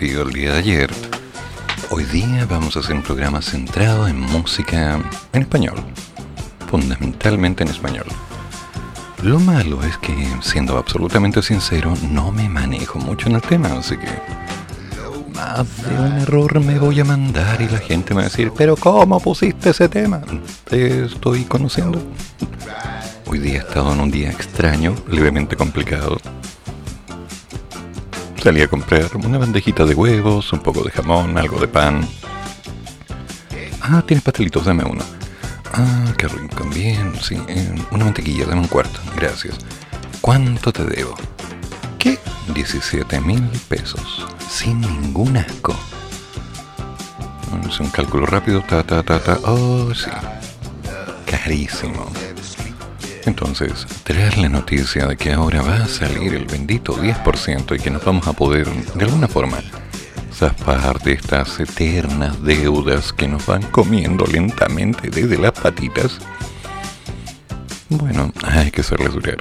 El día de ayer, hoy día vamos a hacer un programa centrado en música en español, fundamentalmente en español. Lo malo es que, siendo absolutamente sincero, no me manejo mucho en el tema, así que más de un error me voy a mandar y la gente me va a decir, pero ¿cómo pusiste ese tema? Te estoy conociendo. Hoy día he estado en un día extraño, levemente complicado. Salí a comprar una bandejita de huevos, un poco de jamón, algo de pan. Ah, tienes pastelitos, dame uno. Ah, qué rico, bien, sí. Eh, una mantequilla, dame un cuarto, gracias. ¿Cuánto te debo? ¿Qué? 17 mil pesos, sin ningún asco. Es un cálculo rápido, ta, ta, ta, ta. Oh, sí. Carísimo. Entonces, traer la noticia de que ahora va a salir el bendito 10% y que nos vamos a poder, de alguna forma, zafar de estas eternas deudas que nos van comiendo lentamente desde las patitas, bueno, hay que hacerles durar.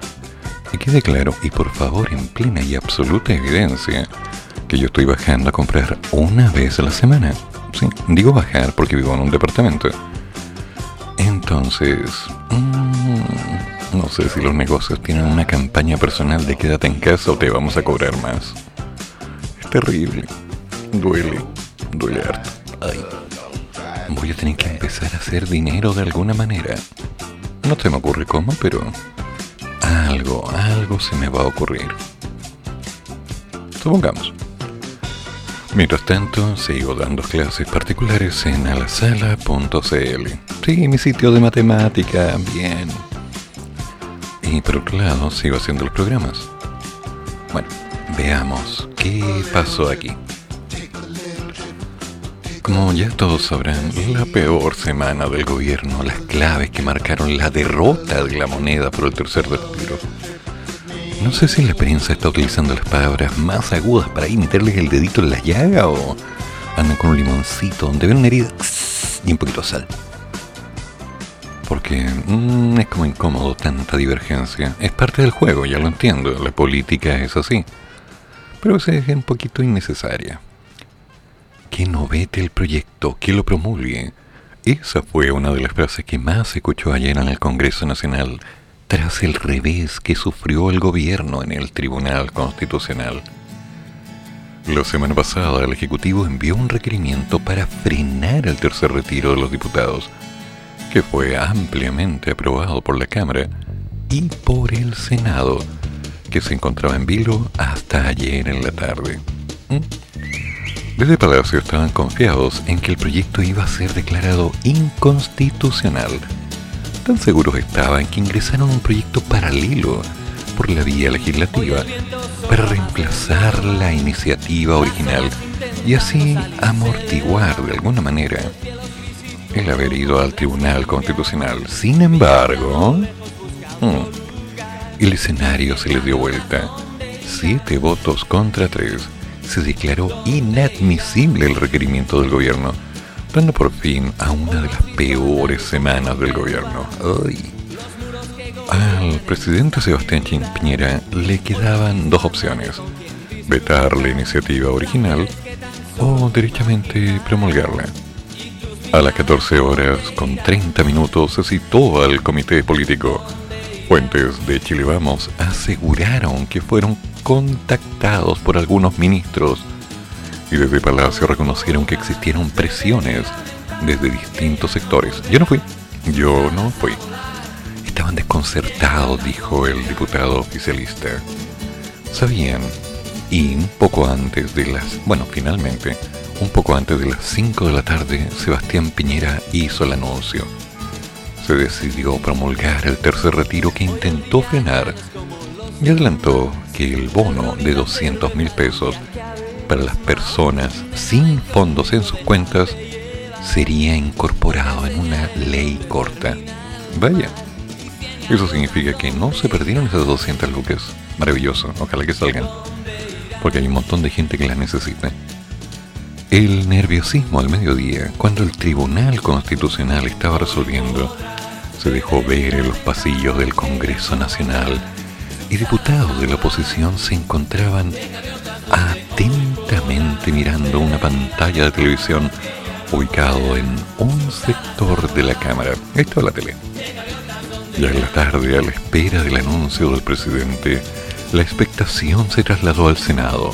Y quede claro, y por favor en plena y absoluta evidencia, que yo estoy bajando a comprar una vez a la semana. Sí, digo bajar porque vivo en un departamento. Entonces, mmm, no sé si los negocios tienen una campaña personal de quédate en casa o te vamos a cobrar más. Es terrible. Duele. Duele harto. Ay. Voy a tener que empezar a hacer dinero de alguna manera. No se me ocurre cómo, pero algo, algo se me va a ocurrir. Supongamos. Mientras tanto, sigo dando clases particulares en alasala.cl. Sí, mi sitio de matemática, bien. Y por otro lado, sigo haciendo los programas. Bueno, veamos qué pasó aquí. Como ya todos sabrán, la peor semana del gobierno, las claves que marcaron la derrota de la moneda por el tercer retiro. No sé si la prensa está utilizando las palabras más agudas para ir meterles el dedito en la llaga o andan con un limoncito donde ven una herida y un poquito de sal porque mm, es como incómodo tanta divergencia. Es parte del juego, ya lo entiendo, la política es así. Pero es un poquito innecesaria. Que no vete el proyecto, que lo promulgue. Esa fue una de las frases que más se escuchó ayer en el Congreso Nacional, tras el revés que sufrió el gobierno en el Tribunal Constitucional. La semana pasada el Ejecutivo envió un requerimiento para frenar el tercer retiro de los diputados que fue ampliamente aprobado por la Cámara y por el Senado, que se encontraba en vilo hasta ayer en la tarde. ¿Mm? Desde Palacio estaban confiados en que el proyecto iba a ser declarado inconstitucional. Tan seguros estaban que ingresaron un proyecto paralelo por la vía legislativa para reemplazar la iniciativa original y así amortiguar de alguna manera el haber ido al Tribunal Constitucional. Sin embargo, hmm, el escenario se le dio vuelta. Siete votos contra tres. Se declaró inadmisible el requerimiento del gobierno, dando por fin a una de las peores semanas del gobierno. Al presidente Sebastián Piñera le quedaban dos opciones. Vetar la iniciativa original o derechamente promulgarla. A las 14 horas con 30 minutos se citó al comité político. Fuentes de Chile Vamos aseguraron que fueron contactados por algunos ministros y desde Palacio reconocieron que existieron presiones desde distintos sectores. Yo no fui, yo no fui. Estaban desconcertados, dijo el diputado oficialista. Sabían, y poco antes de las, bueno, finalmente, un poco antes de las 5 de la tarde, Sebastián Piñera hizo el anuncio. Se decidió promulgar el tercer retiro que intentó frenar y adelantó que el bono de 200 mil pesos para las personas sin fondos en sus cuentas sería incorporado en una ley corta. Vaya, eso significa que no se perdieron esas 200 lucas. Maravilloso, ojalá que salgan, porque hay un montón de gente que las necesita. El nerviosismo al mediodía, cuando el Tribunal Constitucional estaba resolviendo, se dejó ver en los pasillos del Congreso Nacional y diputados de la oposición se encontraban atentamente mirando una pantalla de televisión ubicado en un sector de la Cámara. Esto es la tele. Ya en la tarde, a la espera del anuncio del presidente, la expectación se trasladó al Senado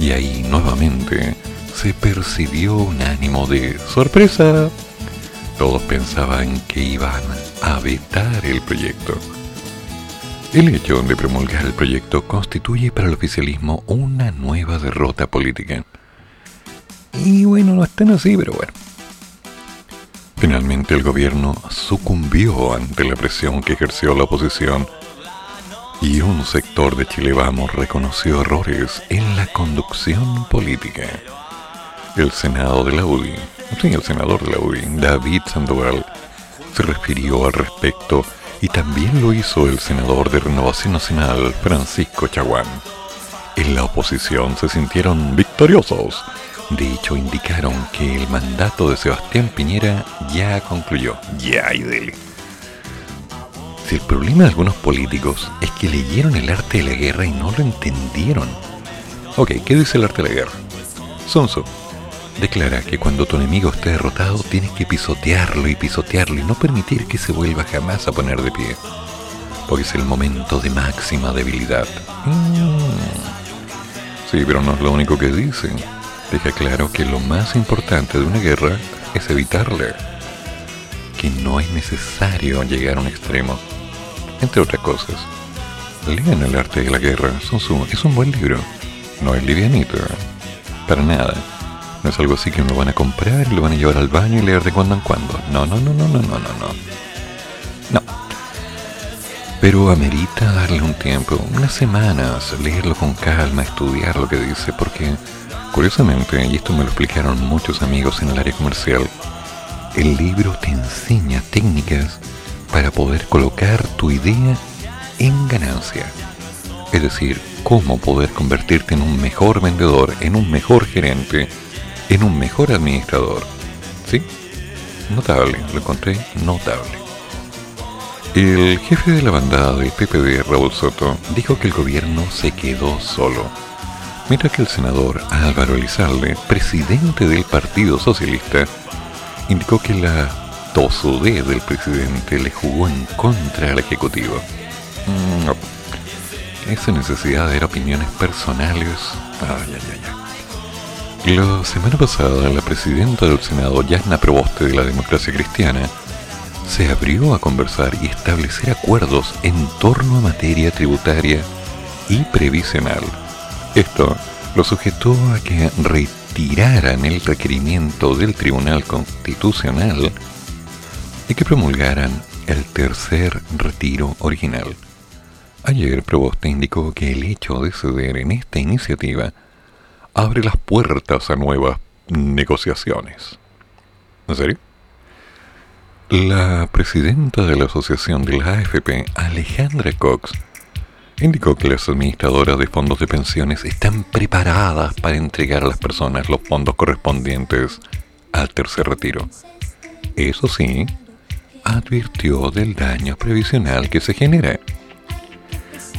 y ahí nuevamente se percibió un ánimo de sorpresa. Todos pensaban que iban a vetar el proyecto. El hecho de promulgar el proyecto constituye para el oficialismo una nueva derrota política. Y bueno, no es tan así, pero bueno. Finalmente el gobierno sucumbió ante la presión que ejerció la oposición y un sector de Chile Vamos reconoció errores en la conducción política el Senado de la UDI, sí, el senador de la UDI, David Sandoval, se refirió al respecto y también lo hizo el senador de Renovación Nacional, Francisco Chaguán. En la oposición se sintieron victoriosos. De hecho, indicaron que el mandato de Sebastián Piñera ya concluyó. Ya, y dele. Si el problema de algunos políticos es que leyeron el arte de la guerra y no lo entendieron. Ok, ¿qué dice el arte de la guerra? Sonso, declara que cuando tu enemigo esté derrotado tienes que pisotearlo y pisotearlo y no permitir que se vuelva jamás a poner de pie. Porque es el momento de máxima debilidad. Mm. Sí, pero no es lo único que dice. Deja claro que lo más importante de una guerra es evitarla. Que no es necesario llegar a un extremo. Entre otras cosas. Lean el arte de la guerra. Es un buen libro. No es livianito. Para nada no es algo así que lo van a comprar y lo van a llevar al baño y leer de cuando en cuando. No, no, no, no, no, no, no, no. No. Pero amerita darle un tiempo, unas semanas, leerlo con calma, estudiar lo que dice, porque, curiosamente, y esto me lo explicaron muchos amigos en el área comercial, el libro te enseña técnicas para poder colocar tu idea en ganancia. Es decir, cómo poder convertirte en un mejor vendedor, en un mejor gerente, en un mejor administrador. ¿Sí? Notable, lo encontré notable. El jefe de la bandada del PPD, Raúl Soto, dijo que el gobierno se quedó solo, mientras que el senador Álvaro Elizalde, presidente del Partido Socialista, indicó que la tosudez del presidente le jugó en contra al Ejecutivo. Mm, esa necesidad de opiniones personales. Ay, ay, ay. La semana pasada, la presidenta del Senado, Yasna Proboste de la Democracia Cristiana, se abrió a conversar y establecer acuerdos en torno a materia tributaria y previsional. Esto lo sujetó a que retiraran el requerimiento del Tribunal Constitucional y que promulgaran el tercer retiro original. Ayer Proboste indicó que el hecho de ceder en esta iniciativa abre las puertas a nuevas negociaciones. ¿En serio? La presidenta de la Asociación de la AFP, Alejandra Cox, indicó que las administradoras de fondos de pensiones están preparadas para entregar a las personas los fondos correspondientes al tercer retiro. Eso sí, advirtió del daño previsional que se genera.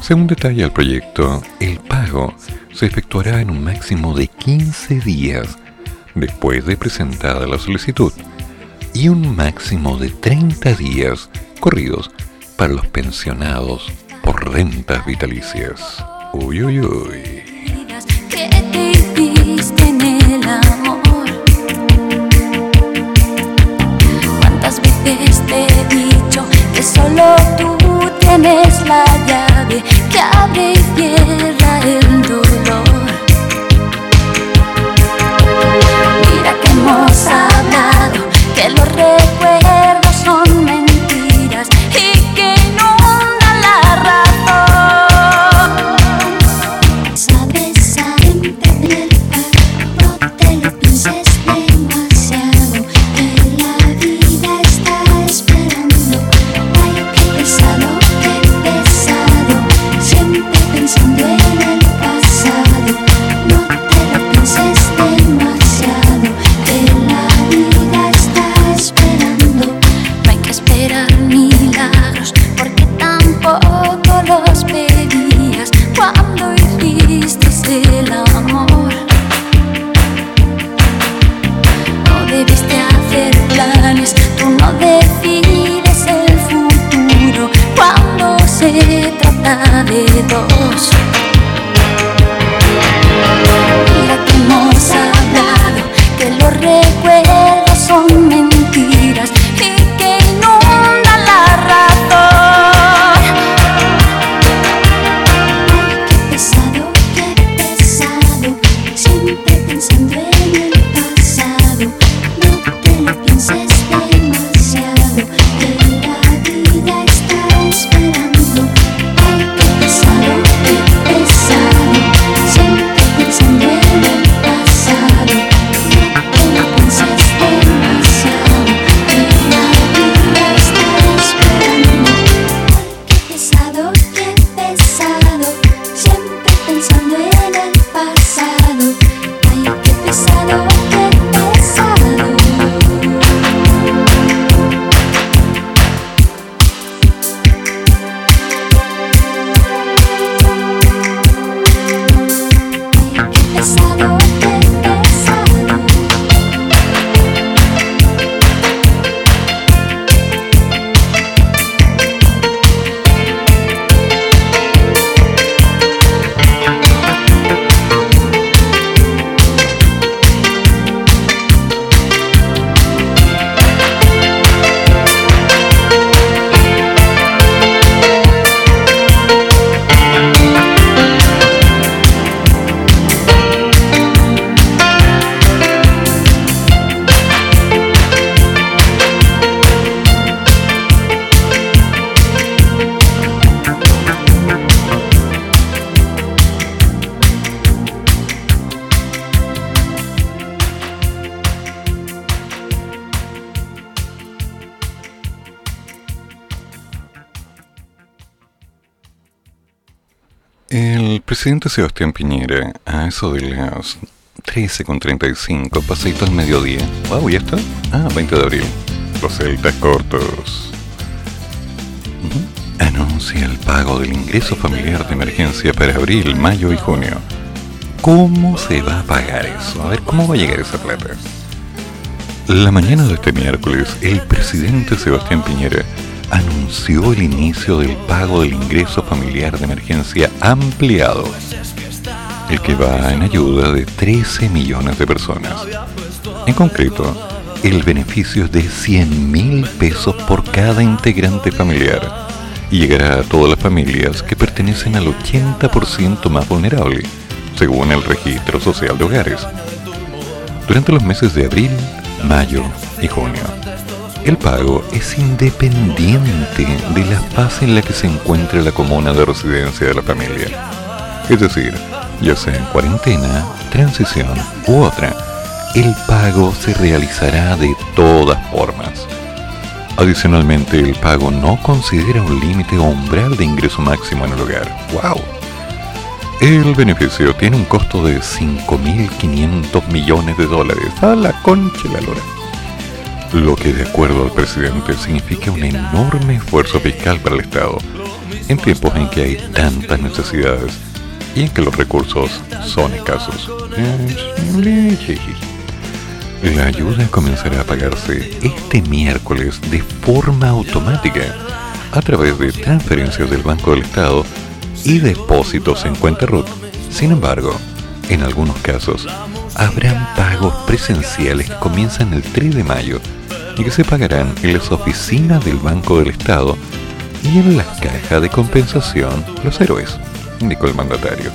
Según detalla el proyecto, el pago se efectuará en un máximo de 15 días después de presentada la solicitud y un máximo de 30 días corridos para los pensionados por rentas vitalicias. Uy, uy, uy. ¿Cuántas veces te he dicho que solo tú tienes la llave que abre y cierra el dolor. Mira que hemos hablado, que los recuerdos son se trata de dos. Mira que hemos hablado, que lo recuerdo. Presidente Sebastián Piñera, a eso de las 13.35, paseito al mediodía. Wow, ¿ya está? Ah, 20 de abril. Los celtas cortos. Anuncia el pago del ingreso familiar de emergencia para abril, mayo y junio. ¿Cómo se va a pagar eso? A ver, ¿cómo va a llegar esa plata? La mañana de este miércoles, el presidente Sebastián Piñera anunció el inicio del pago del ingreso familiar de emergencia ampliado, el que va en ayuda de 13 millones de personas. En concreto, el beneficio es de 100 mil pesos por cada integrante familiar y llegará a todas las familias que pertenecen al 80% más vulnerable, según el registro social de hogares. Durante los meses de abril, mayo y junio, el pago es independiente de la fase en la que se encuentre la comuna de residencia de la familia. Es decir, ya sea en cuarentena, transición u otra, el pago se realizará de todas formas. Adicionalmente, el pago no considera un límite o umbral de ingreso máximo en el hogar. ¡Wow! El beneficio tiene un costo de 5.500 millones de dólares. A la concha la lora lo que de acuerdo al presidente significa un enorme esfuerzo fiscal para el Estado, en tiempos en que hay tantas necesidades y en que los recursos son escasos. La ayuda comenzará a pagarse este miércoles de forma automática a través de transferencias del Banco del Estado y depósitos en cuenta RUT. Sin embargo, en algunos casos, habrán pagos presenciales que comienzan el 3 de mayo que se pagarán en las oficinas del Banco del Estado y en la caja de compensación Los Héroes, indicó el mandatario.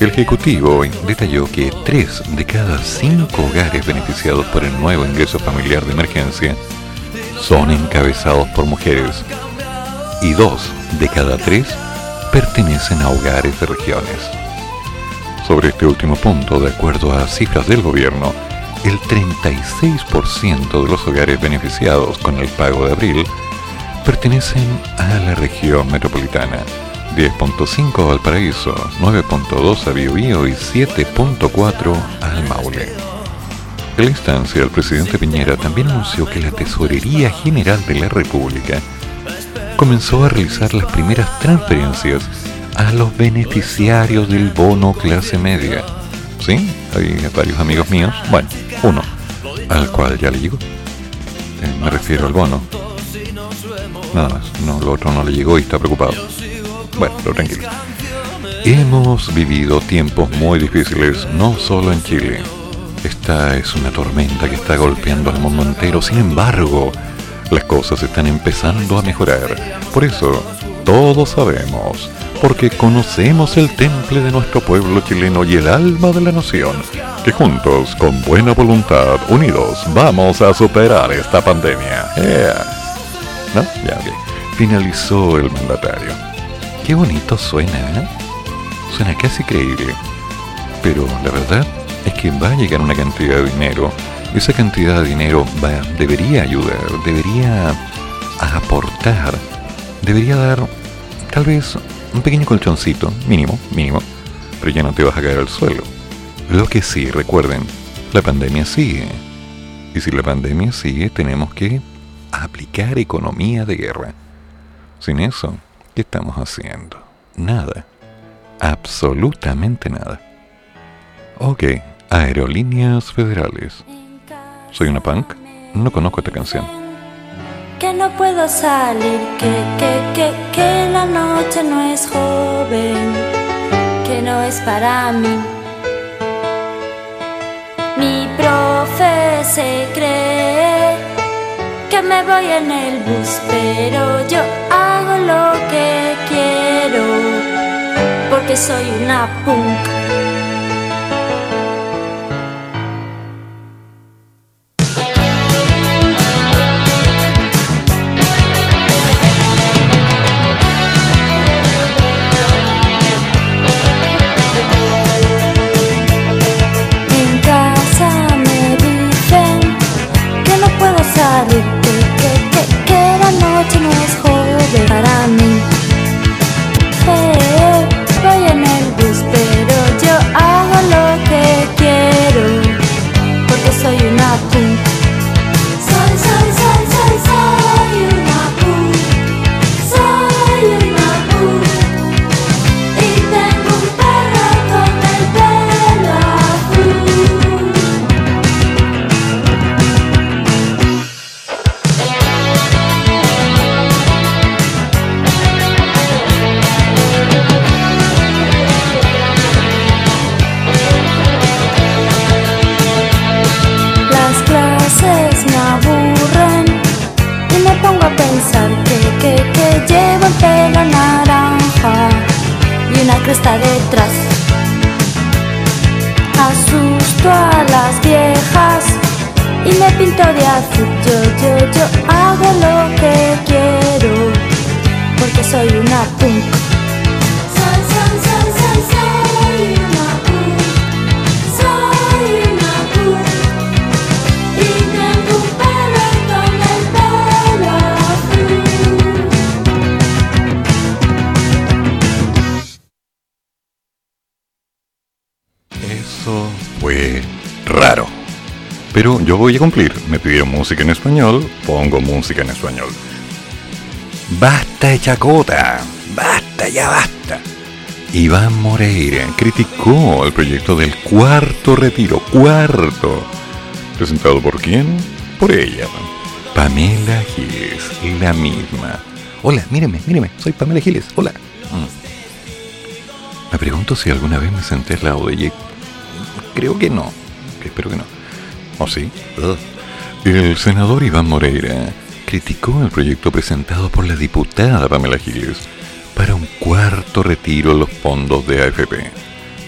El Ejecutivo detalló que tres de cada cinco hogares beneficiados por el nuevo ingreso familiar de emergencia son encabezados por mujeres y dos de cada tres pertenecen a hogares de regiones. Sobre este último punto, de acuerdo a cifras del gobierno, el 36% de los hogares beneficiados con el pago de abril pertenecen a la región metropolitana, 10.5 a Valparaíso, 9.2 a Biobío y 7.4 al Maule. En la instancia, el presidente Piñera también anunció que la Tesorería General de la República comenzó a realizar las primeras transferencias a los beneficiarios del bono clase media. ¿Sí? Hay varios amigos míos, bueno, uno, al cual ya le llegó. Eh, me refiero al bono. Nada más, no, lo otro no le llegó y está preocupado. Bueno, pero tranquilo. Hemos vivido tiempos muy difíciles, no solo en Chile. Esta es una tormenta que está golpeando al mundo entero. Sin embargo, las cosas están empezando a mejorar. Por eso, todos sabemos, porque conocemos el temple de nuestro pueblo chileno y el alma de la nación, que juntos, con buena voluntad, unidos, vamos a superar esta pandemia. Ok. Finalizó el mandatario. Qué bonito suena, ¿eh? Suena casi creíble. Pero la verdad es que va a llegar una cantidad de dinero. Esa cantidad de dinero va, debería ayudar, debería aportar, debería dar tal vez un pequeño colchoncito, mínimo, mínimo, pero ya no te vas a caer al suelo. Lo que sí, recuerden, la pandemia sigue. Y si la pandemia sigue, tenemos que aplicar economía de guerra. Sin eso, ¿qué estamos haciendo? Nada. Absolutamente nada. Ok, Aerolíneas Federales. ¿Soy una punk? No conozco esta canción. Que no puedo salir, que, que, que, que la noche no es joven, que no es para mí. Mi profe se cree que me voy en el bus, pero yo hago lo que quiero, porque soy una punk. Voy a cumplir. Me pidieron música en español, pongo música en español. Basta chacota, basta, ya basta. Iván Moreira criticó el proyecto del cuarto retiro, cuarto. ¿Presentado por quién? Por ella. Pamela Giles, la misma. Hola, míreme, míreme, soy Pamela Giles, hola. Mm. Me pregunto si alguna vez me senté al lado de ella. Creo que no, espero que no. ¿O ¿Oh, sí? El senador Iván Moreira criticó el proyecto presentado por la diputada Pamela Giles para un cuarto retiro de los fondos de AFP.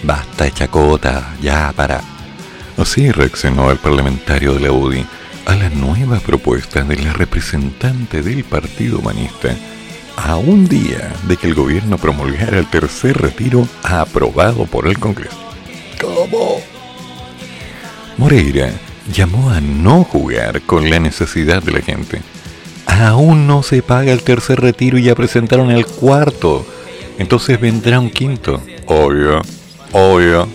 Basta chacota, ya para. Así reaccionó el parlamentario de la UDI a la nueva propuesta de la representante del Partido Humanista a un día de que el gobierno promulgara el tercer retiro aprobado por el Congreso. ¿Cómo? Moreira llamó a no jugar con la necesidad de la gente. Aún no se paga el tercer retiro y ya presentaron el cuarto. Entonces vendrá un quinto. Obvio, obvio.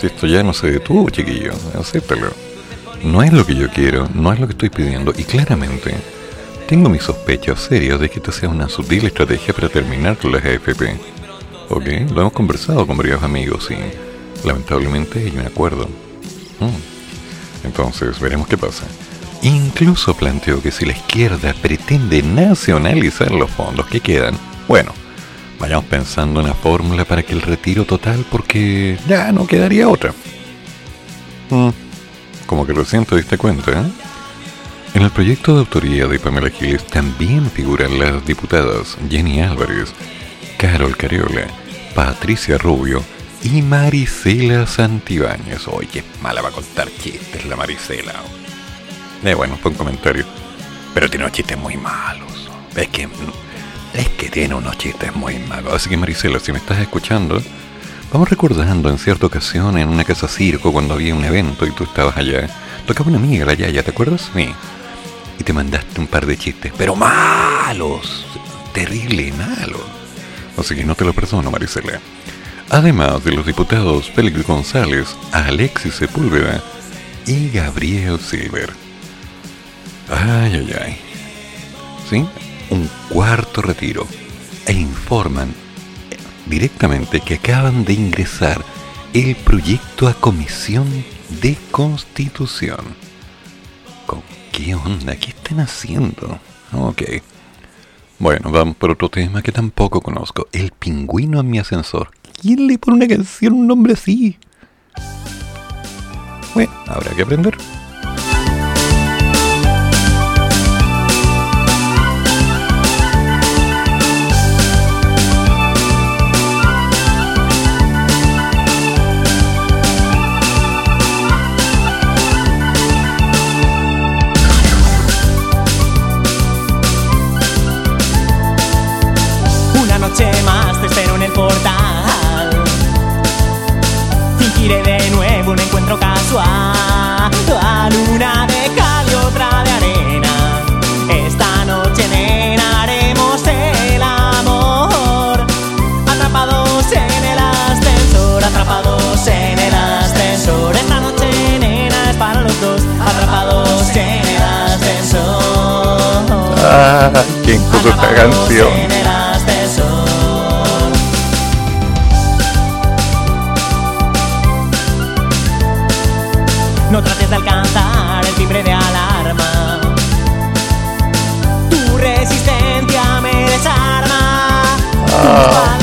Si esto ya no se detuvo, chiquillo, acéptalo. No es lo que yo quiero, no es lo que estoy pidiendo. Y claramente, tengo mis sospechas serias de que esto sea una sutil estrategia para terminar con las AFP. Ok, lo hemos conversado con varios amigos y lamentablemente hay un acuerdo. Mm. Entonces, veremos qué pasa. Incluso planteó que si la izquierda pretende nacionalizar los fondos que quedan, bueno, vayamos pensando en la fórmula para que el retiro total, porque ya no quedaría otra. Mm, como que recién te diste cuenta, ¿eh? En el proyecto de autoría de Pamela Giles también figuran las diputadas Jenny Álvarez, Carol Cariola, Patricia Rubio, y Marisela Santibáñez. Oye, mala va a contar chistes la Marisela. Eh, bueno, fue un comentario. Pero tiene unos chistes muy malos. Es que, es que tiene unos chistes muy malos. Así que Marisela, si me estás escuchando, vamos recordando en cierta ocasión en una casa circo cuando había un evento y tú estabas allá. Tocaba una amiga la Yaya, ¿te acuerdas? Sí. Y te mandaste un par de chistes, pero malos. Terrible malos. Así que no te lo perdono, Marisela además de los diputados Félix González, Alexis Sepúlveda y Gabriel Silver. Ay, ay, ay. ¿Sí? Un cuarto retiro. E informan directamente que acaban de ingresar el proyecto a comisión de constitución. ¿Con qué onda? ¿Qué están haciendo? Ok. Bueno, vamos por otro tema que tampoco conozco. El pingüino en mi ascensor. ¿Quién le pone una canción un nombre así? Bueno, habrá que aprender. Una noche más Ah, ¿quién puso esta canción? No trates de alcanzar el timbre de alarma. Tu resistencia me desarma. Ah.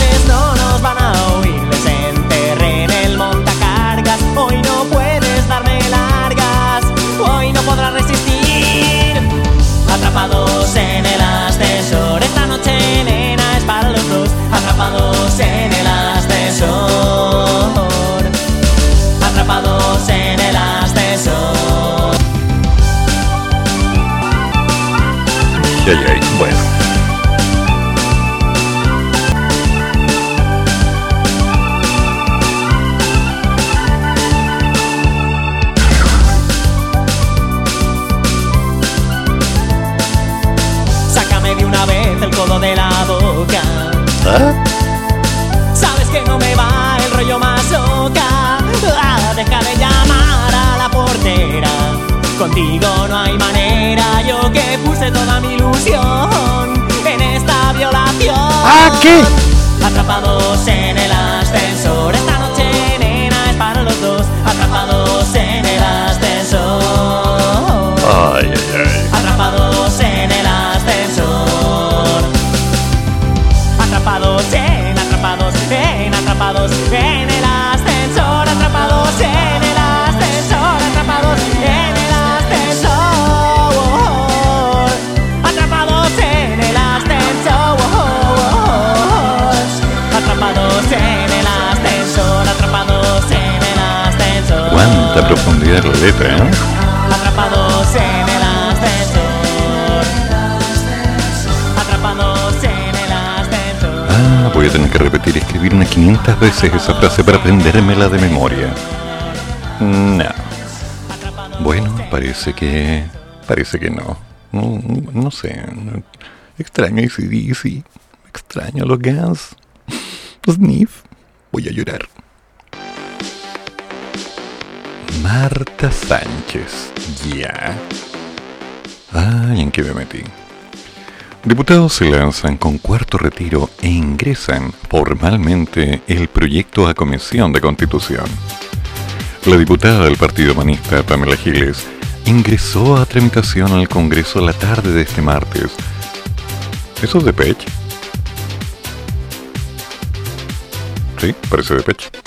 No hay manera. Yo que puse toda mi ilusión en esta violación. ¿Ah, qué? Atrapados en el ascensor. Esta noche, nena, es para los dos. Atrapados en La letra, ¿eh? Atrapados en el ascensor. Atrapados en el ascensor. Ah, voy a tener que repetir y escribir unas 500 veces esa frase para aprendérmela de memoria. No. Bueno, parece que... Parece que no. No, no sé. Extraño ACDC. Extraño a los Guns. Sniff. Voy a llorar. Marta Sánchez. Ya. Ay, ¿en qué me metí? Diputados se lanzan con cuarto retiro e ingresan formalmente el proyecto a Comisión de Constitución. La diputada del Partido Humanista, Pamela Giles, ingresó a tramitación al Congreso la tarde de este martes. ¿Eso es de Pech? Sí, parece de Pech.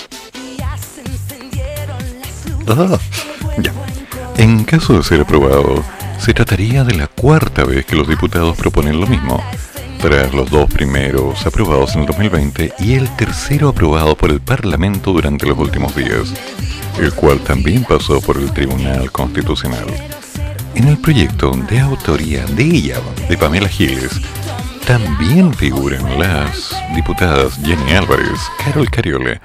En caso de ser aprobado, se trataría de la cuarta vez que los diputados proponen lo mismo, tras los dos primeros aprobados en el 2020 y el tercero aprobado por el Parlamento durante los últimos días, el cual también pasó por el Tribunal Constitucional. En el proyecto de autoría de ella, de Pamela Giles, también figuran las diputadas Jenny Álvarez, Carol Cariole,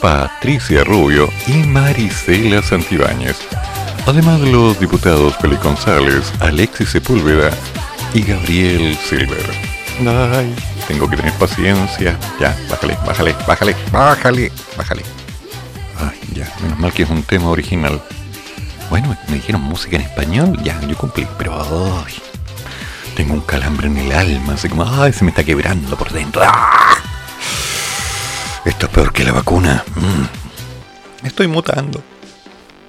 Patricia Rubio y Marisela Santibáñez, además de los diputados Félix González, Alexis Sepúlveda y Gabriel Silver. Ay, tengo que tener paciencia. Ya, bájale, bájale, bájale, bájale, bájale. Ay, ya, menos mal que es un tema original. Bueno, me dijeron música en español, ya, yo cumplí, pero ay, tengo un calambre en el alma, así como, ay, se me está quebrando por dentro. ¡Ah! Esto es peor que la vacuna. Mm. Estoy mutando.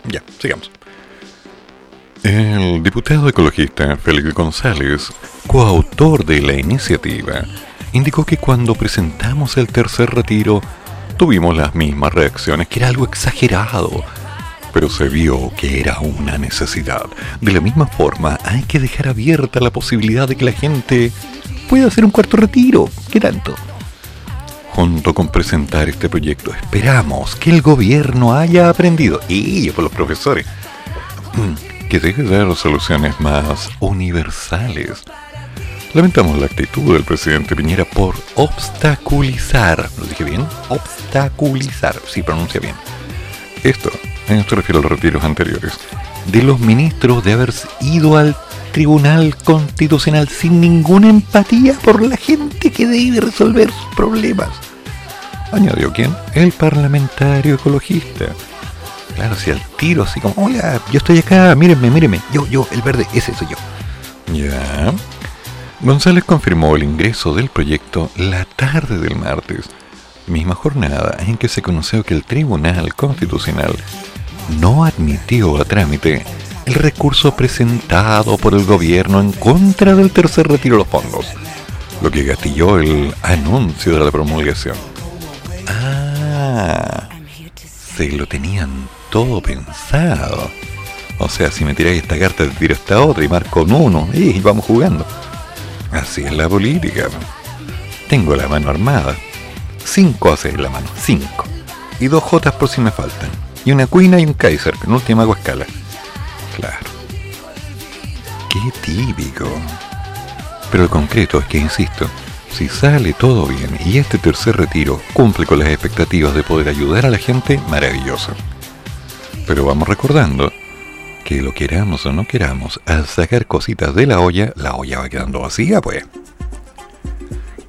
Ya, sigamos. El diputado ecologista Félix González, coautor de la iniciativa, indicó que cuando presentamos el tercer retiro tuvimos las mismas reacciones, que era algo exagerado, pero se vio que era una necesidad. De la misma forma, hay que dejar abierta la posibilidad de que la gente pueda hacer un cuarto retiro. ¿Qué tanto? Junto con presentar este proyecto, esperamos que el gobierno haya aprendido, y por los profesores, que deje de dar soluciones más universales. Lamentamos la actitud del presidente Piñera por obstaculizar, ¿lo dije bien? Obstaculizar, sí pronuncia bien. Esto, esto refiero a los retiros anteriores, de los ministros de haber ido al Tribunal Constitucional sin ninguna empatía por la gente que debe resolver sus problemas. Añadió quién? El parlamentario ecologista. Claro, si al tiro, así como, oiga, yo estoy acá, mírenme, mírenme, yo, yo, el verde, ese soy yo. Ya. González confirmó el ingreso del proyecto la tarde del martes, misma jornada en que se conoció que el Tribunal Constitucional no admitió a trámite el recurso presentado por el gobierno en contra del tercer retiro de los fondos, lo que gatilló el anuncio de la promulgación. Ah, se lo tenían todo pensado. O sea, si me tiráis esta carta, te tiro esta otra y marco un uno y vamos jugando. Así es la política. Tengo la mano armada. Cinco haces en la mano, cinco. Y dos jotas por si me faltan. Y una cuina y un Kaiser, en última escala. Claro. Qué típico. Pero el concreto es que, insisto, si sale todo bien y este tercer retiro cumple con las expectativas de poder ayudar a la gente, maravilloso. Pero vamos recordando que lo queramos o no queramos, al sacar cositas de la olla, la olla va quedando vacía, pues.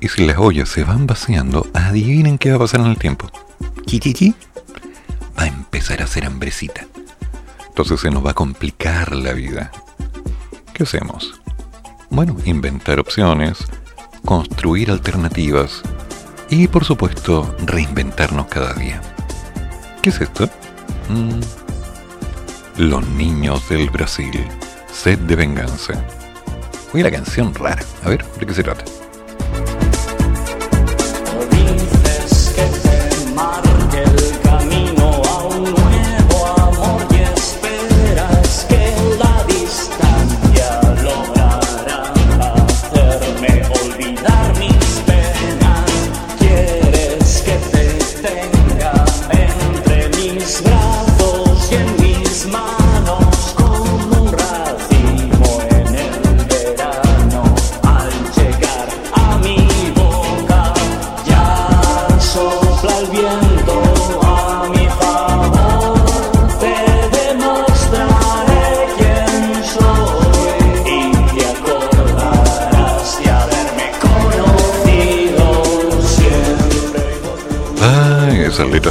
Y si las ollas se van vaciando, adivinen qué va a pasar en el tiempo. Chichichi. Va a empezar a hacer hambrecita. Entonces se nos va a complicar la vida. ¿Qué hacemos? Bueno, inventar opciones, construir alternativas y por supuesto reinventarnos cada día. ¿Qué es esto? Mm. Los niños del Brasil, sed de venganza. Oye, la canción rara. A ver, ¿de qué se trata?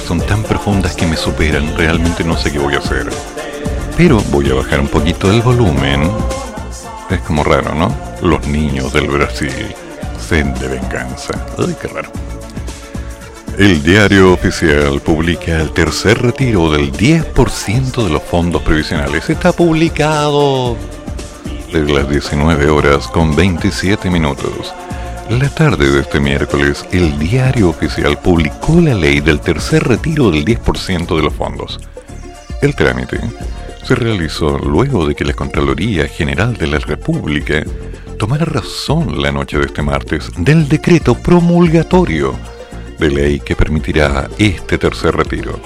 Son tan profundas que me superan, realmente no sé qué voy a hacer. Pero voy a bajar un poquito el volumen. Es como raro, ¿no? Los niños del Brasil, sed de venganza. Ay, qué raro. El diario oficial publica el tercer retiro del 10% de los fondos previsionales. Está publicado desde las 19 horas con 27 minutos. La tarde de este miércoles, el diario oficial publicó la ley del tercer retiro del 10% de los fondos. El trámite se realizó luego de que la Contraloría General de la República tomara razón la noche de este martes del decreto promulgatorio de ley que permitirá este tercer retiro.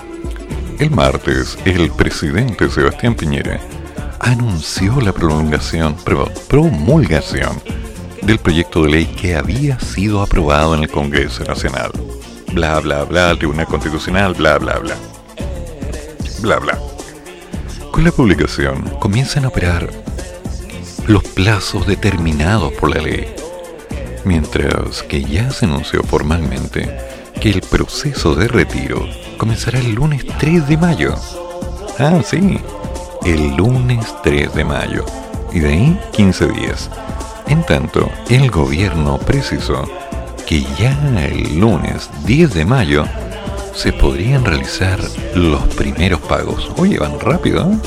El martes, el presidente Sebastián Piñera anunció la prolongación, promulgación del proyecto de ley que había sido aprobado en el Congreso Nacional. Bla, bla, bla, el Tribunal Constitucional, bla, bla, bla. Bla, bla. Con la publicación comienzan a operar los plazos determinados por la ley, mientras que ya se anunció formalmente que el proceso de retiro comenzará el lunes 3 de mayo. Ah, sí, el lunes 3 de mayo. Y de ahí 15 días. En tanto, el gobierno precisó que ya el lunes 10 de mayo se podrían realizar los primeros pagos. Oye, van rápido. ¿eh?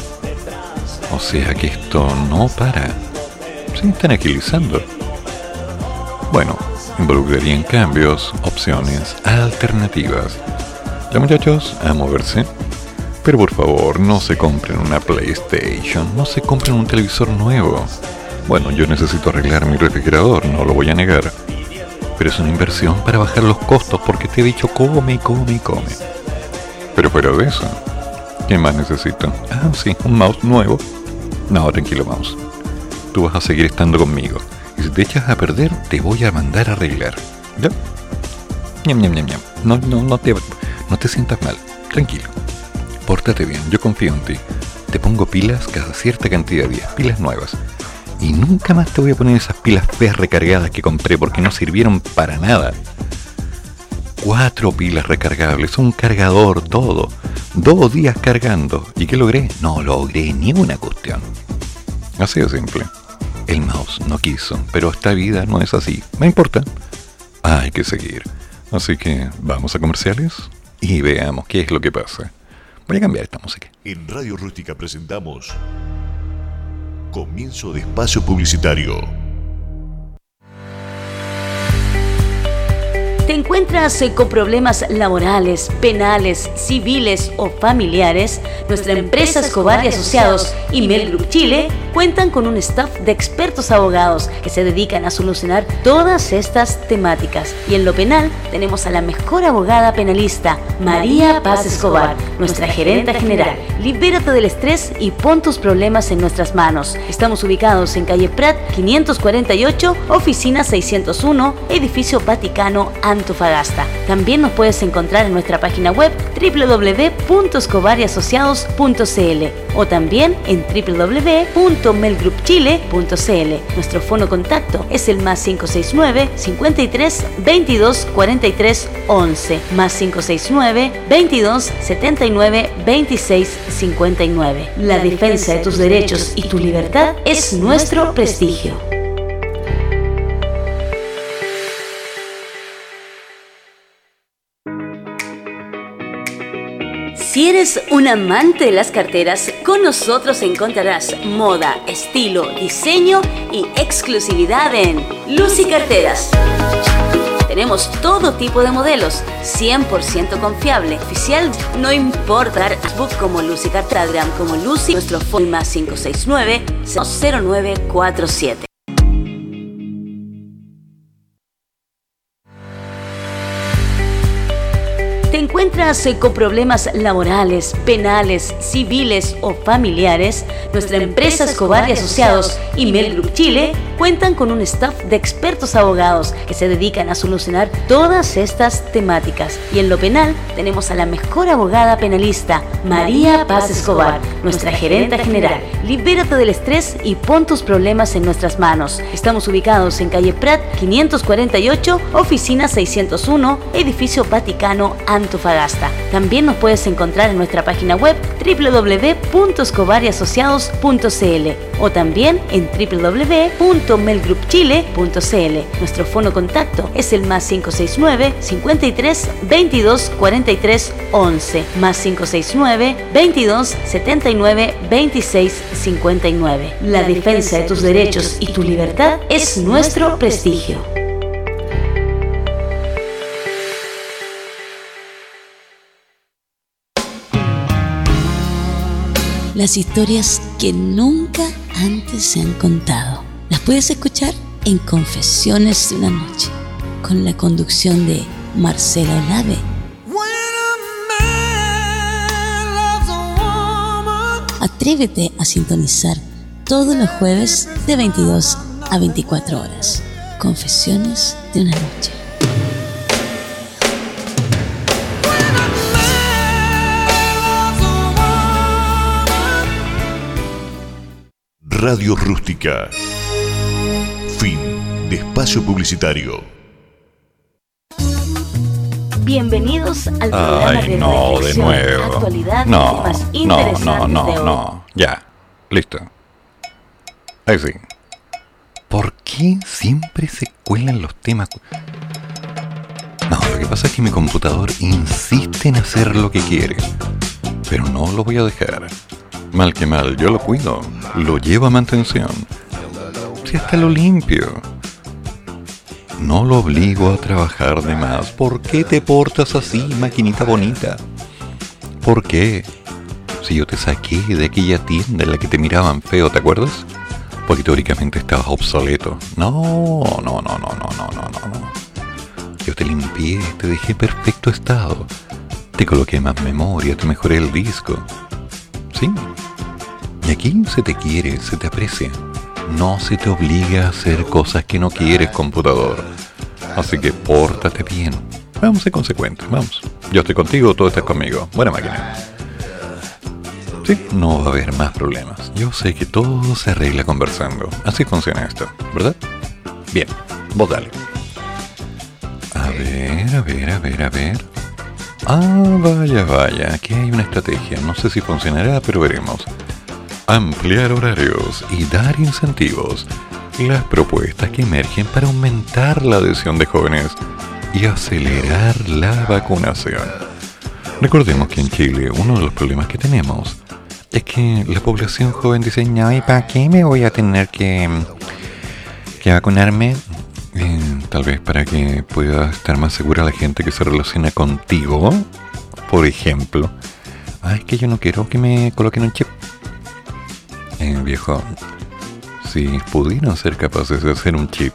O sea que esto no para. Se están agilizando. Bueno, involucrarían cambios, opciones, alternativas. Ya muchachos, a moverse. Pero por favor, no se compren una PlayStation, no se compren un televisor nuevo. Bueno, yo necesito arreglar mi refrigerador, no lo voy a negar. Pero es una inversión para bajar los costos porque te he dicho come, come, come. Pero fuera de eso, ¿qué más necesito? Ah, sí, un mouse nuevo. No, tranquilo, mouse. Tú vas a seguir estando conmigo. Y si te echas a perder, te voy a mandar a arreglar. ¿Ya? Ñam, ñam, ñam, ñam. No, no, no te, no te sientas mal. Tranquilo. Pórtate bien, yo confío en ti. Te pongo pilas cada cierta cantidad de días, pilas nuevas y nunca más te voy a poner esas pilas feas recargadas que compré porque no sirvieron para nada. Cuatro pilas recargables, un cargador, todo. Dos días cargando. ¿Y qué logré? No logré ni una cuestión. Así de simple. El mouse no quiso, pero esta vida no es así. Me importa. Hay que seguir. Así que vamos a comerciales y veamos qué es lo que pasa. Voy a cambiar esta música. En Radio Rústica presentamos Comienzo de espacio publicitario. ¿Te encuentras eh, con problemas laborales, penales, civiles o familiares? Nuestra empresa Escobar y Asociados y Mel Group Chile cuentan con un staff de expertos abogados que se dedican a solucionar todas estas temáticas. Y en lo penal tenemos a la mejor abogada penalista, María Paz Escobar, nuestra gerente general. Libérate del estrés y pon tus problemas en nuestras manos. Estamos ubicados en calle Prat 548, oficina 601, edificio Vaticano A Antofagasta. También nos puedes encontrar en nuestra página web www.escobariasociados.cl o también en www.melgroupchile.cl. Nuestro fono contacto es el más 569 53 22 43 11 más 569 22 79 26 59. La defensa de tus derechos y tu libertad es nuestro prestigio. Si eres un amante de las carteras, con nosotros encontrarás moda, estilo, diseño y exclusividad en Lucy Carteras. Tenemos todo tipo de modelos, 100% confiable, oficial, no importa, Facebook como Lucy Cartagram como Lucy, nuestro phone más 569 0947. Encuentras con problemas laborales, penales, civiles o familiares? Nuestra empresa Escobar y Asociados y Mel Group Chile cuentan con un staff de expertos abogados que se dedican a solucionar todas estas temáticas. Y en lo penal tenemos a la mejor abogada penalista, María Paz Escobar, nuestra gerenta general. Libérate del estrés y pon tus problemas en nuestras manos. Estamos ubicados en calle Prat 548, oficina 601, edificio Vaticano, Antofagasta. También nos puedes encontrar en nuestra página web www.escobariasociados.cl o también en www.melgroupchile.cl. Nuestro fono contacto es el más 569 53 22 43 11 más 569 22 79 26 59. La defensa de tus derechos y tu libertad es nuestro prestigio. las historias que nunca antes se han contado. Las puedes escuchar en Confesiones de una Noche, con la conducción de Marcela Olave. Atrévete a sintonizar todos los jueves de 22 a 24 horas. Confesiones de una Noche. Radio Rústica. Espacio publicitario. Bienvenidos al programa Ay, de no, de nuevo. actualidad No, temas no, interesantes no, no, de hoy. no. Ya, listo. Ahí sí. ¿Por qué siempre se cuelan los temas? No, lo que pasa es que mi computador insiste en hacer lo que quiere. Pero no lo voy a dejar. Mal que mal, yo lo cuido. Lo llevo a mantención. Si hasta lo limpio. No lo obligo a trabajar de más. ¿Por qué te portas así, maquinita bonita? ¿Por qué? Si yo te saqué de aquella tienda en la que te miraban feo, ¿te acuerdas? Porque teóricamente estabas obsoleto. No, no, no, no, no, no, no, no. Yo te limpié, te dejé perfecto estado. Te coloqué más memoria, te mejoré el disco. Sí. Y aquí se te quiere, se te aprecia. No se te obliga a hacer cosas que no quieres, computador. Así que pórtate bien. Vamos a ser consecuentes, vamos. Yo estoy contigo, tú estás conmigo. Buena máquina. Sí, no va a haber más problemas. Yo sé que todo se arregla conversando. Así funciona esto, ¿verdad? Bien, vos dale. A ver, a ver, a ver, a ver. Ah, vaya, vaya. Aquí hay una estrategia. No sé si funcionará, pero veremos. Ampliar horarios y dar incentivos. Las propuestas que emergen para aumentar la adhesión de jóvenes y acelerar la vacunación. Recordemos que en Chile uno de los problemas que tenemos es que la población joven dice, ¿y para qué me voy a tener que, que vacunarme? Eh, tal vez para que pueda estar más segura la gente que se relaciona contigo, por ejemplo. Ah, es que yo no quiero que me coloquen un chip. Viejo, si pudieran ser capaces de hacer un chip,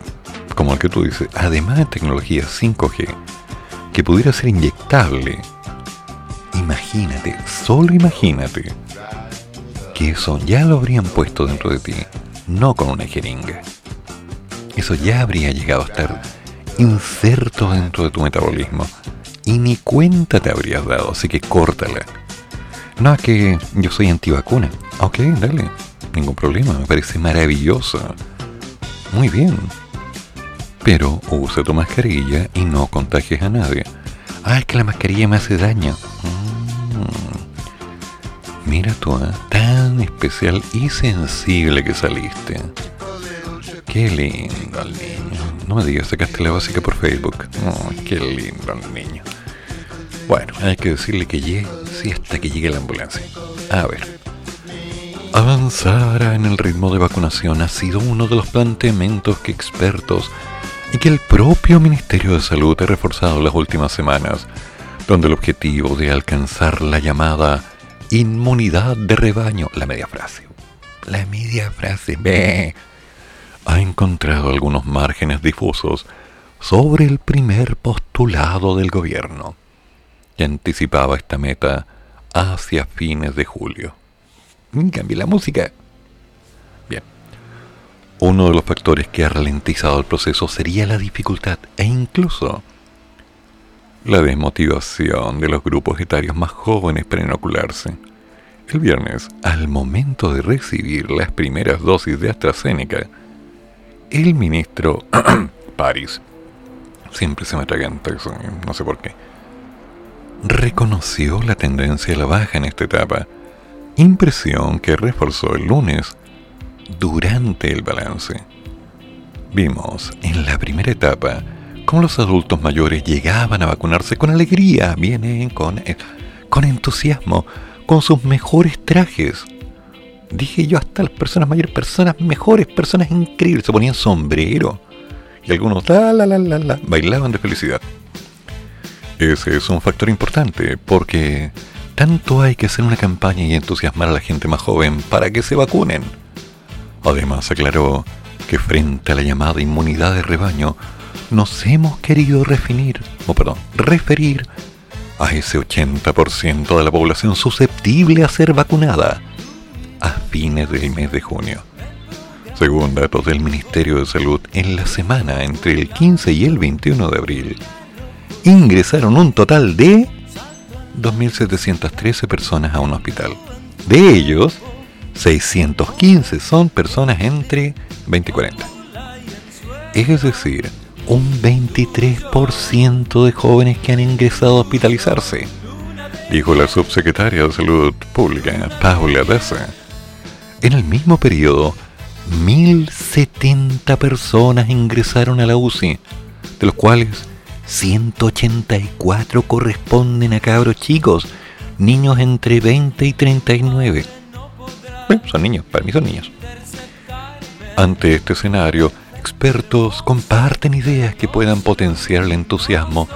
como el que tú dices, además de tecnología 5G, que pudiera ser inyectable, imagínate, solo imagínate, que eso ya lo habrían puesto dentro de ti, no con una jeringa. Eso ya habría llegado a estar inserto dentro de tu metabolismo. Y ni cuenta te habrías dado, así que córtala. No, es que yo soy antivacuna. Ok, dale. Ningún problema, me parece maravilloso. Muy bien. Pero usa tu mascarilla y no contagies a nadie. Ah, es que la mascarilla me hace daño. Mm. Mira tú, ¿eh? tan especial y sensible que saliste. Qué lindo el niño. No me digas, sacaste la básica por Facebook. Oh, qué lindo el niño. Bueno, hay que decirle que llegue, sí, hasta que llegue la ambulancia. A ver. Avanzar en el ritmo de vacunación ha sido uno de los planteamientos que expertos y que el propio Ministerio de Salud ha reforzado las últimas semanas, donde el objetivo de alcanzar la llamada inmunidad de rebaño, la media frase, la media frase, ve, ha encontrado algunos márgenes difusos sobre el primer postulado del gobierno, que anticipaba esta meta hacia fines de julio. Cambie la música. Bien. Uno de los factores que ha ralentizado el proceso sería la dificultad e incluso la desmotivación de los grupos etarios más jóvenes para inocularse. El viernes, al momento de recibir las primeras dosis de AstraZeneca, el ministro París, siempre se me atraganta eso, no sé por qué, reconoció la tendencia a la baja en esta etapa, impresión que reforzó el lunes durante el balance. Vimos en la primera etapa cómo los adultos mayores llegaban a vacunarse con alegría, vienen con, eh, con entusiasmo, con sus mejores trajes. Dije yo hasta las personas mayores, personas mejores, personas increíbles, se ponían sombrero. Y algunos la la la la la bailaban de felicidad. Ese es un factor importante porque tanto hay que hacer una campaña y entusiasmar a la gente más joven para que se vacunen. Además aclaró que frente a la llamada inmunidad de rebaño, nos hemos querido referir, o perdón, referir a ese 80% de la población susceptible a ser vacunada a fines del mes de junio. Según datos del Ministerio de Salud, en la semana entre el 15 y el 21 de abril, ingresaron un total de 2.713 personas a un hospital. De ellos, 615 son personas entre 20 y 40. Es decir, un 23% de jóvenes que han ingresado a hospitalizarse, dijo la subsecretaria de Salud Pública, Paula Daza. En el mismo periodo, 1.070 personas ingresaron a la UCI, de los cuales 184 corresponden a cabros chicos, niños entre 20 y 39. Bueno, son niños, para mí son niños. Ante este escenario, expertos comparten ideas que puedan potenciar el entusiasmo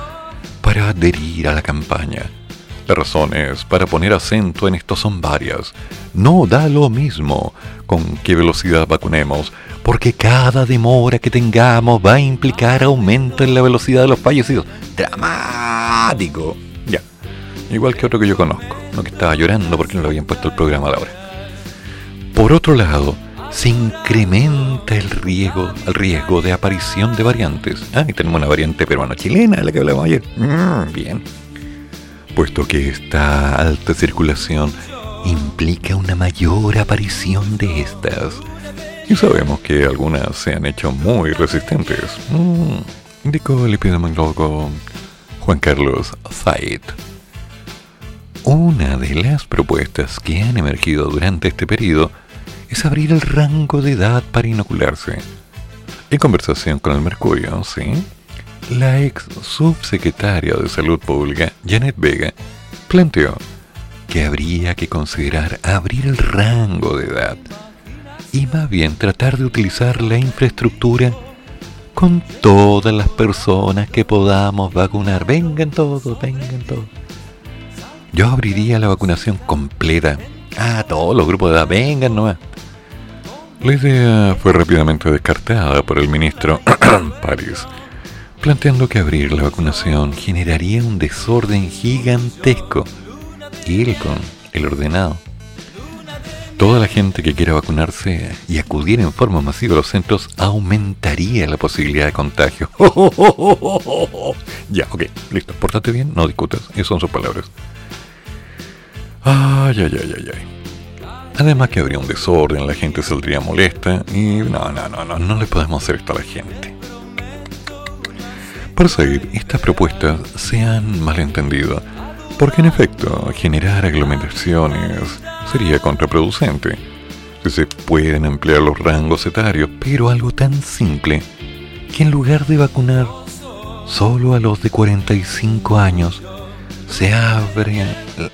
para adherir a la campaña. Las razones para poner acento en esto son varias. No da lo mismo con qué velocidad vacunemos, porque cada demora que tengamos va a implicar aumento en la velocidad de los fallecidos. Dramático. Ya. Igual que otro que yo conozco, no que estaba llorando porque no le habían puesto el programa a la hora. Por otro lado, se incrementa el riesgo, el riesgo de aparición de variantes. Ah, y tenemos una variante peruano-chilena, la que hablamos ayer. Mm, bien. Puesto que esta alta circulación implica una mayor aparición de estas. Y sabemos que algunas se han hecho muy resistentes. Mm, indicó el epidemiólogo Juan Carlos Zayed. Una de las propuestas que han emergido durante este periodo es abrir el rango de edad para inocularse. En conversación con el Mercurio, ¿sí? La ex subsecretaria de Salud Pública, Janet Vega, planteó que habría que considerar abrir el rango de edad y más bien tratar de utilizar la infraestructura con todas las personas que podamos vacunar. Vengan todos, vengan todos. Yo abriría la vacunación completa. a todos los grupos de edad, vengan nomás. La idea fue rápidamente descartada por el ministro París, planteando que abrir la vacunación generaría un desorden gigantesco. Y él con el ordenado. toda la gente que quiera vacunarse y acudir en forma masiva a los centros aumentaría la posibilidad de contagio. ya, ok, listo. Pórtate bien, no discutas. Esas son sus palabras. Ay, ay, ay, ay, ay. Además que habría un desorden, la gente saldría molesta y no, no, no, no, no le podemos hacer esto a la gente. Por seguir, estas propuestas se han malentendido, porque en efecto, generar aglomeraciones sería contraproducente. Se pueden emplear los rangos etarios, pero algo tan simple que en lugar de vacunar solo a los de 45 años, se abre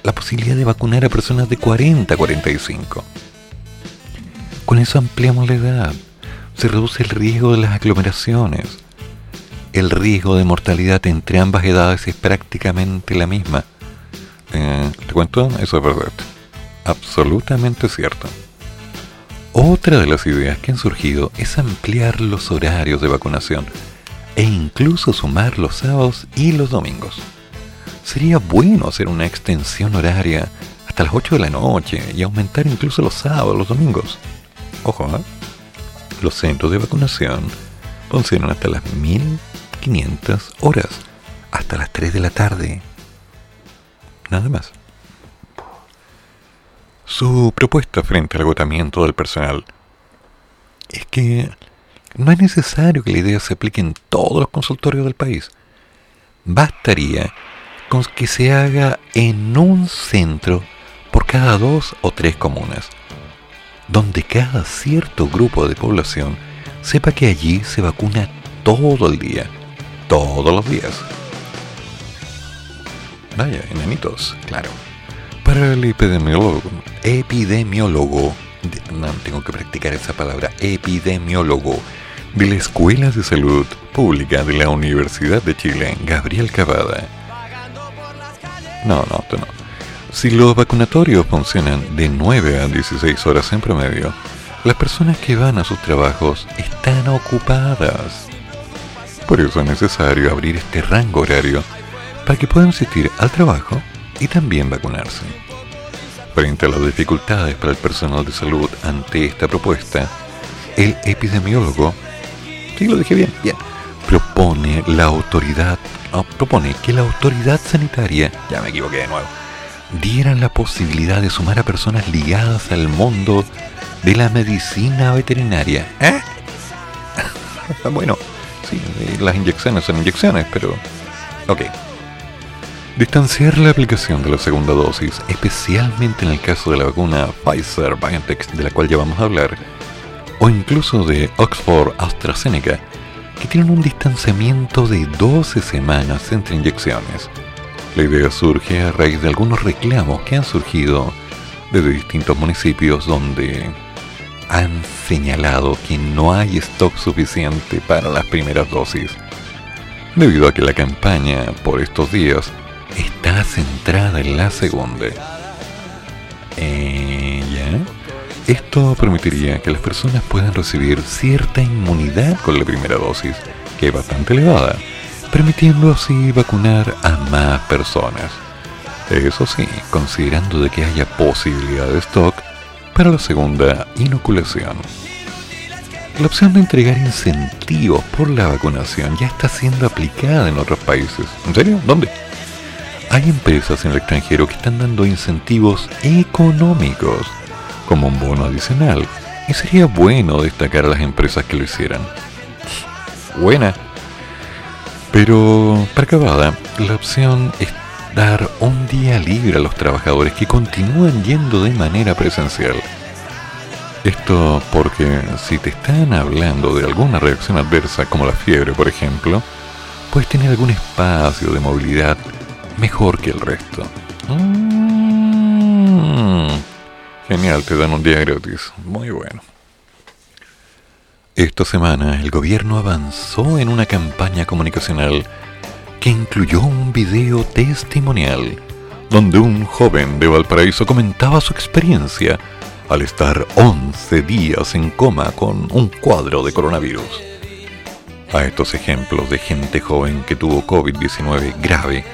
la posibilidad de vacunar a personas de 40 a 45. Con eso ampliamos la edad, se reduce el riesgo de las aglomeraciones. El riesgo de mortalidad entre ambas edades es prácticamente la misma. Eh, ¿Te cuento? Eso es verdad. Absolutamente cierto. Otra de las ideas que han surgido es ampliar los horarios de vacunación e incluso sumar los sábados y los domingos sería bueno hacer una extensión horaria hasta las 8 de la noche y aumentar incluso los sábados, los domingos. Ojo, ¿eh? los centros de vacunación funcionan hasta las 1500 horas, hasta las 3 de la tarde. Nada más. Su propuesta frente al agotamiento del personal es que no es necesario que la idea se aplique en todos los consultorios del país. Bastaría con que se haga en un centro por cada dos o tres comunas, donde cada cierto grupo de población sepa que allí se vacuna todo el día, todos los días. Vaya, enanitos, claro. Para el epidemiólogo, epidemiólogo, no tengo que practicar esa palabra, epidemiólogo, de la Escuela de Salud Pública de la Universidad de Chile, Gabriel Cavada, no, no, no. Si los vacunatorios funcionan de 9 a 16 horas en promedio, las personas que van a sus trabajos están ocupadas. Por eso es necesario abrir este rango horario para que puedan asistir al trabajo y también vacunarse. Frente a las dificultades para el personal de salud ante esta propuesta, el epidemiólogo, sí lo dije bien, bien, propone la autoridad Ah, propone que la autoridad sanitaria, ya me equivoqué de nuevo, diera la posibilidad de sumar a personas ligadas al mundo de la medicina veterinaria. ¿Eh? bueno, sí, las inyecciones son inyecciones, pero... Ok. Distanciar la aplicación de la segunda dosis, especialmente en el caso de la vacuna Pfizer BioNTech, de la cual ya vamos a hablar, o incluso de Oxford AstraZeneca, que tienen un distanciamiento de 12 semanas entre inyecciones. La idea surge a raíz de algunos reclamos que han surgido desde distintos municipios donde han señalado que no hay stock suficiente para las primeras dosis, debido a que la campaña por estos días está centrada en la segunda. Eh, ¿Ya? Esto permitiría que las personas puedan recibir cierta inmunidad con la primera dosis, que es bastante elevada, permitiendo así vacunar a más personas. Eso sí, considerando de que haya posibilidad de stock para la segunda inoculación. La opción de entregar incentivos por la vacunación ya está siendo aplicada en otros países. ¿En serio? ¿Dónde? Hay empresas en el extranjero que están dando incentivos económicos como un bono adicional. Y sería bueno destacar a las empresas que lo hicieran. Buena. Pero, para acabada, la opción es dar un día libre a los trabajadores que continúan yendo de manera presencial. Esto porque si te están hablando de alguna reacción adversa como la fiebre, por ejemplo, puedes tener algún espacio de movilidad mejor que el resto. Mm. Genial, te dan un día gratis. Muy bueno. Esta semana el gobierno avanzó en una campaña comunicacional que incluyó un video testimonial donde un joven de Valparaíso comentaba su experiencia al estar 11 días en coma con un cuadro de coronavirus. A estos ejemplos de gente joven que tuvo COVID-19 grave,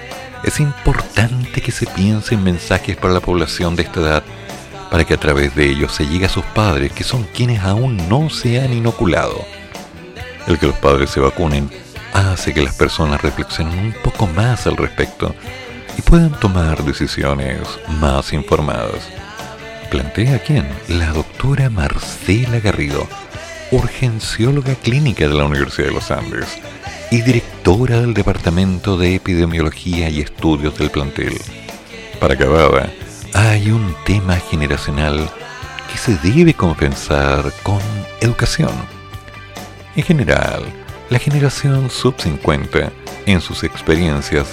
es importante que se piense en mensajes para la población de esta edad para que a través de ellos se llegue a sus padres, que son quienes aún no se han inoculado. El que los padres se vacunen hace que las personas reflexionen un poco más al respecto y puedan tomar decisiones más informadas. Plantea quién? La doctora Marcela Garrido, urgencióloga clínica de la Universidad de los Andes y directora del Departamento de Epidemiología y Estudios del plantel. Para acabada, hay un tema generacional que se debe compensar con educación. En general, la generación sub-50, en sus experiencias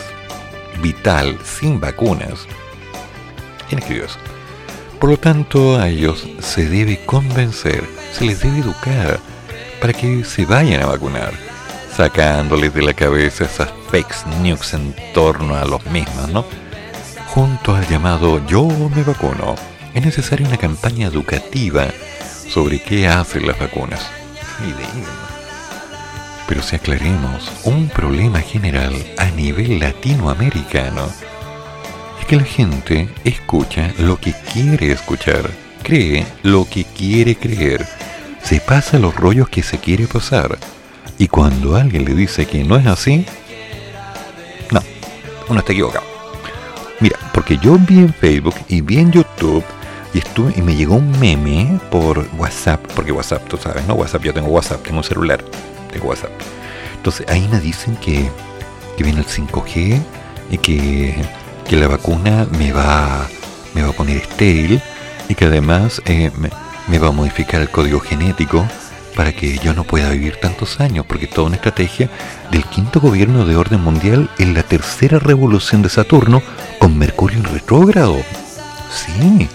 vital sin vacunas, ¿quién escribió eso? Por lo tanto, a ellos se debe convencer, se les debe educar para que se vayan a vacunar, sacándoles de la cabeza esas fake news en torno a los mismos, ¿no? Junto al llamado Yo me vacuno, es necesaria una campaña educativa sobre qué hacen las vacunas. Pero si aclaremos, un problema general a nivel latinoamericano es que la gente escucha lo que quiere escuchar, cree lo que quiere creer, se pasa los rollos que se quiere pasar. Y cuando alguien le dice que no es así, no, uno está equivocado. Mira, porque yo vi en Facebook y vi en YouTube y estuve y me llegó un meme por WhatsApp, porque WhatsApp, tú sabes, ¿no? WhatsApp, yo tengo WhatsApp, tengo un celular, tengo WhatsApp. Entonces ahí me dicen que, que viene el 5G y que, que, la vacuna me va, me va a poner estéril y que además eh, me, me va a modificar el código genético para que yo no pueda vivir tantos años, porque toda una estrategia del quinto gobierno de orden mundial en la tercera revolución de Saturno con Mercurio en retrógrado. Sí.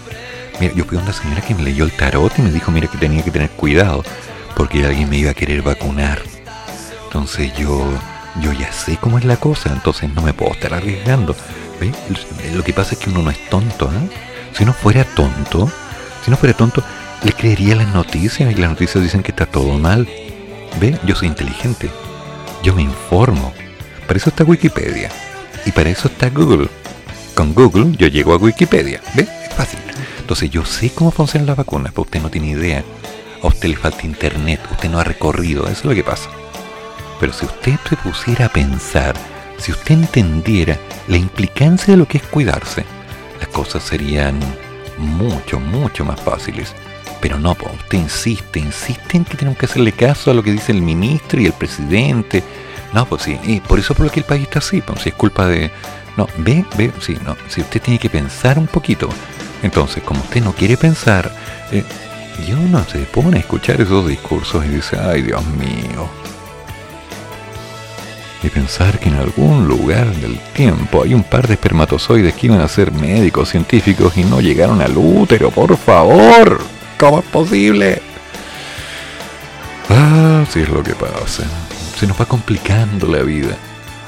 Mira, yo fui a una señora que me leyó el tarot y me dijo, mira que tenía que tener cuidado, porque alguien me iba a querer vacunar. Entonces yo, yo ya sé cómo es la cosa, entonces no me puedo estar arriesgando. ¿Ve? Lo que pasa es que uno no es tonto, ¿eh? Si no fuera tonto, si no fuera tonto, le creería las noticias y las noticias dicen que está todo mal. ¿Ve? Yo soy inteligente. Yo me informo. Para eso está Wikipedia. Y para eso está Google. Con Google yo llego a Wikipedia. ¿Ve? Es fácil. Entonces yo sé cómo funcionan las vacunas, pero usted no tiene idea. A usted le falta internet, usted no ha recorrido, eso es lo que pasa. Pero si usted se pusiera a pensar, si usted entendiera la implicancia de lo que es cuidarse, las cosas serían mucho, mucho más fáciles. Pero no, usted insiste, insiste en que tenemos que hacerle caso a lo que dice el ministro y el presidente. No, pues sí, y por eso por lo que el país está así, pues si es culpa de... No, ve, ve, sí, no, si usted tiene que pensar un poquito. Entonces, como usted no quiere pensar, eh, y uno se pone a escuchar esos discursos y dice, ay Dios mío. Y pensar que en algún lugar del tiempo hay un par de espermatozoides que iban a ser médicos, científicos y no llegaron al útero, por favor. ¿Cómo es posible? Ah, sí es lo que pasa. Se nos va complicando la vida.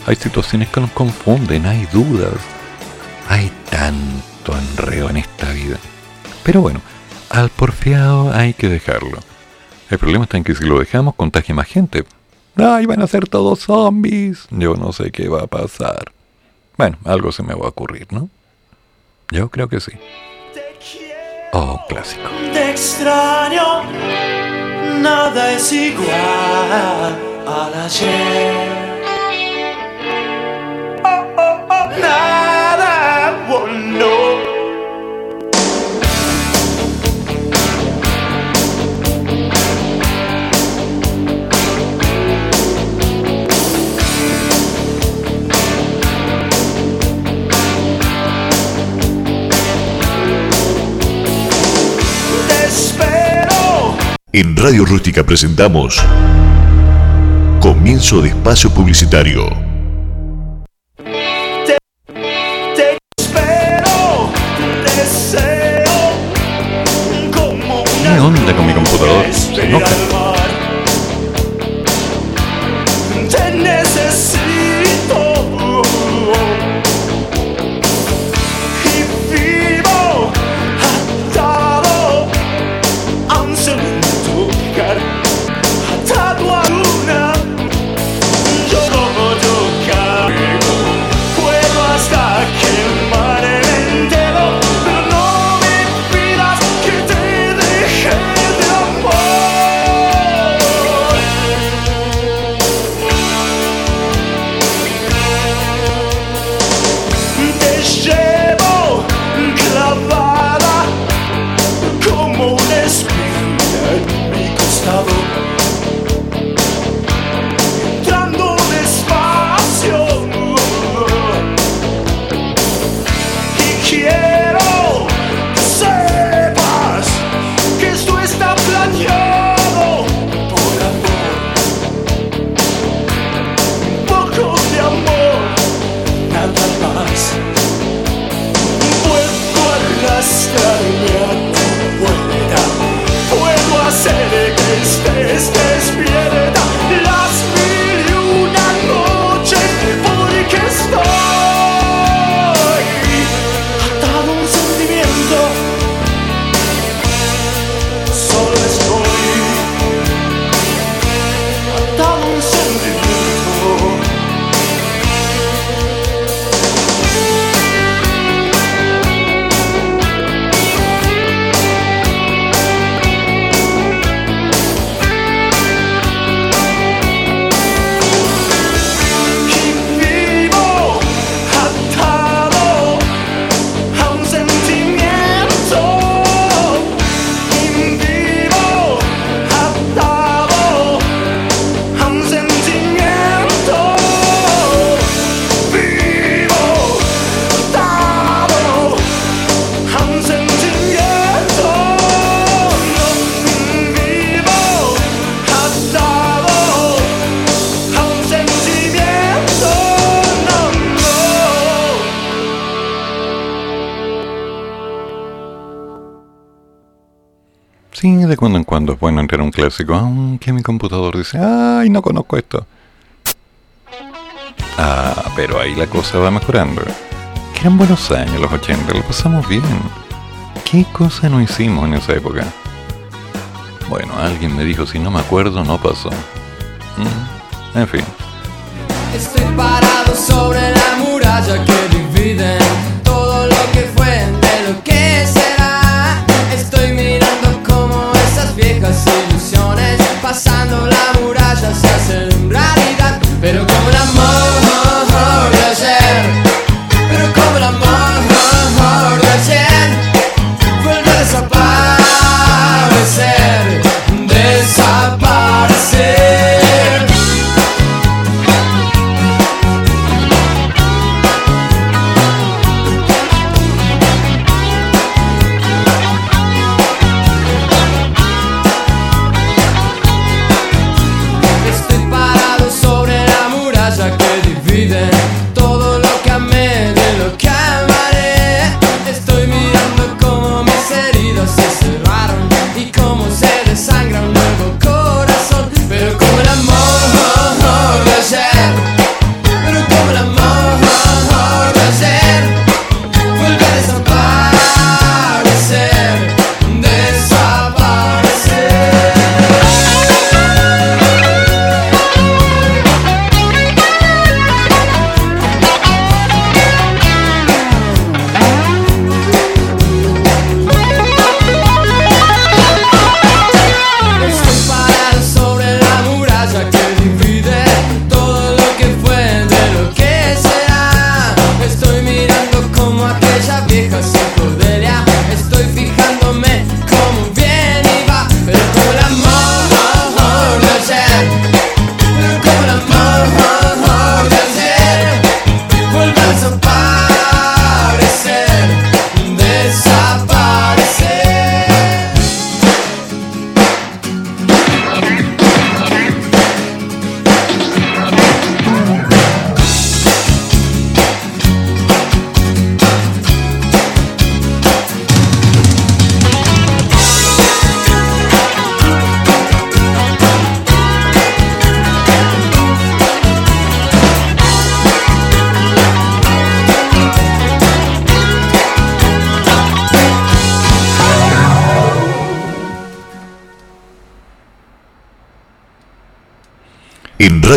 Hay situaciones que nos confunden, hay dudas. Hay tanto enredo en esta vida. Pero bueno, al porfiado hay que dejarlo. El problema está en que si lo dejamos contagia más gente. ¡Ay, van a ser todos zombies! Yo no sé qué va a pasar. Bueno, algo se me va a ocurrir, ¿no? Yo creo que sí. Oh, clásico. Te extraño, nada es igual al ayer. Oh, oh, oh, nada, En Radio Rústica presentamos Comienzo de Espacio Publicitario. Te espero, te deseo como una ¿Qué onda con mi computador? Se enoja. Ay, no conozco esto. Ah, pero ahí la cosa va mejorando. Que eran buenos años los 80, lo pasamos bien. ¿Qué cosa no hicimos en esa época? Bueno, alguien me dijo, si no me acuerdo, no pasó. Mm, en fin. Estoy parado sobre la muralla que divide todo lo que fue de lo que será. Estoy mirando como esas viejas ilusiones pasando la muralla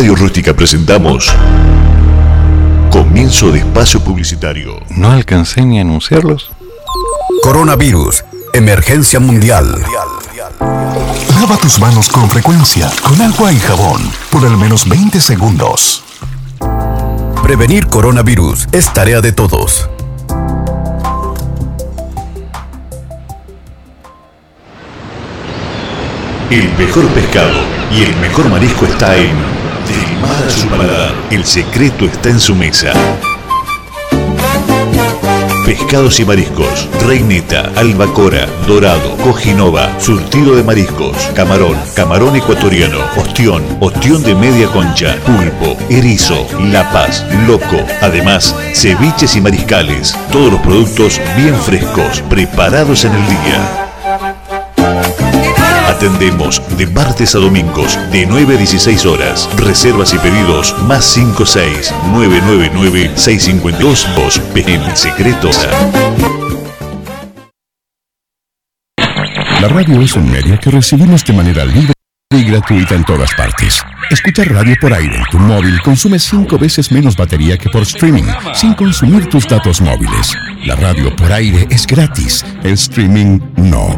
Radio Rústica presentamos Comienzo de espacio publicitario. No alcancé ni a anunciarlos. Coronavirus. Emergencia mundial. Lava tus manos con frecuencia, con agua y jabón, por al menos 20 segundos. Prevenir coronavirus es tarea de todos. El mejor pescado y el mejor marisco está en El secreto está en su mesa. Pescados y mariscos, reineta, albacora, dorado, cojinova, surtido de mariscos, camarón, camarón ecuatoriano, ostión, ostión de media concha, pulpo, erizo, lapas, loco. Además, ceviches y mariscales. Todos los productos bien frescos, preparados en el día. Atendemos de martes a domingos de 9 a 16 horas. Reservas y pedidos más 56 999 652 2 en secreto. La radio es un medio que recibimos de manera libre y gratuita en todas partes. Escuchar radio por aire en tu móvil consume cinco veces menos batería que por streaming, sin consumir tus datos móviles. La radio por aire es gratis, el streaming no.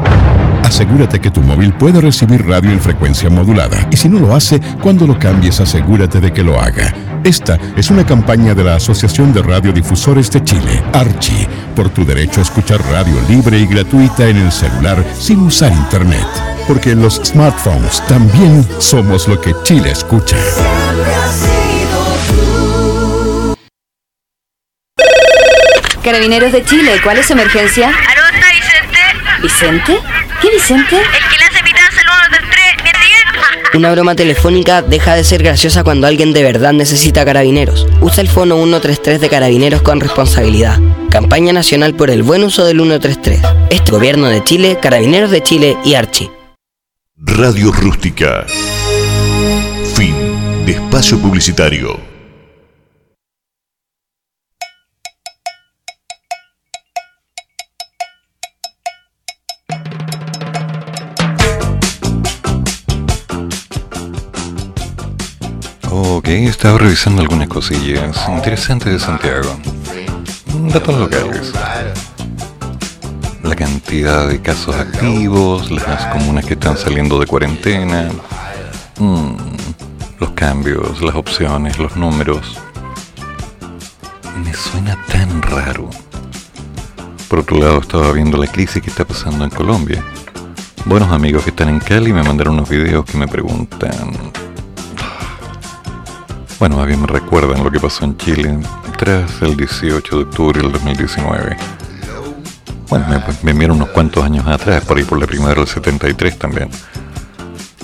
Asegúrate que tu móvil pueda recibir radio en frecuencia modulada y si no lo hace, cuando lo cambies asegúrate de que lo haga. Esta es una campaña de la Asociación de Radiodifusores de Chile, Archi, por tu derecho a escuchar radio libre y gratuita en el celular sin usar internet. Porque en los smartphones también somos lo que Chile escucha. Carabineros de Chile, ¿cuál es su emergencia? ¿Aló, Vicente? ¿Vicente? ¿Qué Vicente? El que le hace pitanza al 1 del 3, ¿viene bien? Una broma telefónica deja de ser graciosa cuando alguien de verdad necesita carabineros. Usa el fono 133 de carabineros con responsabilidad. Campaña Nacional por el Buen Uso del 133. Este Gobierno de Chile, Carabineros de Chile y Archi. Radio Rústica. Fin de espacio publicitario. Estaba revisando algunas cosillas interesantes de Santiago. Datos locales. La cantidad de casos activos, las comunas que están saliendo de cuarentena, mm, los cambios, las opciones, los números. Me suena tan raro. Por otro lado, estaba viendo la crisis que está pasando en Colombia. Buenos amigos que están en Cali me mandaron unos videos que me preguntan bueno, a mí me recuerdan lo que pasó en Chile tras el 18 de octubre del 2019. Bueno, me, me unos cuantos años atrás, por ahí por la primavera del 73 también.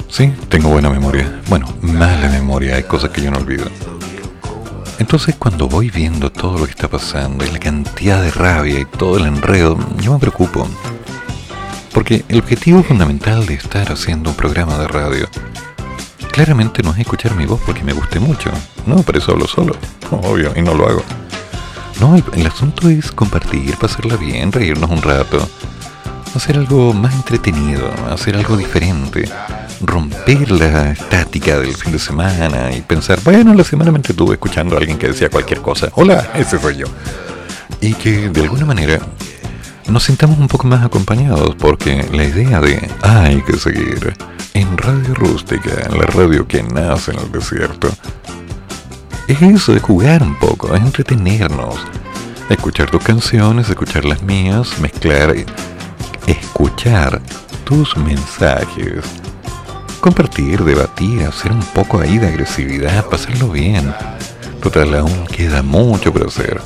Sí, tengo buena memoria. Bueno, mala memoria, hay cosas que yo no olvido. Entonces cuando voy viendo todo lo que está pasando y la cantidad de rabia y todo el enredo, yo me preocupo. Porque el objetivo fundamental de estar haciendo un programa de radio claramente no es escuchar mi voz porque me guste mucho. No, por eso hablo solo. Obvio, y no lo hago. No, el, asunto es compartir, pasarla bien, reírnos un rato, hacer algo más entretenido, hacer algo diferente, romper la estática del fin de semana y pensar, bueno, la semana me entretuve escuchando a alguien que decía cualquier cosa. Hola, ese soy yo. Y que de alguna manera nos sintamos un poco más acompañados porque la idea de hay que seguir en Radio Rústica, en la radio que nace en el desierto, es eso de jugar un poco, es entretenernos, escuchar tus canciones, escuchar las mías, mezclar, escuchar tus mensajes, compartir, debatir, hacer un poco ahí de agresividad, pasarlo bien. Total, aún queda mucho por hacer.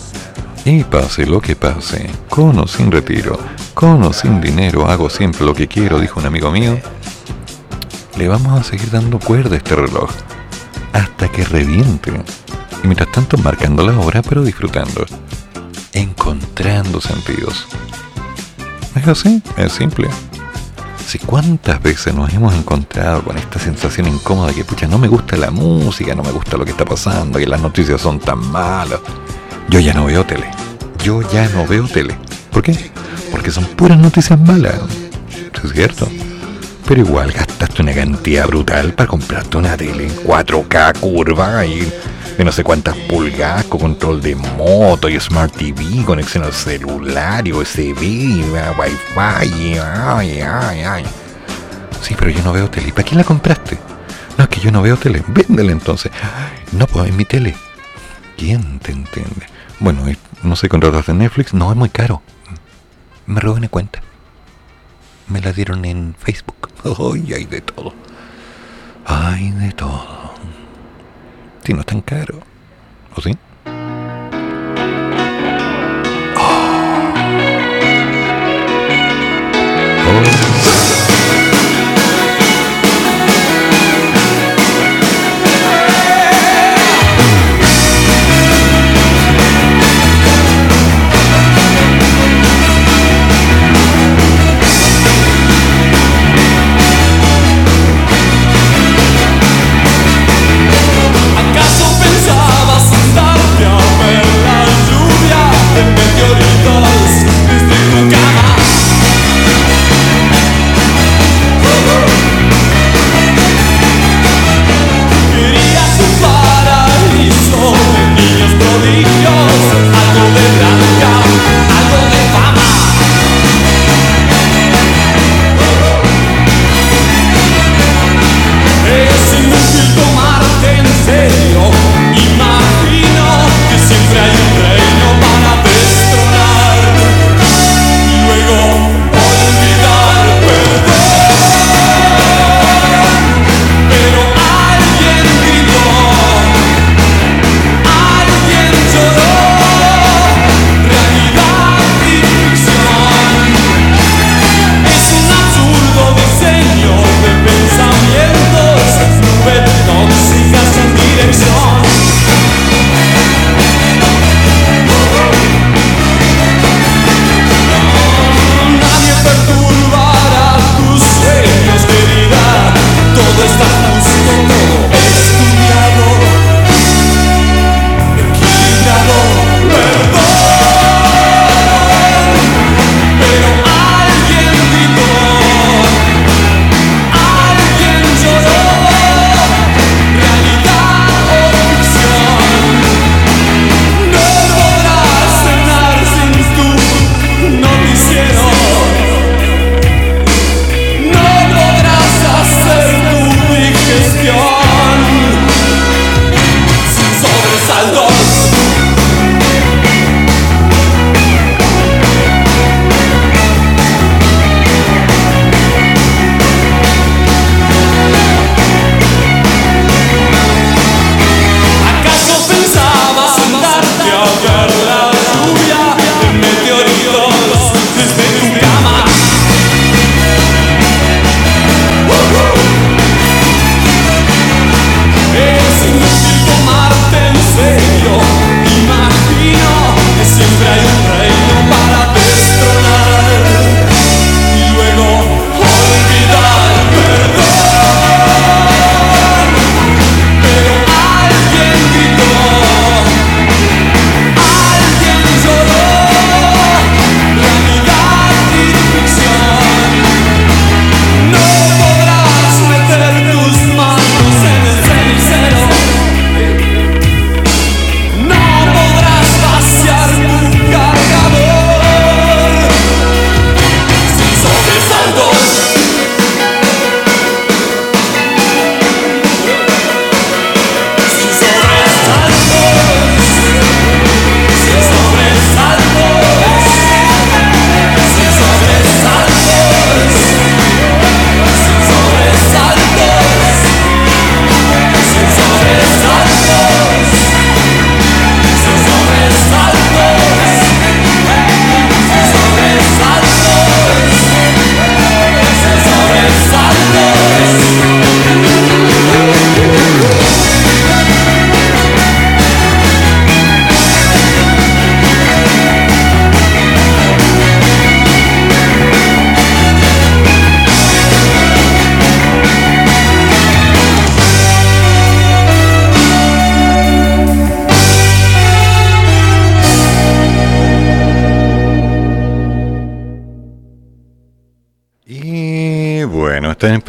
Y pase lo que pase, con o sin retiro, con o sin dinero, hago siempre lo que quiero, dijo un amigo mío. Le vamos a seguir dando cuerda a este reloj hasta que reviente. Y mientras tanto marcando la hora, pero disfrutando. Encontrando sentidos. Es así, es simple. Si cuántas veces nos hemos encontrado con esta sensación incómoda que, pucha, no me gusta la música, no me gusta lo que está pasando, que las noticias son tan malas yo ya no veo tele. Yo ya no veo tele. ¿Por qué? Porque son puras noticias malas. Es cierto. Pero igual gastaste una cantidad brutal para comprarte una tele 4K curva y de no sé cuántas pulgadas con control de moto y Smart TV, conexión al celular y USB, Wi-Fi. Ay, ay, ay. Sí, pero yo no veo tele. ¿Y para qué la compraste? No, es que yo no veo tele. Véndela entonces. No, pues en mi tele. ¿Quién te entiende? Bueno, no sé, contratas de Netflix, no es muy caro. Me robé una cuenta. Me la dieron en Facebook. Ay, hay de todo. Hay de todo. Si no es tan caro. ¿O sí?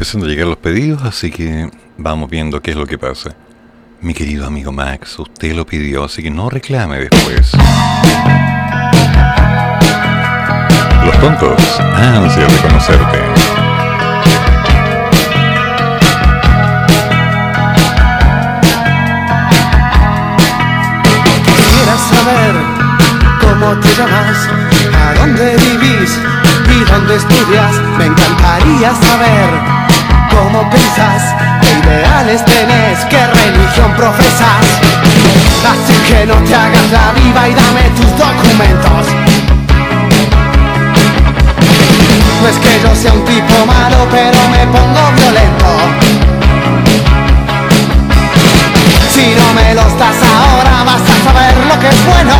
Empezando a llegar los pedidos, así que vamos viendo qué es lo que pasa. Mi querido amigo Max, usted lo pidió, así que no reclame después. Los tontos ansian de conocerte. Quisiera saber cómo te llamas, a dónde vivís y dónde estudias. Me encantaría saber cómo pensás, qué ideales tenés, qué religión profesas. Así que no te hagas la viva y dame tus documentos. No es que yo sea un tipo malo, pero me pongo violento. Si no me los das ahora, vas a saber lo que es bueno.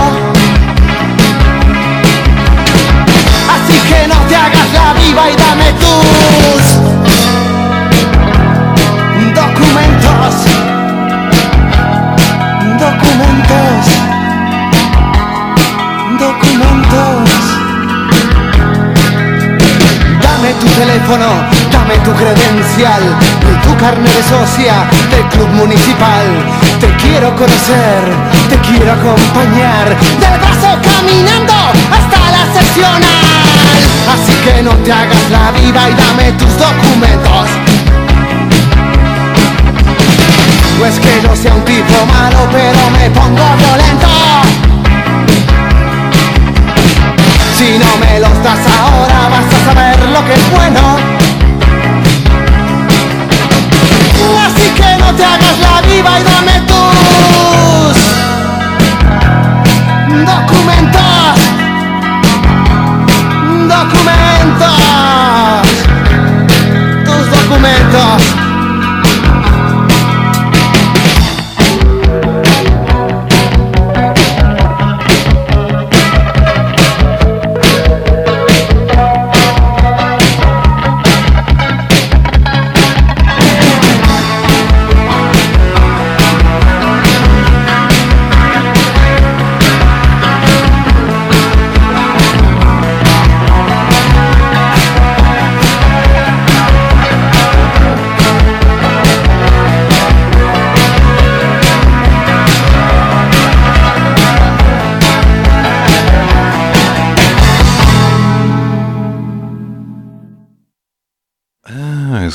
Así que no te hagas la viva y dame tus documentos. Documentos. Documentos. Dame tu teléfono, dame tu credencial y tu carne de socia del club municipal. Te quiero conocer, te quiero acompañar del brazo caminando hasta la seccional. Así que no te hagas la viva y dame tus documentos. No es que yo sea un tipo malo, pero me pongo violento. Si no me los das ahora, vas a saber lo que es bueno. Así que no te hagas la viva y dame tus documentos. Documentos. Tus documentos.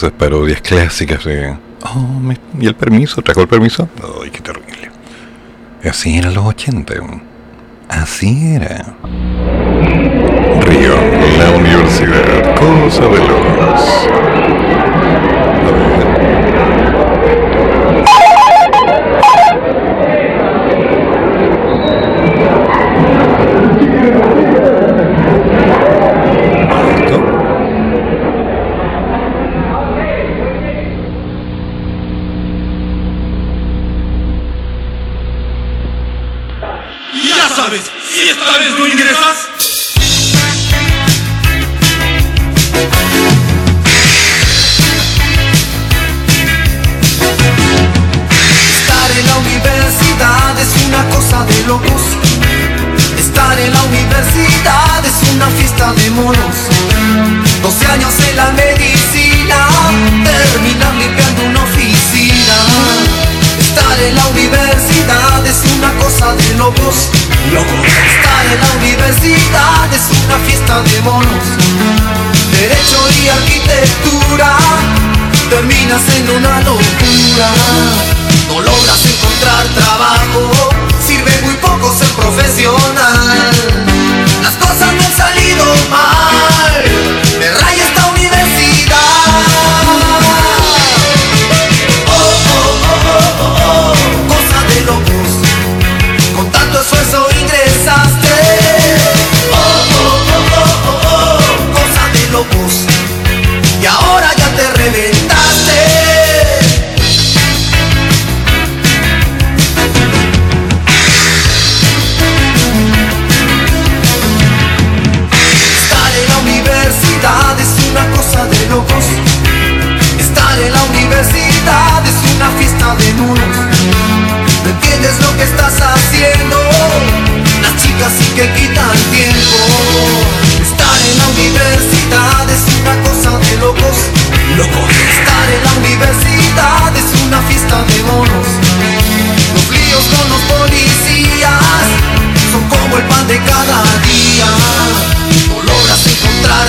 Esas parodias clásicas de... Oh, me- ¿y el permiso? ¿Trajo el permiso? Ay, qué terrible. Así eran los 80. Así era. Río, la universidad, cosa de locos.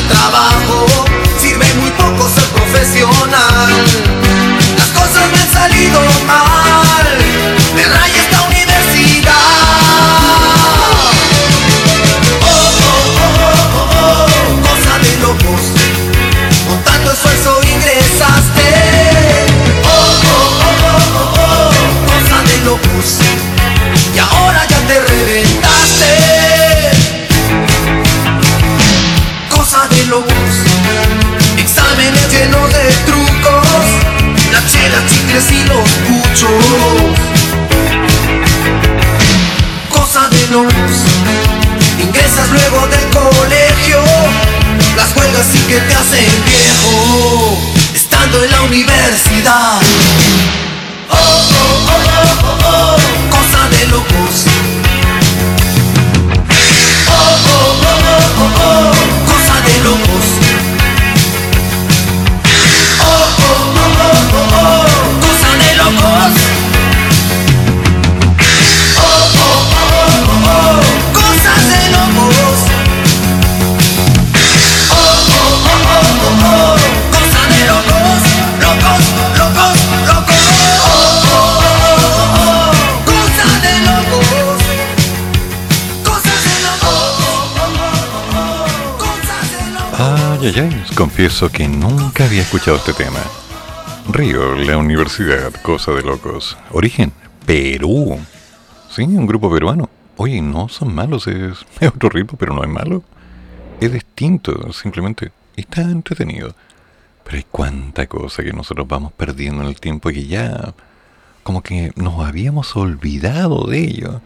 trabajo, sirve muy poco ser profesional. confieso que nunca había escuchado este tema. Río, la universidad, cosa de locos. Origen, Perú. Sí, un grupo peruano. Oye, no son malos, es, es otro ritmo, pero no es malo. Es distinto, simplemente. Está entretenido. Pero hay cuánta cosa que nosotros vamos perdiendo en el tiempo y que ya como que nos habíamos olvidado de ello.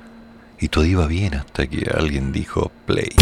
Y todo iba bien hasta que alguien dijo play.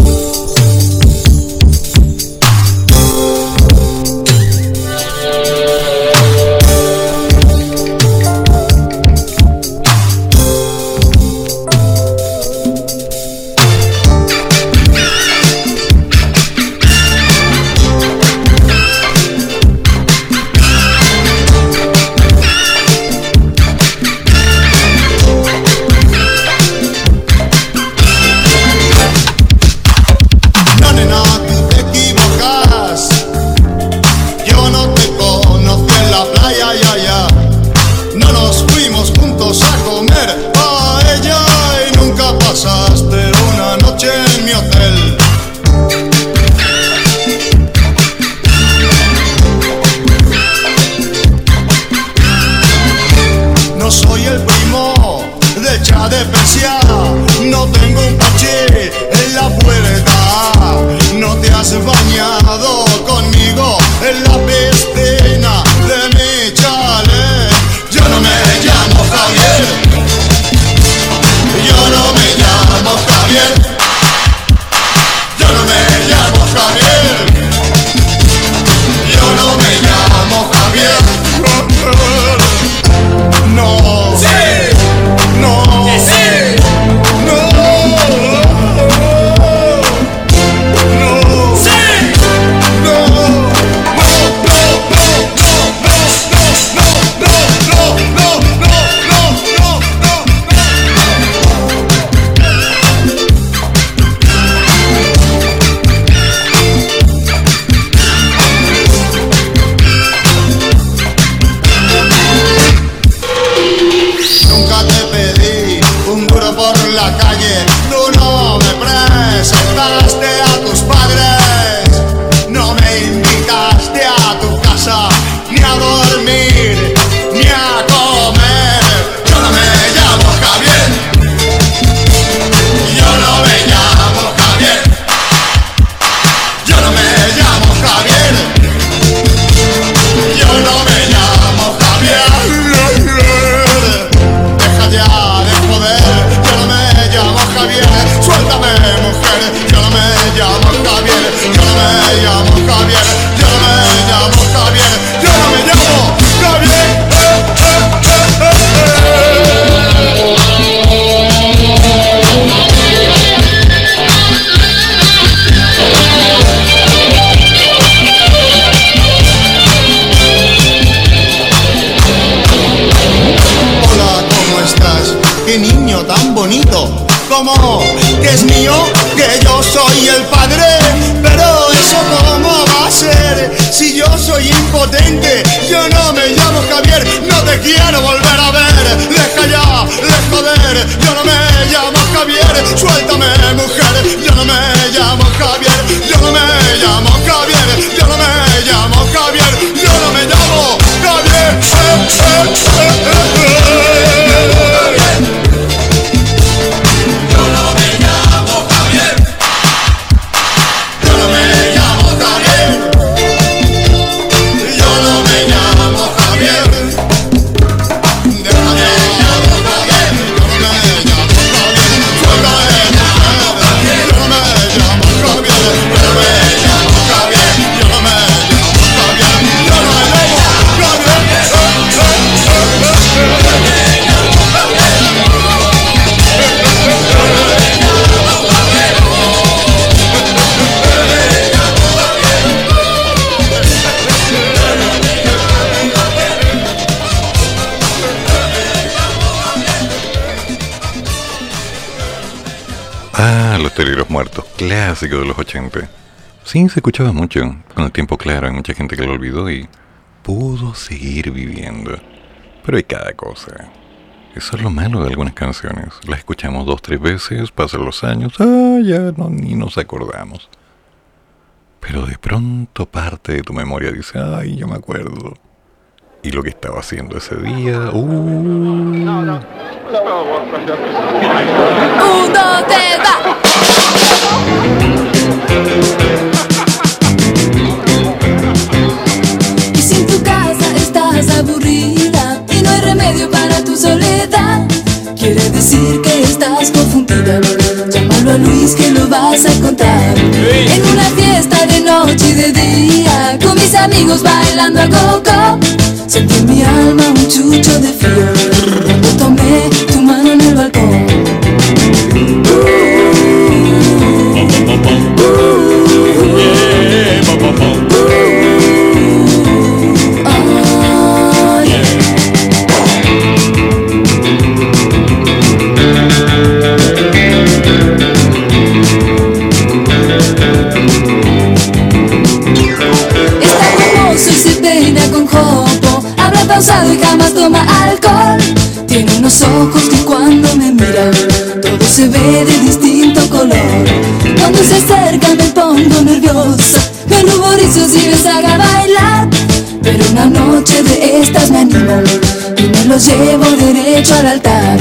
Clásico de los 80. Sí, se escuchaba mucho. Con el tiempo, claro, hay mucha gente que lo olvidó y pudo seguir viviendo. Pero hay cada cosa. Eso es lo malo de algunas canciones. Las escuchamos dos, tres veces, pasan los años, ah, ya no, ni nos acordamos. Pero de pronto parte de tu memoria dice, ay, yo me acuerdo. Y lo que estaba haciendo ese día, uh, dos, tres, va. Y si en tu casa estás aburrida y no hay remedio para tu soledad, quiere decir que estás confundida. Llámalo a Luis que lo vas a encontrar. En una fiesta de noche y de día, con mis amigos bailando a coco. Sentí en mi alma un chucho de frío cuando tomé Habla pausado y jamás toma alcohol. Tiene unos ojos que cuando me miran Todo se ve de distinto color. Cuando se acerca me pongo nerviosa Me ruborizo si me haga bailar. Pero una noche de estas me animo Y me lo llevo derecho al altar.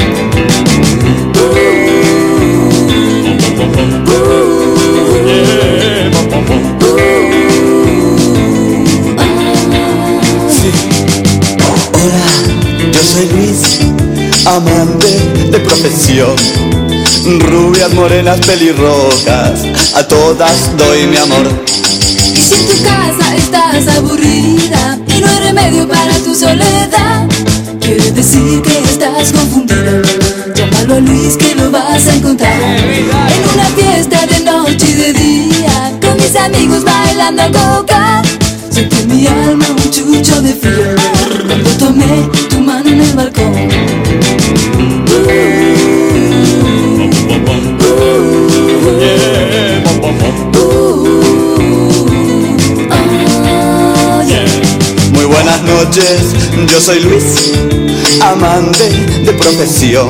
Yo Luis, amante de profesión. Rubias, morenas, pelirrojas, a todas doy mi amor. Y si en tu casa estás aburrida y no hay remedio para tu soledad, quiere decir que estás confundida. Llámalo a Luis que lo vas a encontrar. En una fiesta de noche y de día, con mis amigos bailando coca. Sentí en mi alma un chucho de frío cuando tomé en el. Muy buenas noches, yo soy Luis, amante de profesión.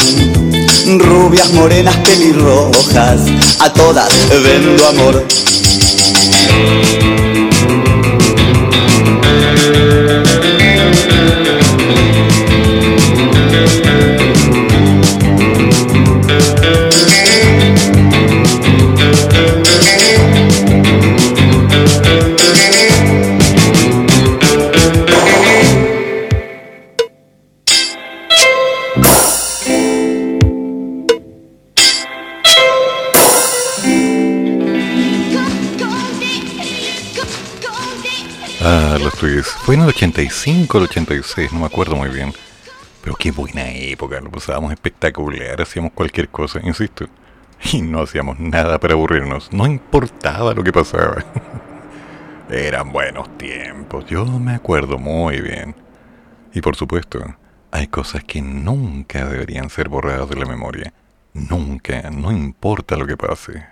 Rubias, morenas, pelirrojas, a todas vendo amor. 85 o el 86, no me acuerdo muy bien. Pero qué buena época, lo pasábamos espectacular, hacíamos cualquier cosa, insisto. Y no hacíamos nada para aburrirnos, no importaba lo que pasaba. Eran buenos tiempos, yo me acuerdo muy bien. Y por supuesto, hay cosas que nunca deberían ser borradas de la memoria. Nunca, no importa lo que pase.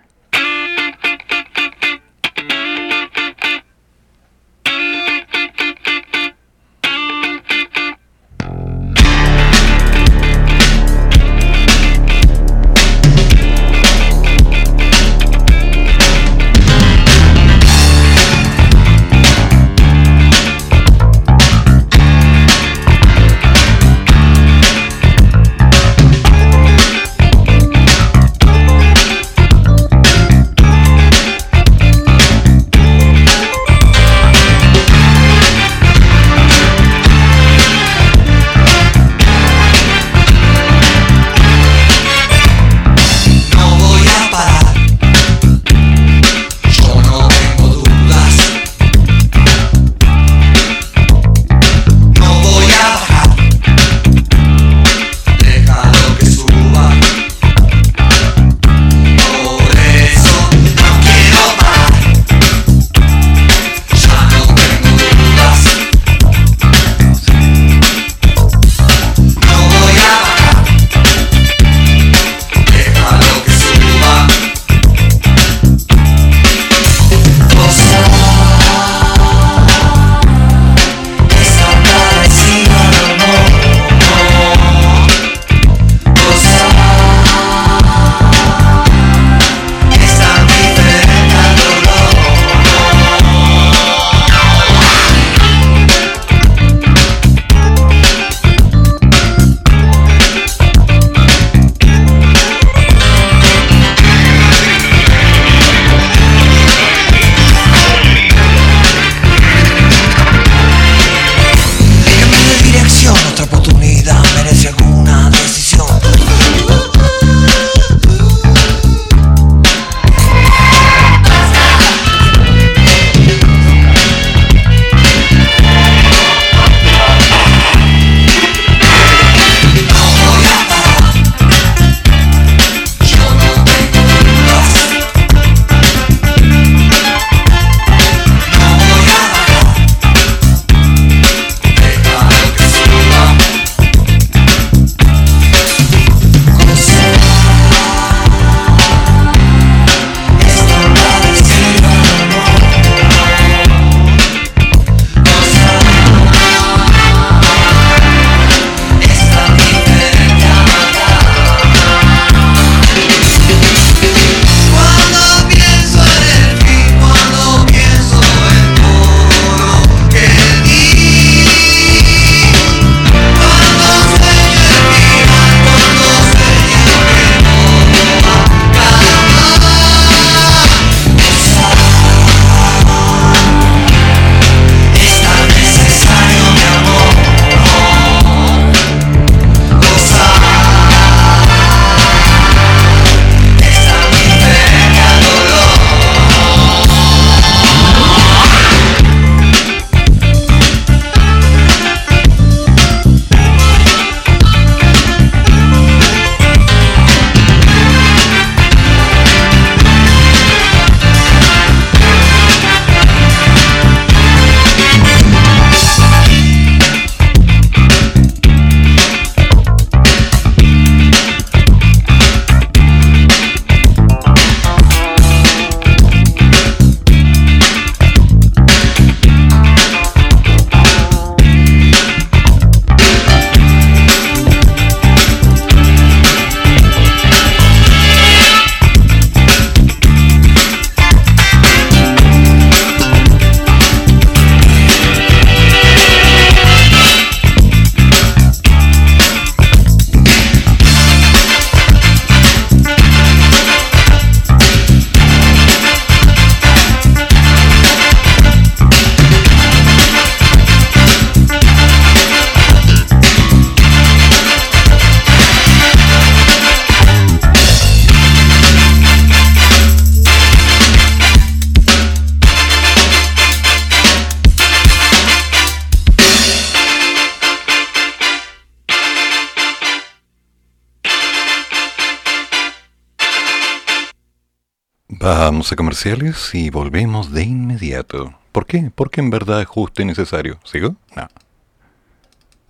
Comerciales y volvemos de inmediato. ¿Por qué? Porque en verdad es justo y necesario. ¿Sigo? No.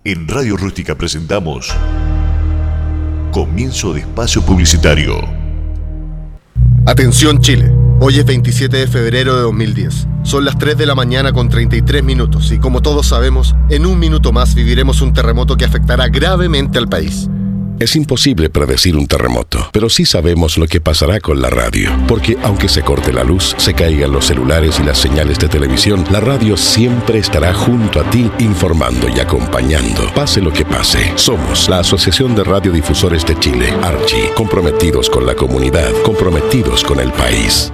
En Radio Rústica presentamos Comienzo de Espacio Publicitario. Atención Chile, hoy es 27 de febrero de 2010. Son las 3 de la mañana con 33 minutos y como todos sabemos, en un minuto más viviremos un terremoto que afectará gravemente al país. Es imposible predecir un terremoto, pero sí sabemos lo que pasará con la radio. Porque aunque se corte la luz, se caigan los celulares y las señales de televisión, la radio siempre estará junto a ti informando y acompañando. Pase lo que pase. Somos la Asociación de Radiodifusores de Chile, Archie, comprometidos con la comunidad, comprometidos con el país.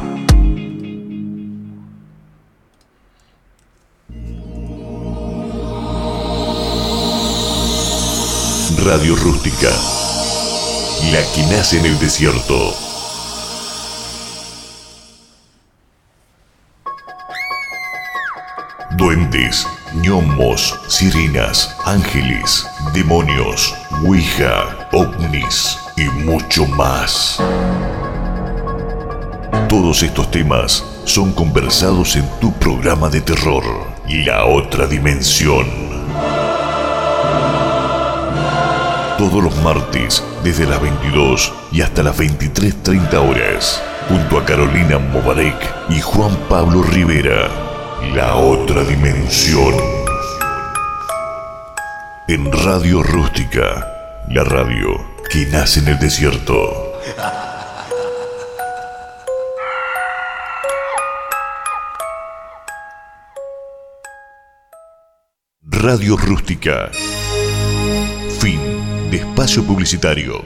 Radio Rústica. La que nace en el desierto. Duendes, gnomos, sirenas, ángeles, demonios, ouija, ovnis y mucho más. Todos estos temas son conversados en tu programa de terror, La Otra Dimensión. Todos los martes, desde las 22 y hasta las 23.30 horas, junto a Carolina Mobarek y Juan Pablo Rivera. La otra dimensión. En Radio Rústica, la radio que nace en el desierto. Radio Rústica. Espacio publicitario.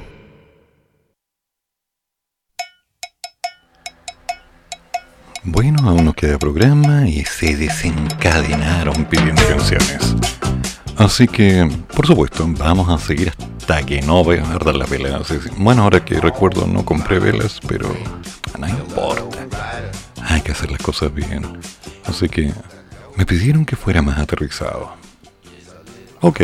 Bueno, aún nos queda programa y se desencadenaron pidiendo canciones. Así que, por supuesto, vamos a seguir hasta que no vea a dar la vela. Bueno, ahora que recuerdo no compré velas, pero no importa. Hay que hacer las cosas bien. Así que me pidieron que fuera más aterrizado. Ok.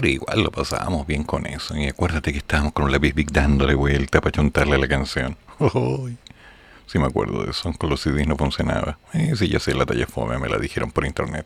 pero igual lo pasábamos bien con eso. Y acuérdate que estábamos con un lápiz big dándole vuelta para chuntarle la canción. Oh, sí me acuerdo de eso, con los CDs no funcionaba. Eh, si ya sé la talla fome, me la dijeron por internet.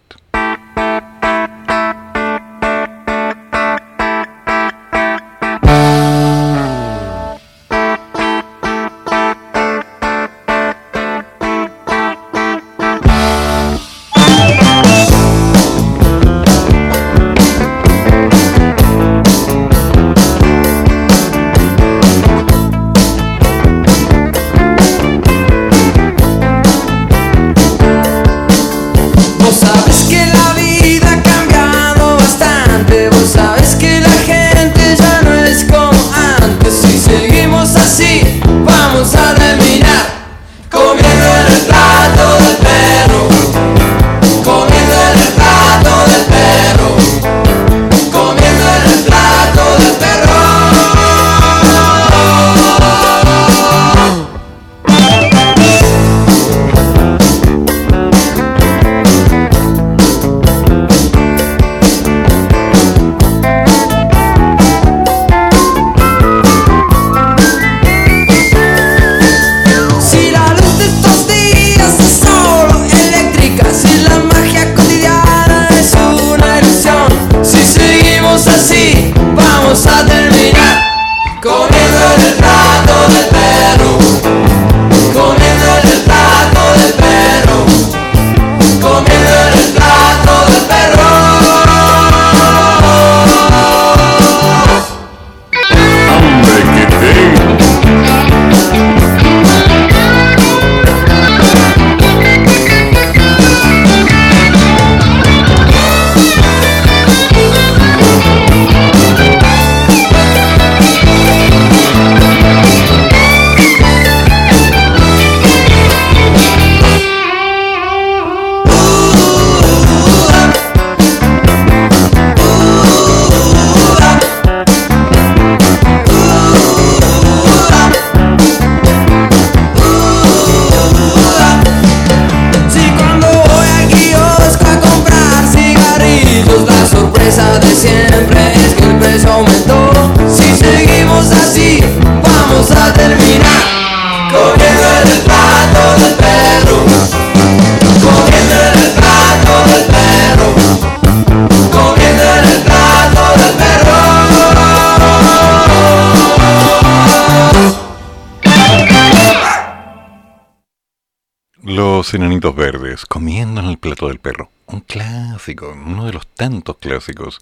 Los enanitos verdes comiendo en el plato del perro. Un clásico, uno de los tantos clásicos.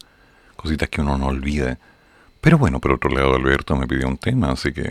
Cositas que uno no olvida. Pero bueno, por otro lado, Alberto me pidió un tema, así que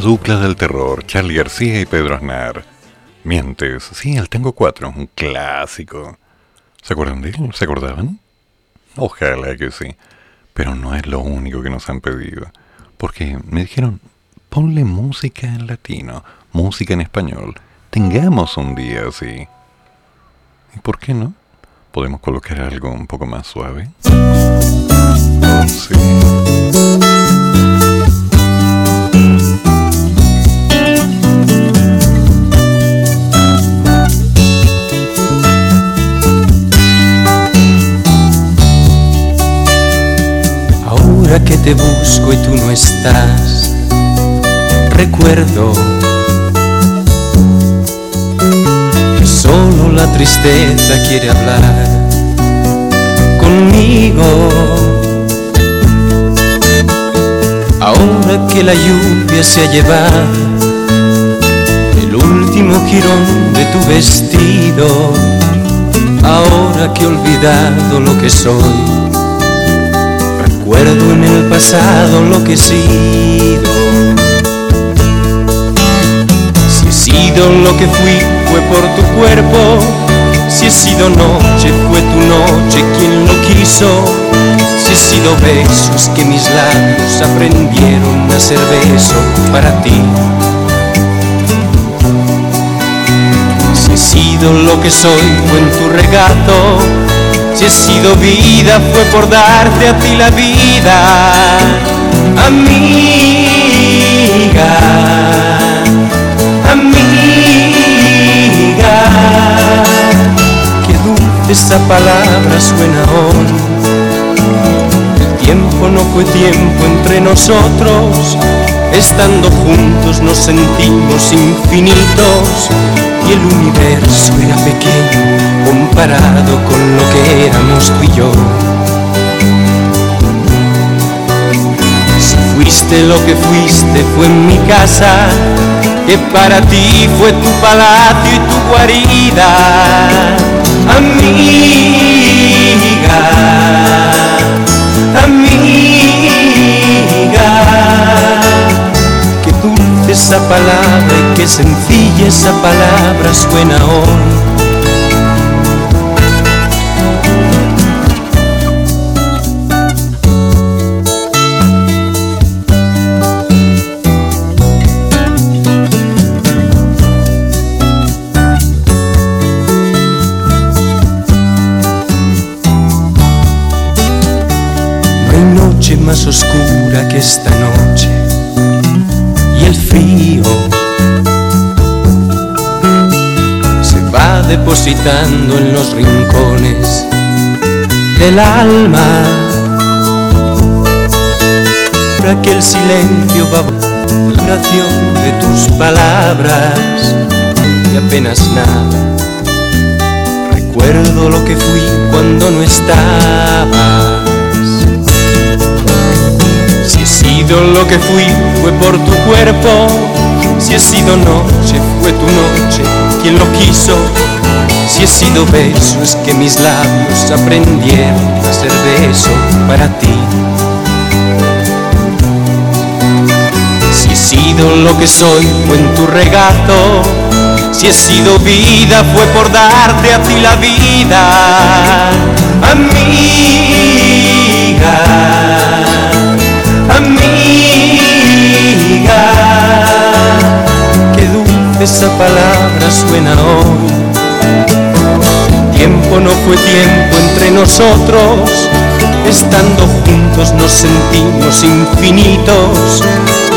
eterna dupla del terror, Charlie García y Pedro Aznar. Mientes, sí, el Tengo Cuatro, un clásico. ¿Se acuerdan de él? ¿Se acordaban? Ojalá que sí. Pero no es lo único que nos han pedido. Porque me dijeron, ponle música en latino, música en español. Tengamos un día así. ¿Y por qué no? ¿Podemos colocar algo un poco más suave? Sí. Ahora que te busco y tú no estás, recuerdo que solo la tristeza quiere hablar conmigo. Ahora que la lluvia se ha llevado el último jirón de tu vestido, ahora que he olvidado lo que soy Recuerdo en el pasado lo que he sido. Si he sido lo que fui, fue por tu cuerpo. Si he sido noche, fue tu noche quien lo quiso. Si he sido besos que mis labios aprendieron a ser beso para ti. Si he sido lo que soy, fue en tu regato si he sido vida fue por darte a ti la vida, amiga, amiga. Qué dulce esa palabra suena hoy. El tiempo no fue tiempo entre nosotros, estando juntos nos sentimos infinitos y el universo era pequeño comparado con lo que éramos tú y yo. Si fuiste lo que fuiste fue en mi casa, que para ti fue tu palacio y tu guarida, amiga. Esa palabra y qué sencilla esa palabra suena hoy. Más oscura que esta noche depositando en los rincones del alma. Para que el silencio va la de tus palabras. Y apenas nada recuerdo lo que fui cuando no estaba sido lo que fui fue por tu cuerpo, si he sido noche fue tu noche. Quien lo quiso, si he sido beso es que mis labios aprendieron a ser beso para ti. Si he sido lo que soy fue en tu regato, si he sido vida fue por darte a ti la vida, amiga amiga. Qué dulce esa palabra suena hoy. Tiempo no fue tiempo entre nosotros, estando juntos nos sentimos infinitos.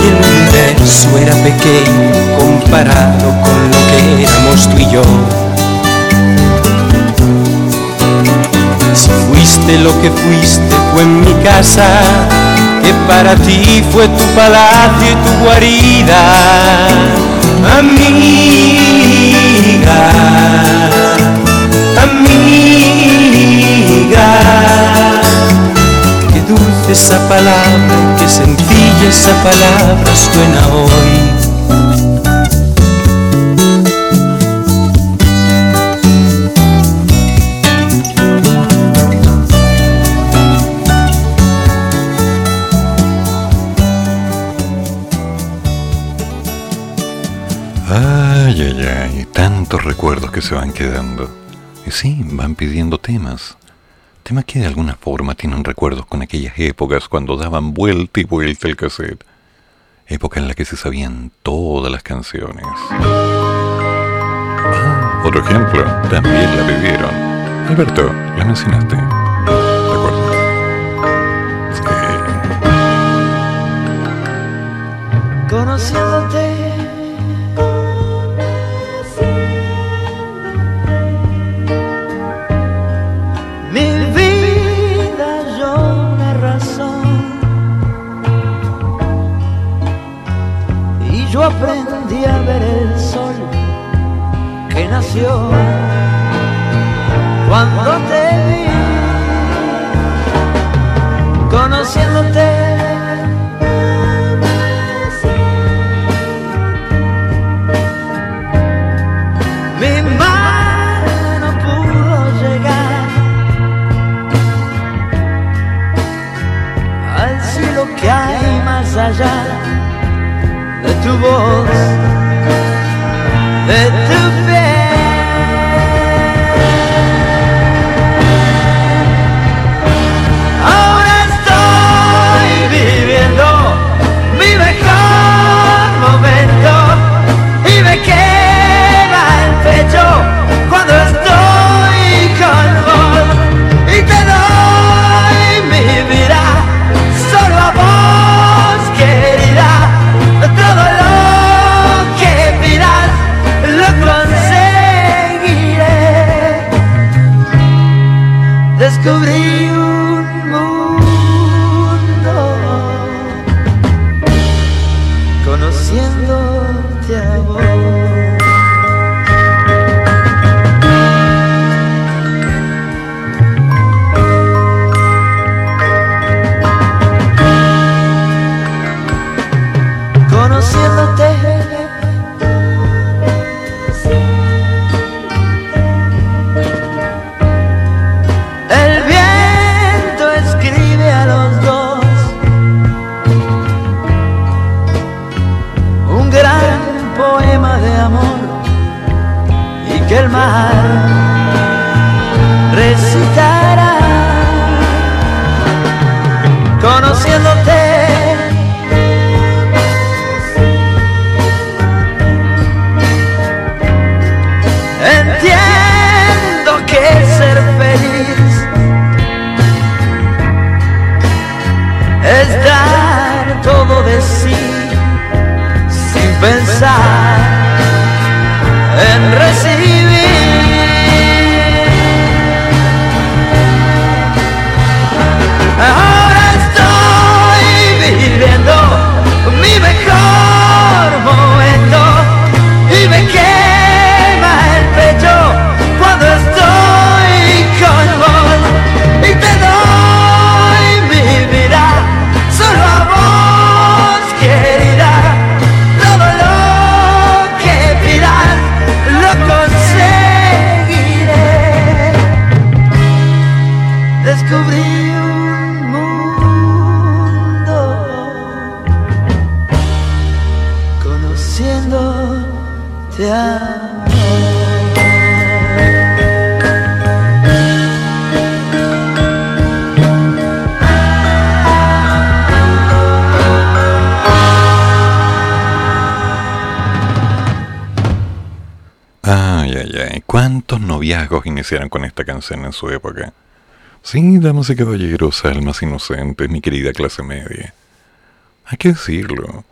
Y el universo era pequeño comparado con lo que éramos tú y yo. Si fuiste lo que fuiste fue en mi casa que para ti fue tu palacio y tu guarida, amiga, amiga. Qué dulce esa palabra, qué sencilla esa palabra suena hoy. recuerdos que se van quedando. Sí, van pidiendo temas. Temas que de alguna forma tienen recuerdos con aquellas épocas cuando daban vuelta y vuelta el cassette. Época en la que se sabían todas las canciones. Ah, otro ejemplo, también la pidieron. Alberto, la mencionaste. ¿De acuerdo? Sí. Conociéndote Aprendí a ver el sol que nació cuando te vi, conociéndote. Mi mano pudo llegar al cielo que hay más allá. tu voz, de tu. hicieran con esta canción en su época. Sí, damas y caballeros, almas inocentes, mi querida clase media. Hay que decirlo.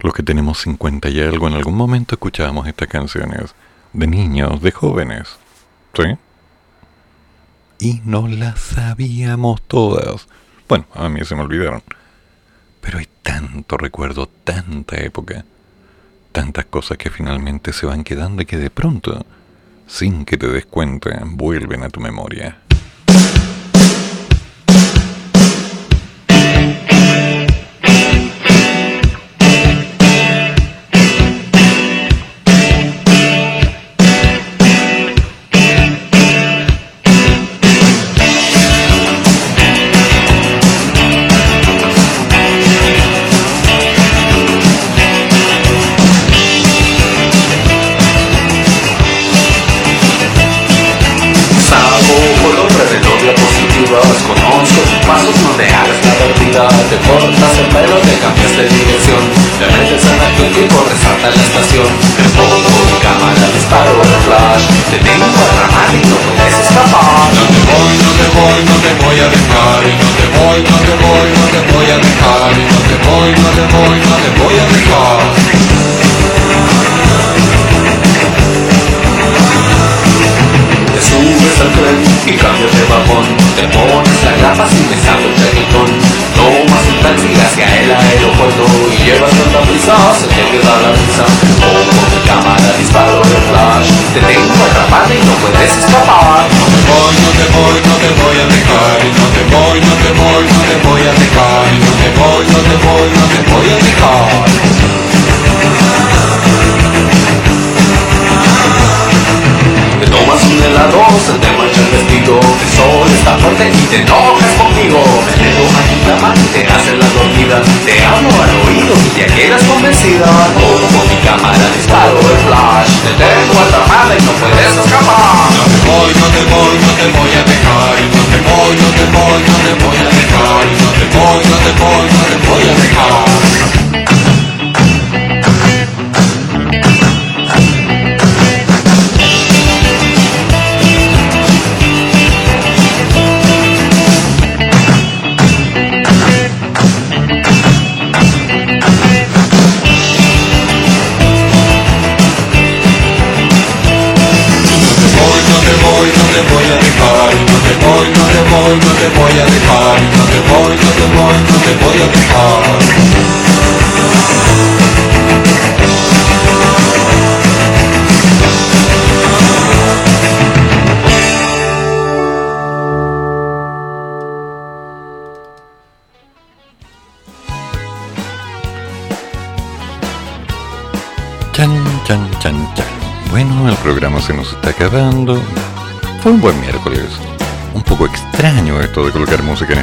Los que tenemos 50 y algo en algún momento escuchábamos estas canciones. De niños, de jóvenes. ¿Sí? Y no las sabíamos todas. Bueno, a mí se me olvidaron. Pero hay tanto recuerdo, tanta época, tantas cosas que finalmente se van quedando y que de pronto sin que te des cuenta, vuelven a tu memoria.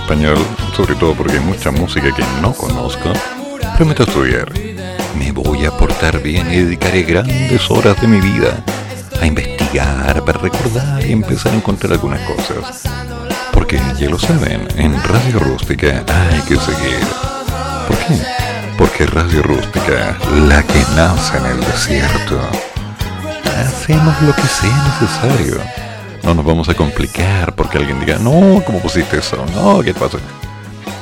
Español, sobre todo porque hay mucha música que no conozco. Prometo estudiar. Me voy a portar bien y dedicaré grandes horas de mi vida a investigar, para recordar y empezar a encontrar algunas cosas. Porque ya lo saben, en Radio Rústica hay que seguir. ¿Por qué? Porque Radio Rústica, la que nace en el desierto, hacemos lo que sea necesario. No nos vamos a complicar porque alguien diga, no, ¿cómo pusiste eso? No, ¿qué pasa?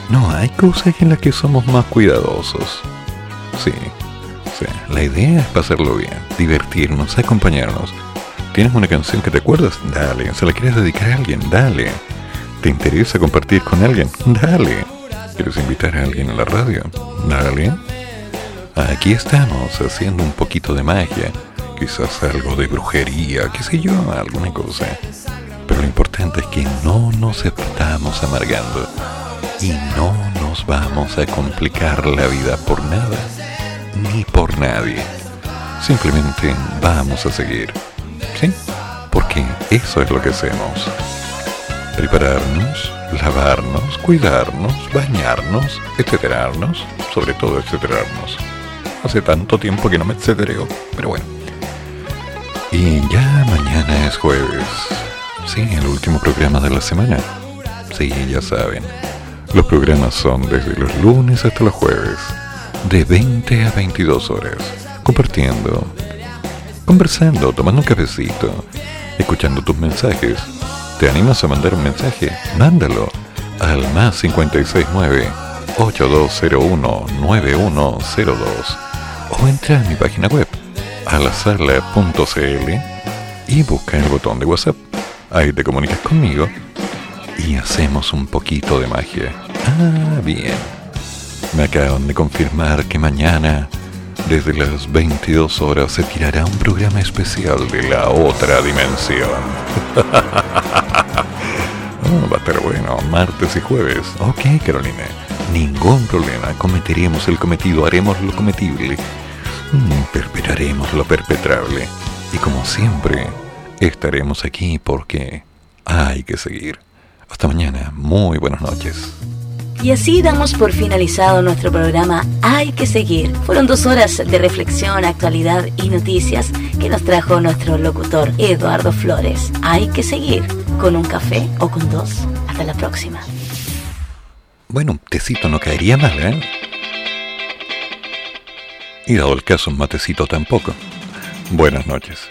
No, hay cosas en las que somos más cuidadosos. Sí, sí. La idea es pasarlo bien, divertirnos, acompañarnos. ¿Tienes una canción que te acuerdas? Dale. ¿Se la quieres dedicar a alguien? Dale. ¿Te interesa compartir con alguien? Dale. ¿Quieres invitar a alguien a la radio? Dale. Aquí estamos haciendo un poquito de magia, quizás algo de brujería, qué sé yo, alguna cosa. Pero lo importante es que no nos estamos amargando y no nos vamos a complicar la vida por nada ni por nadie. Simplemente vamos a seguir. ¿Sí? Porque eso es lo que hacemos. Prepararnos, lavarnos, cuidarnos, bañarnos, etcéterarnos, sobre todo etcéterarnos. Hace tanto tiempo que no me etcétereo, pero bueno. Y ya mañana es jueves. Sí, el último programa de la semana. Sí, ya saben. Los programas son desde los lunes hasta los jueves, de 20 a 22 horas, compartiendo, conversando, tomando un cafecito, escuchando tus mensajes. ¿Te animas a mandar un mensaje? Mándalo al más 569 8201 9102 o entra a mi página web alasarla.cl y busca el botón de WhatsApp. Ahí te comunicas conmigo y hacemos un poquito de magia. Ah, bien. Me acaban de confirmar que mañana, desde las 22 horas, se tirará un programa especial de la otra dimensión. Oh, va a estar bueno, martes y jueves. Ok, Carolina. Ningún problema. Cometeremos el cometido, haremos lo cometible. Mm, perpetraremos lo perpetrable. Y como siempre, estaremos aquí porque hay que seguir. Hasta mañana. Muy buenas noches. Y así damos por finalizado nuestro programa Hay que seguir. Fueron dos horas de reflexión, actualidad y noticias que nos trajo nuestro locutor Eduardo Flores. Hay que seguir con un café o con dos. Hasta la próxima. Bueno, un tecito no caería mal, ¿eh? Y dado el caso, un matecito tampoco. Buenas noches.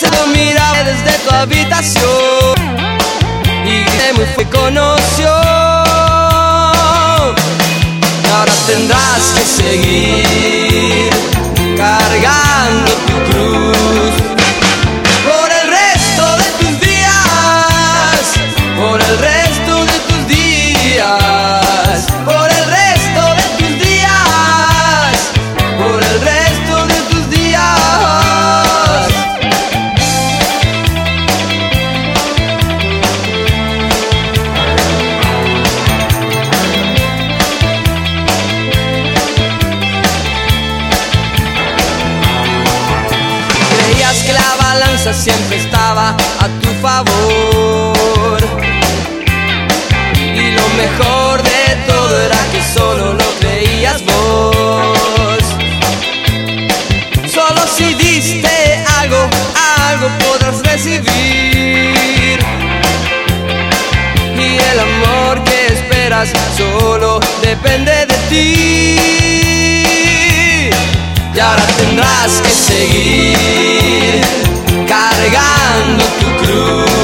Deseo mirar desde tu habitación. Y grité muy fue conoció. Ahora tendrás que seguir cargando tu cruz. Por el resto de tus días, por el resto siempre estaba a tu favor. Y lo mejor de todo era que solo lo creías vos. Solo si diste algo, algo podrás recibir. Y el amor que esperas solo depende de ti. Y ahora tendrás que seguir cargando tu cruz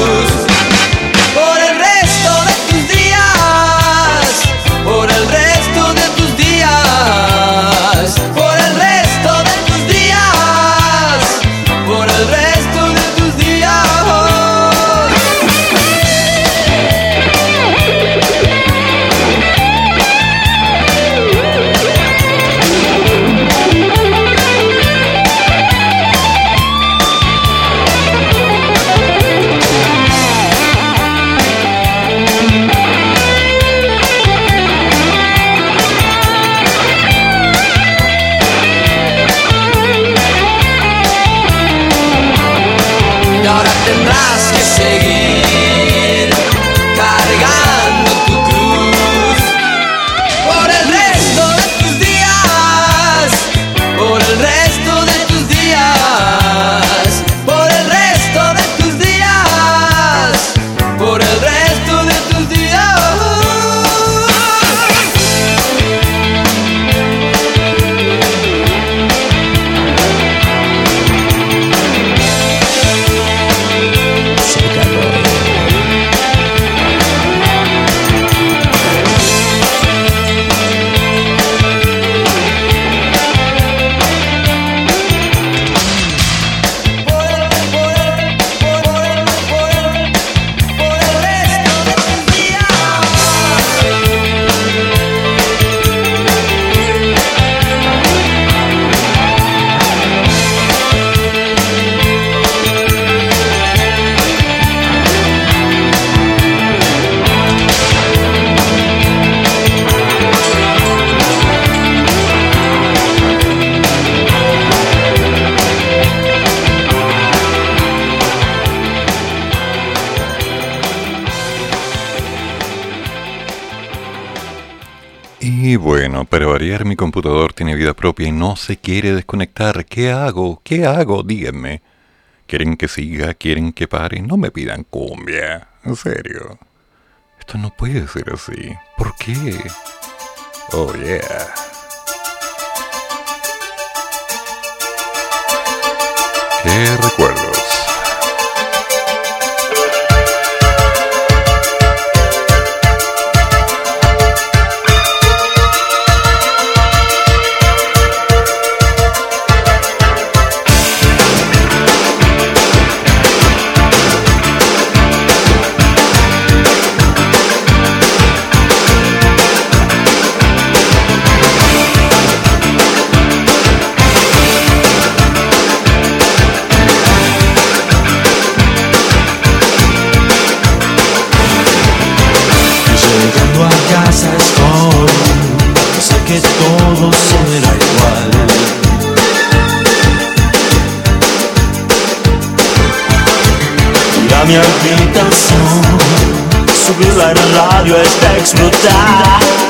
Y bueno, para variar mi computador tiene vida propia y no se quiere desconectar. ¿Qué hago? ¿Qué hago? Díganme. ¿Quieren que siga? ¿Quieren que pare? No me pidan cumbia. En serio. Esto no puede ser así. ¿Por qué? Oh, yeah. ¿Qué recuerdos? Ir a mi habitación, subirla en el radio está a explotar.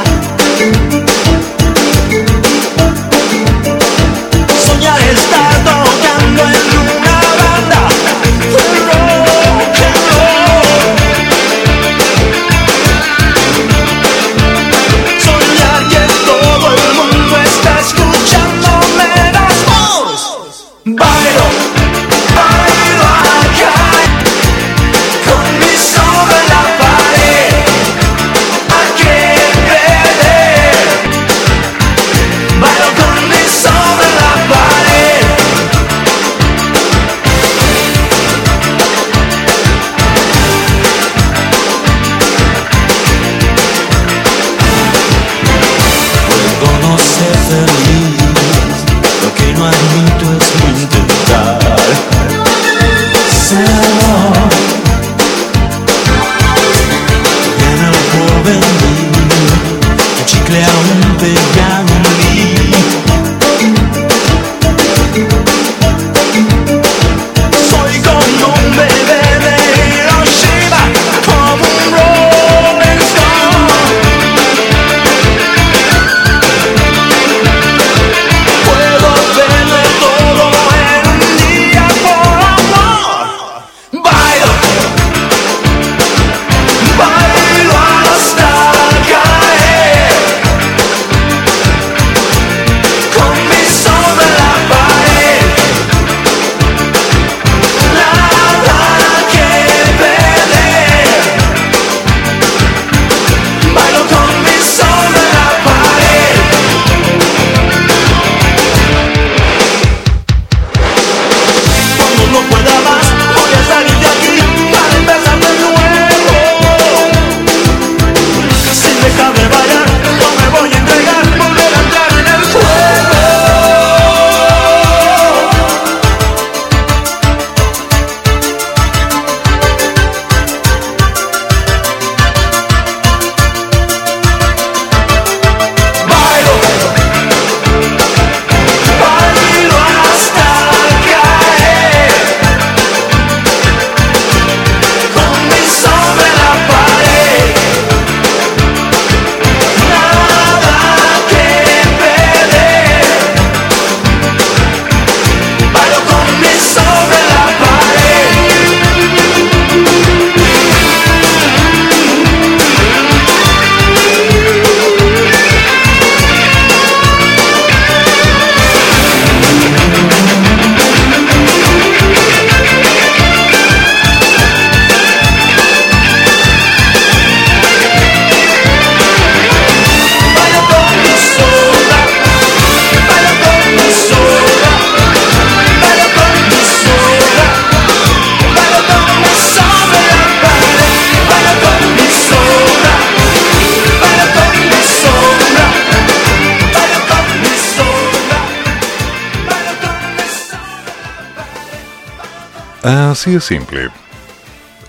Así de simple.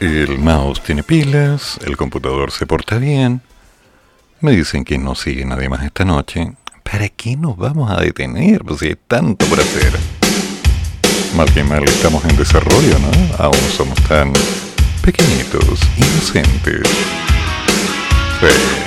El mouse tiene pilas, el computador se porta bien. Me dicen que no sigue nadie más esta noche. ¿Para qué nos vamos a detener? Pues si hay tanto por hacer. Mal que mal estamos en desarrollo, ¿no? Aún somos tan pequeñitos, inocentes. Sí.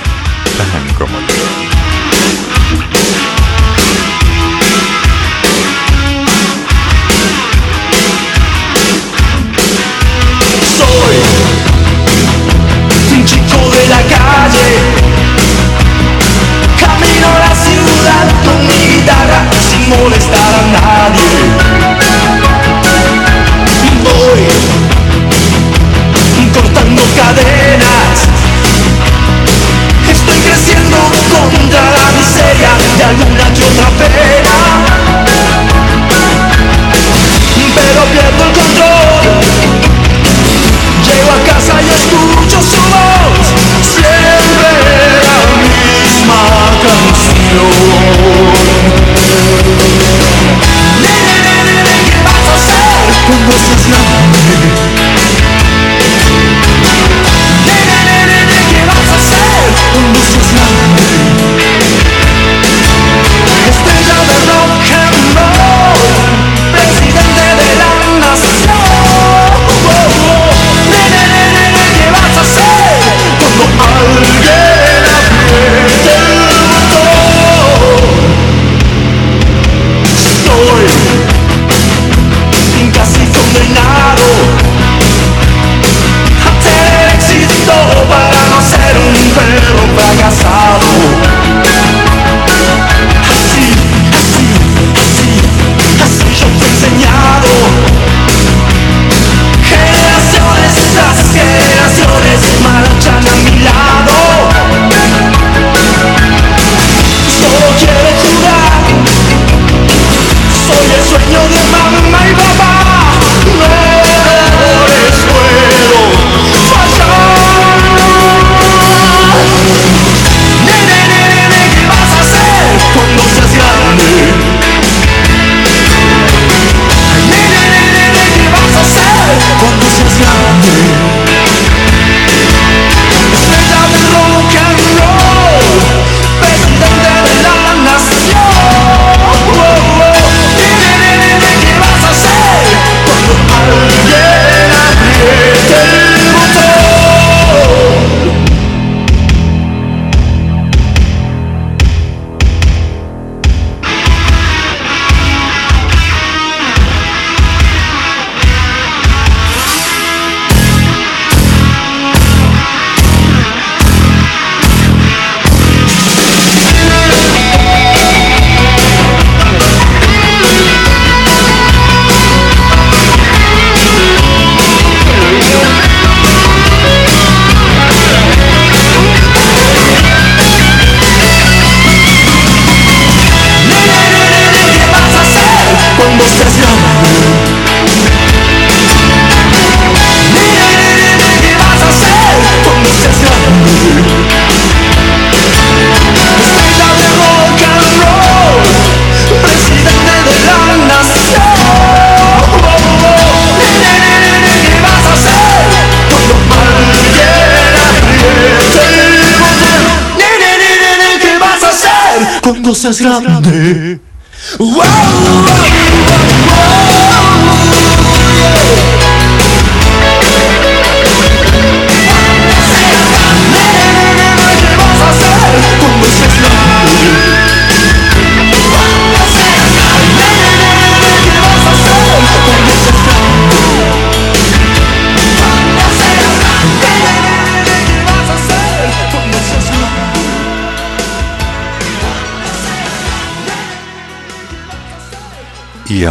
sensación de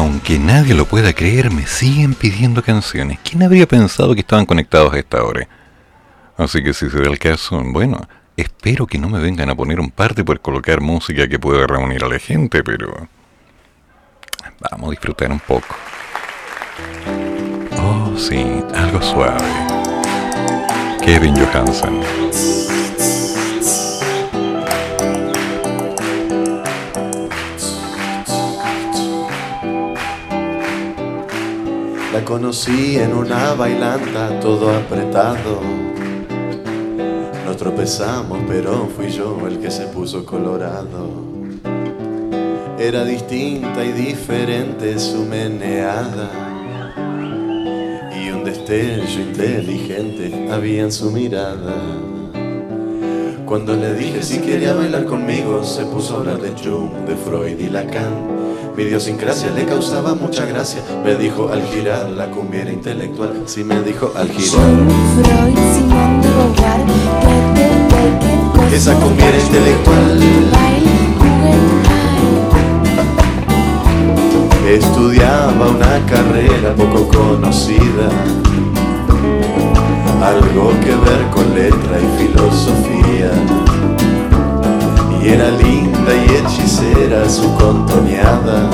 aunque nadie lo pueda creer, me siguen pidiendo canciones. ¿Quién habría pensado que estaban conectados a esta hora? Así que si se da el caso, bueno, espero que no me vengan a poner un parte por colocar música que pueda reunir a la gente, pero... Vamos a disfrutar un poco. Oh, sí, algo suave. Kevin Johansen. Conocí en una bailanta todo apretado. Nos tropezamos, pero fui yo el que se puso colorado. Era distinta y diferente su meneada. Y un destello inteligente había en su mirada. Cuando le dije si quería bailar conmigo, se puso a hablar de Jung, de Freud y Lacan. Mi idiosincrasia le causaba mucha gracia. Me dijo al girar la cumbia era intelectual. Sí me dijo al girar. Freud, Simón de Esa cumbia era intelectual. Estudiaba una carrera poco conocida. Algo que ver con letra y filosofía. Y era linda y hechicera su contoneada.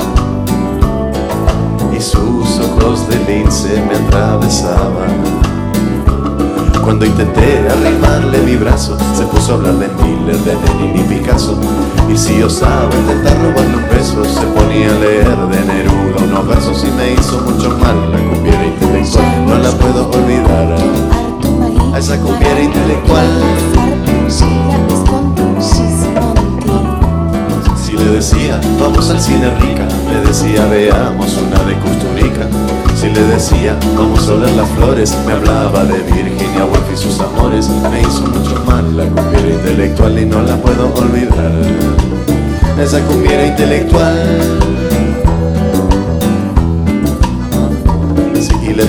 Y sus ojos de lince me atravesaban. Cuando intenté arrimarle mi brazo, se puso a hablar de Miller, de Lenin y Picasso. Y si osaba intentar robarle un beso, se ponía a leer de Neruda unos versos y me hizo mucho mal. La cumbiera intelectual, no la puedo olvidar. A esa cumbiera intelectual. Si le decía, vamos al cine rica, le decía, veamos una de Custurica. Si le decía, vamos a oler las flores, me hablaba de Virginia Woolf y sus amores. Me hizo mucho mal la cumbiera intelectual y no la puedo olvidar. Esa cumbiera intelectual.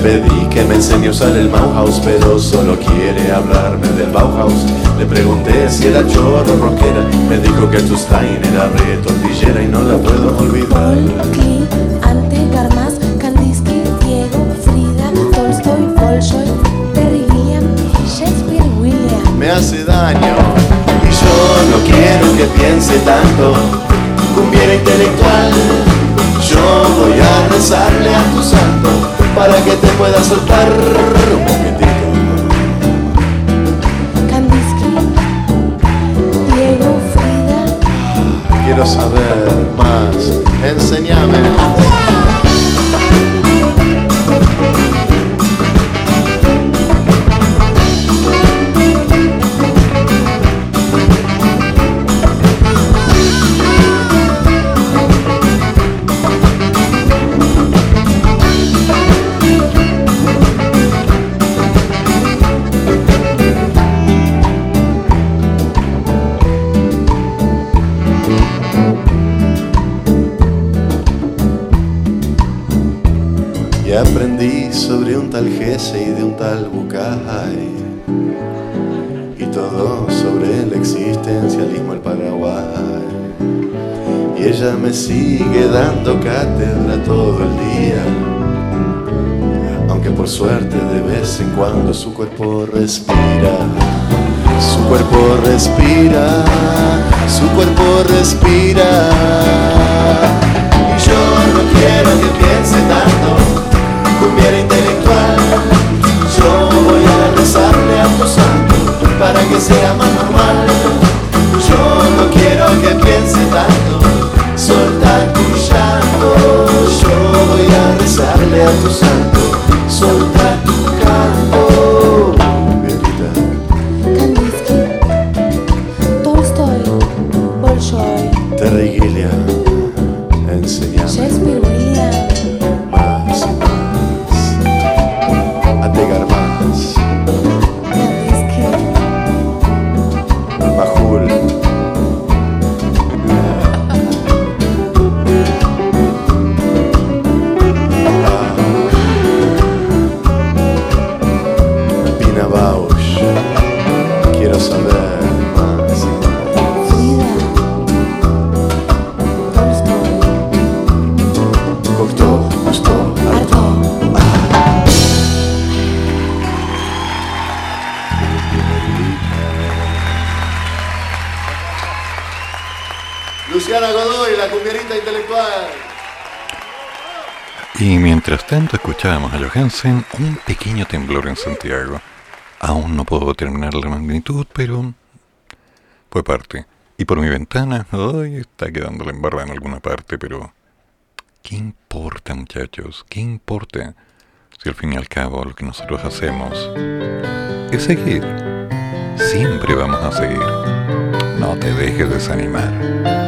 Pedí que me enseñe a usar el Bauhaus, pero solo quiere hablarme del Bauhaus. Le pregunté si era chorro o rockera, me dijo que tu Stein era re tortillera y no la puedo olvidar. Ante, Garmas, Kandinsky, Diego, Frida, Tolstoy, Bolshoi, Terry Shakespeare, William. me hace daño y yo no quiero que piense tanto cumbiera intelectual yo voy a rezarle a tu santo para que te pueda soltar. Un poquitito Kandinsky, Diego, Frida. quiero saber más. Enséñame ella me sigue dando cátedra todo el día Aunque por suerte de vez en cuando su cuerpo respira Su cuerpo respira Su cuerpo respira Y yo no quiero que piense tanto cumbiera intelectual. Yo voy a rezarle a tu santo para que sea más normal. Yo no quiero que piense tanto, voy a rezarle a tu santo, soltar tu canto. tanto escuchábamos a Johansen, un pequeño temblor en Santiago. Aún no puedo determinar la magnitud, pero fue parte. Y por mi ventana, hoy está quedando la embarrada en alguna parte, pero ¿qué importa, muchachos? ¿Qué importa? Si al fin y al cabo lo que nosotros hacemos es seguir. Siempre vamos a seguir. No te dejes desanimar.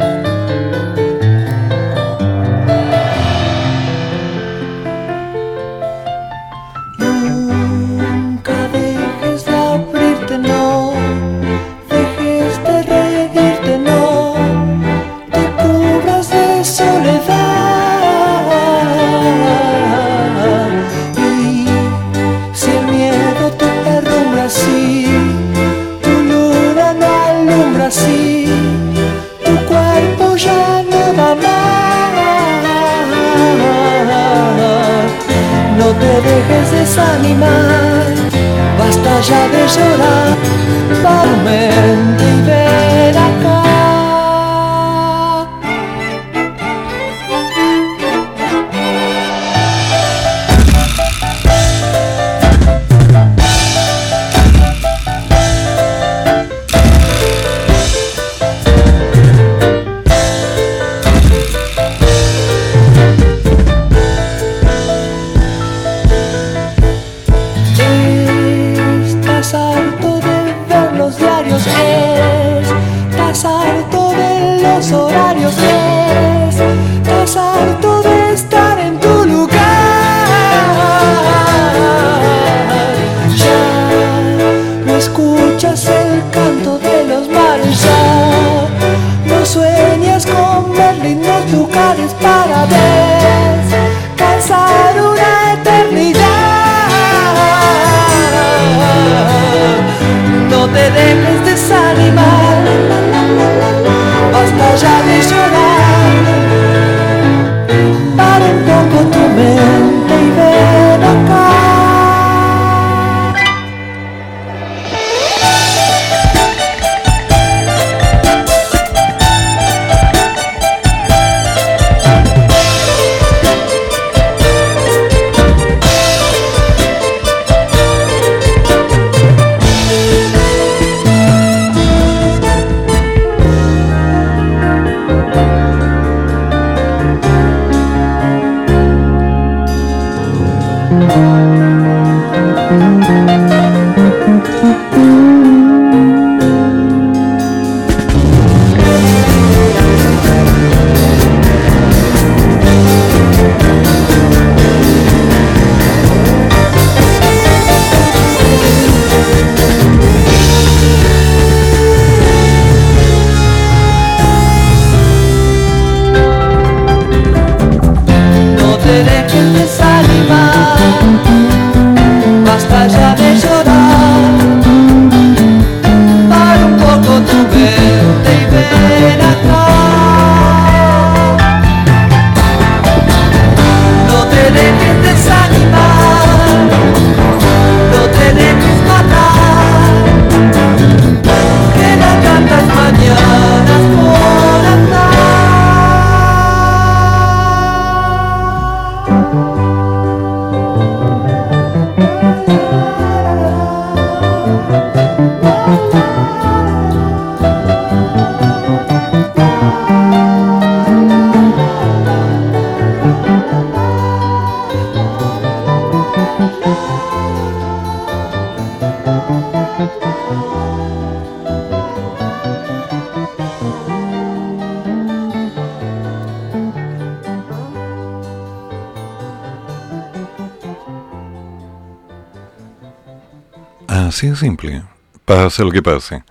simple. Pase lo que pase.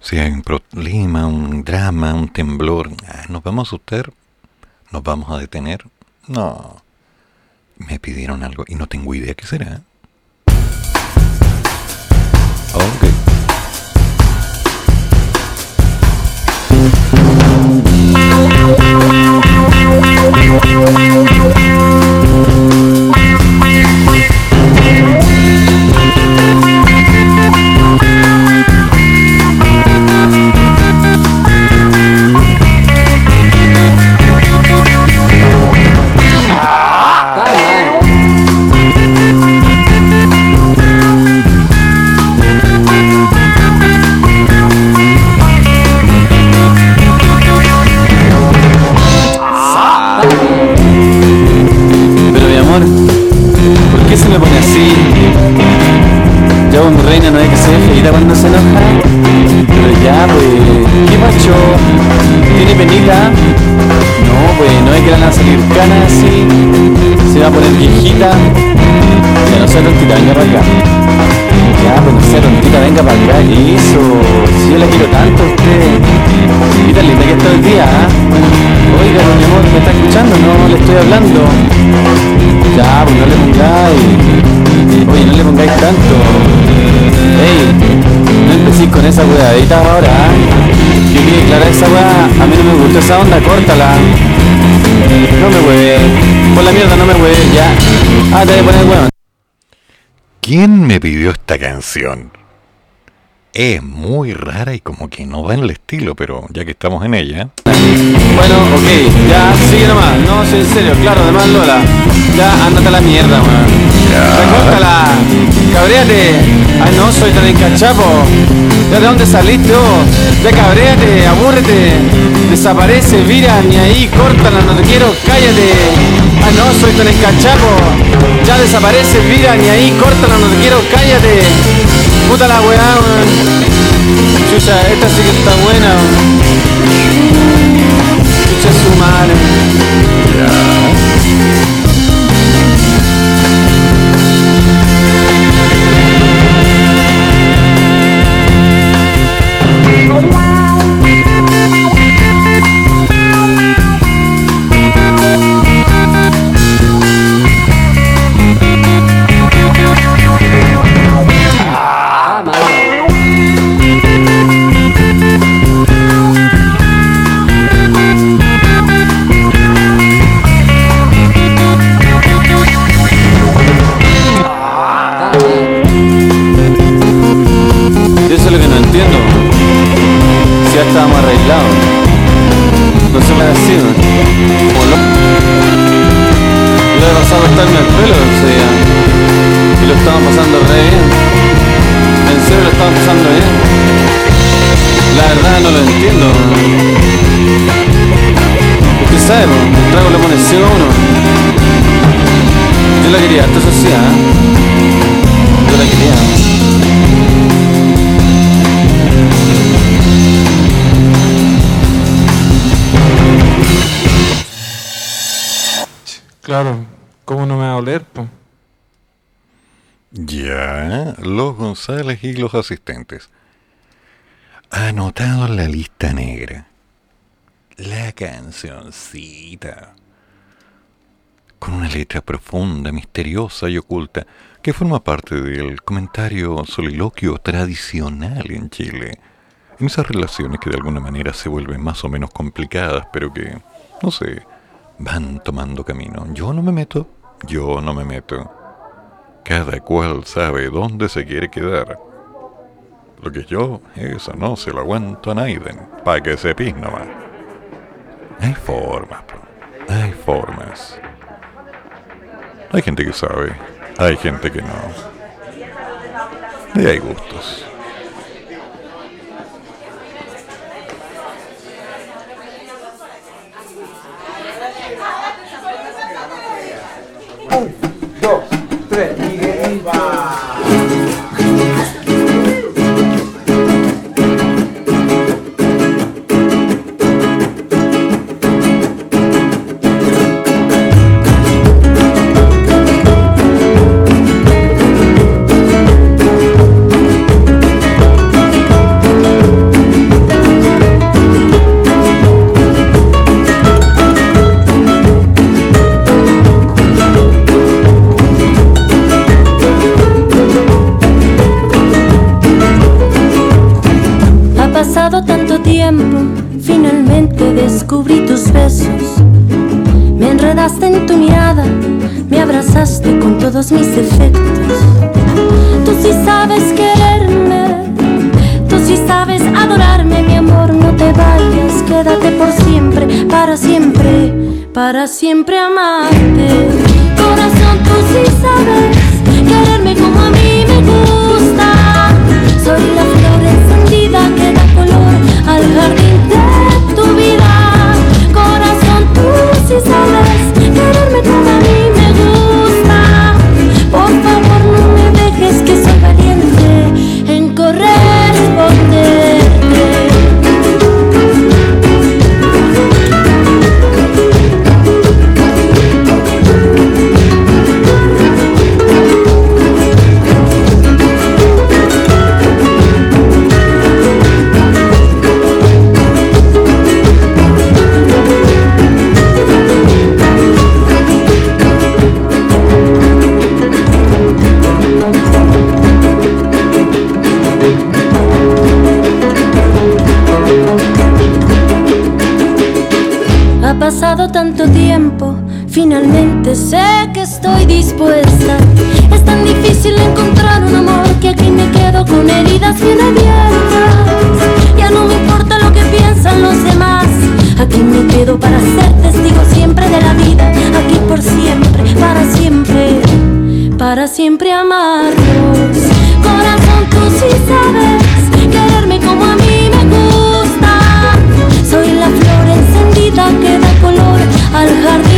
Si hay un problema, un drama, un temblor, ah, ¿nos vamos a asustar? ¿Nos vamos a detener? No. Me pidieron algo y no tengo idea qué será. Va a poner viejita. Ya no sea tontita, venga para acá. Ya, pues no sea tontita, venga para acá. Eso, si yo la quiero tanto a usted. Y tan que está el día, ¿ah? Oiga, mi amor, ¿me está escuchando? No, le estoy hablando. Ya, pues no le pongáis. Oye, no le pongáis tanto. Ey, no empecéis con esa weadita ahora. ¿eh? Que quede clara esa weá. A mí no me gusta esa onda, córtala. No me hueve. Por la mierda, no me hueve, ya. Ah, te voy a poner. ¿Quién me pidió esta canción? Es muy rara y como que no va en el estilo, pero ya que estamos en ella. Bueno, ok, ya, sigue nomás. No, sí, en serio, claro, además Lola. Ya, ándate a la mierda, weón. Recórtala, cabréate. Ay, no, soy tan encachapo. ¿Ya de dónde saliste vos? Ya cabréate, abúrrete. Desaparece, vira, ni ahí, córtala, no te quiero, cállate. Ay, no, soy tan encachapo. Ya desaparece, vira, ni ahí, córtala, no te quiero, cállate. Puta la weá, weón. Chucha, esta sí que está buena, weón. Chucha su madre. González y los asistentes. Anotado en la lista negra. La cancioncita. Con una letra profunda, misteriosa y oculta que forma parte del comentario soliloquio tradicional en Chile. En esas relaciones que de alguna manera se vuelven más o menos complicadas, pero que, no sé, van tomando camino. Yo no me meto, yo no me meto. Cada cual sabe dónde se quiere quedar. Lo que yo, eso no se lo aguanto a Naiden, para que se pis. Hay formas, hay formas. Hay gente que sabe, hay gente que no. Y hay gustos. Un, dos, tres, Corinthians. Descubrí tus besos. Me enredaste en tu mirada, me abrazaste con todos mis defectos. Tú sí sabes quererme, tú sí sabes adorarme, mi amor, no te vayas, quédate por siempre, para siempre, para siempre amarte. Corazón, tú sí sabes quererme como a mí me gusta. Sí sabes tanto tiempo, finalmente sé que estoy dispuesta. Es tan difícil encontrar un amor que aquí me quedo con heridas bien abiertas. Ya no me importa lo que piensan los demás. Aquí me quedo para ser testigo siempre de la vida. Aquí por siempre, para siempre, para siempre amarnos. Corazón, tú sí sabes al jardín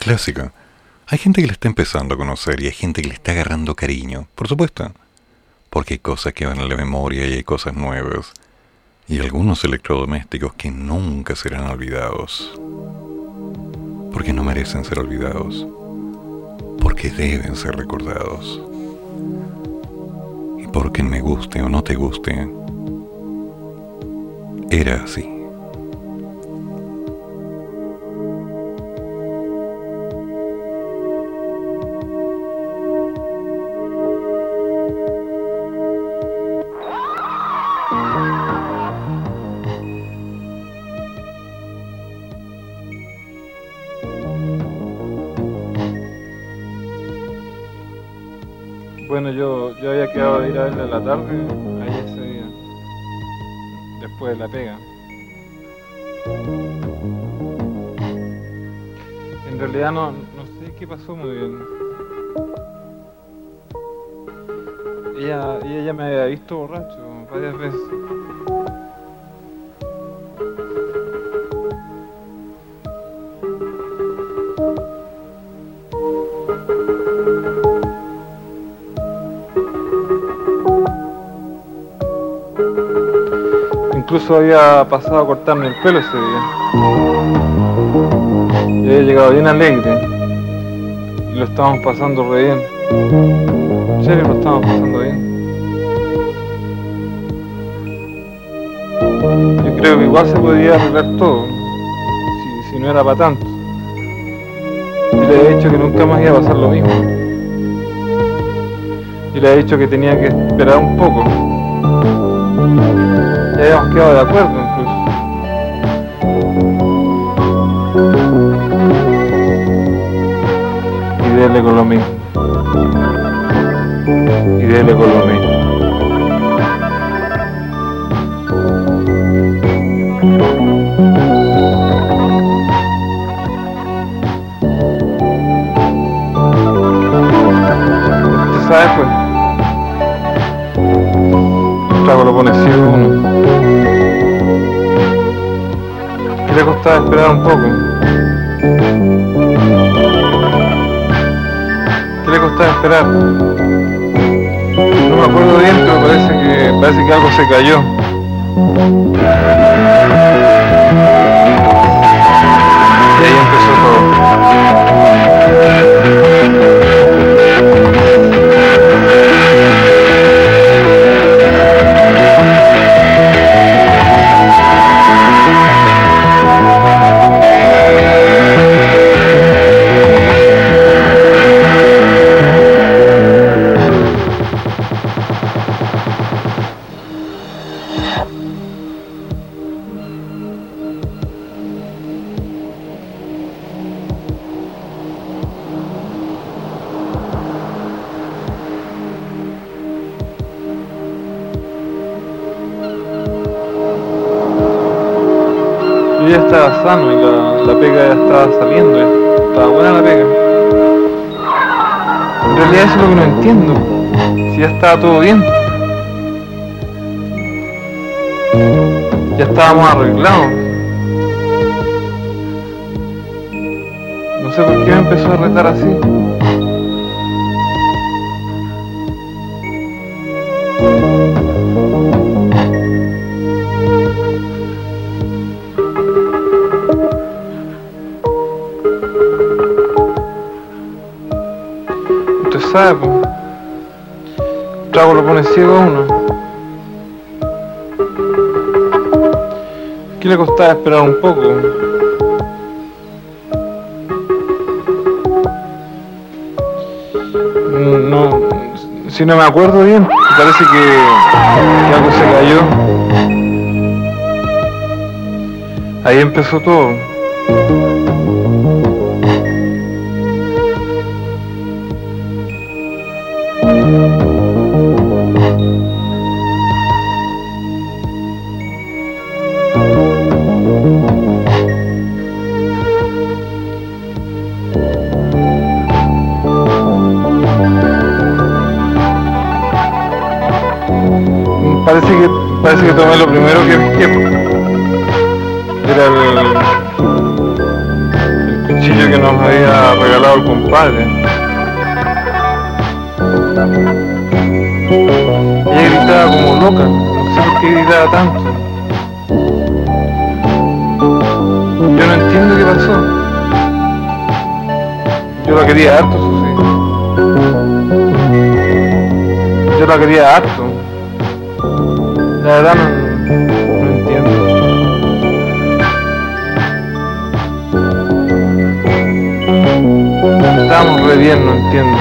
Clásico. Hay gente que le está empezando a conocer y hay gente que le está agarrando cariño, por supuesto. Porque hay cosas que van a la memoria y hay cosas nuevas. Y algunos electrodomésticos que nunca serán olvidados. Porque no merecen ser olvidados. Porque deben ser recordados. Y porque me guste o no te guste, era así. Ahí ese día, después de la pega. En realidad no, no sé qué pasó muy bien. Ella, ella ya me había visto borracho varias veces. Había pasado a cortarme el pelo ese día. Y había llegado bien alegre. Y lo estábamos pasando re bien. En serio, lo estábamos pasando bien. Yo creo que igual se podía arreglar todo. Si no era para tanto. Y le he dicho que nunca más iba a pasar lo mismo. Y le he dicho que tenía que esperar un poco. Ya habíamos quedado de acuerdo incluso. Y dele con lo mismo. Y dele con lo mismo. ¿Usted sabe pues? El trago lo pone ciego uno. ¿Qué le costaba esperar un poco? ¿Qué le costaba esperar? No me acuerdo bien, pero parece que parece que algo se cayó. Y ahí empezó todo. Estaba sano y la, la pega ya estaba saliendo, estaba buena la pega. En realidad eso es lo que no entiendo. Si ya estaba todo bien. Ya estábamos arreglados. No sé por qué me empezó a retar así. Sabe, trago lo pone ciego a uno. ¿Qué le costaba esperar un poco? No, si no me acuerdo bien, parece que algo se cayó. Ahí empezó todo. Quería harto, eso sí. Yo la quería harto. La verdad no, no entiendo. Estamos re bien, no entiendo.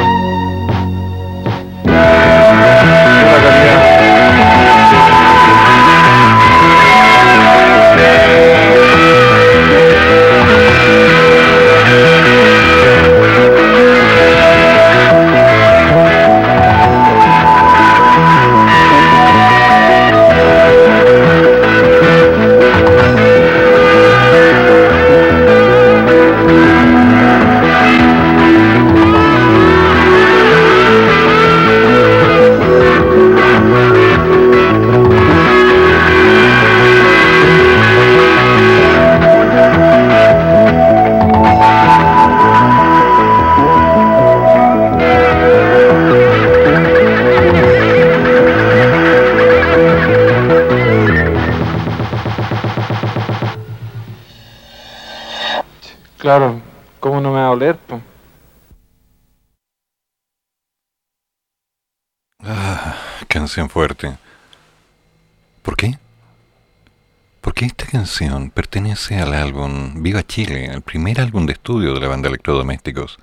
Primer álbum de estudio de la banda Electrodomésticos.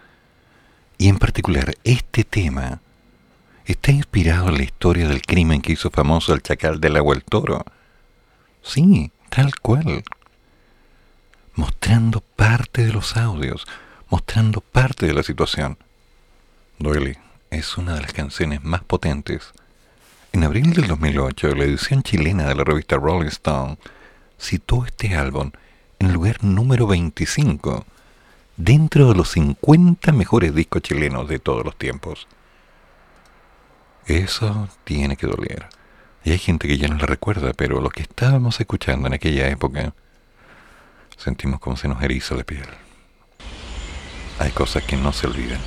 Y en particular, este tema está inspirado en la historia del crimen que hizo famoso el chacal del agua el toro. Sí, tal cual. Mostrando parte de los audios, mostrando parte de la situación. Duele es una de las canciones más potentes. En abril del 2008, la edición chilena de la revista Rolling Stone citó este álbum en lugar número 25 dentro de los 50 mejores discos chilenos de todos los tiempos. Eso tiene que doler. Y hay gente que ya no la recuerda, pero lo que estábamos escuchando en aquella época, sentimos como se nos eriza la piel. Hay cosas que no se olvidan.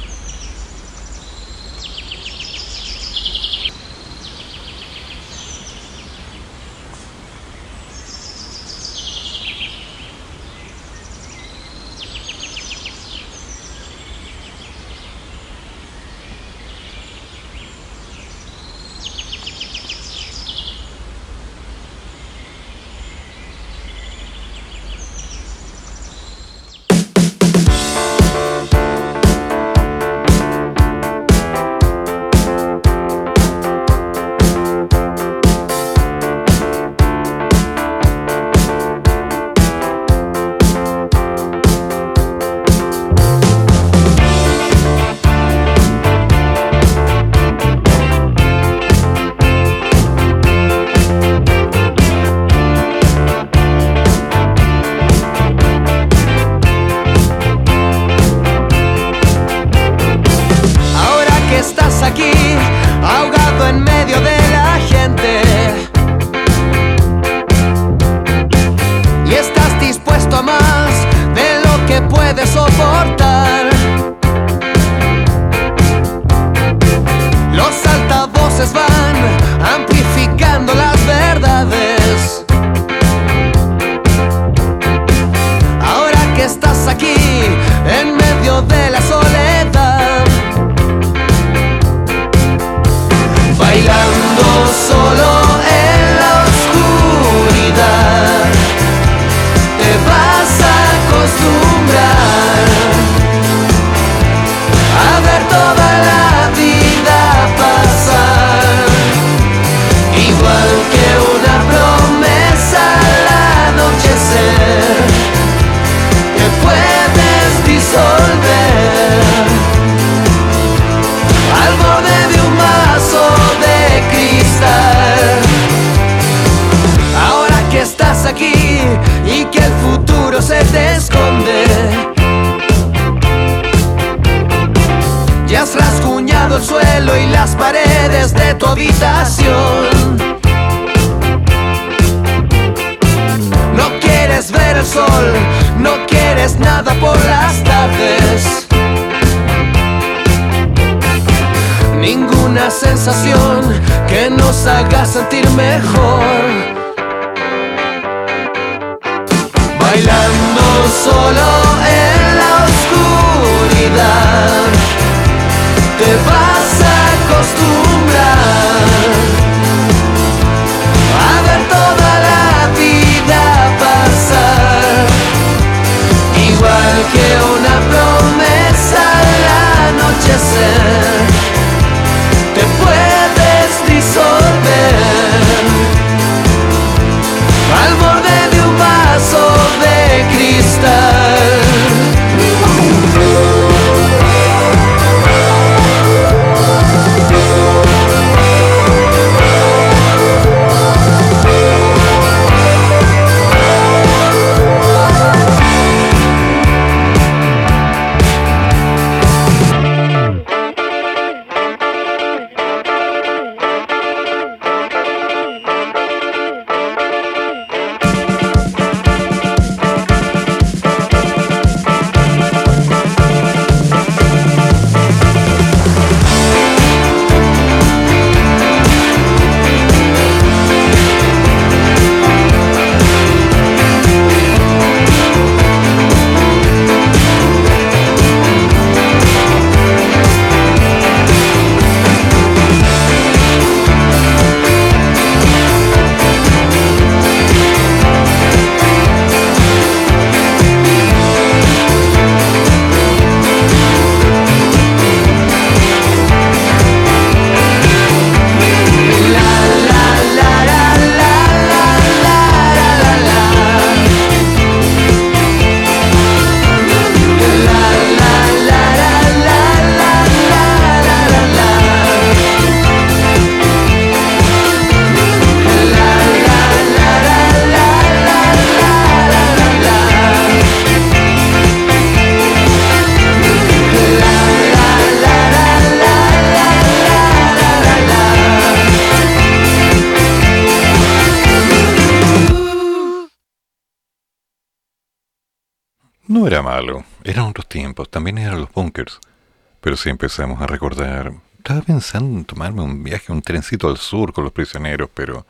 Si empezamos a recordar, estaba pensando en tomarme un viaje, un trencito al sur con los prisioneros, pero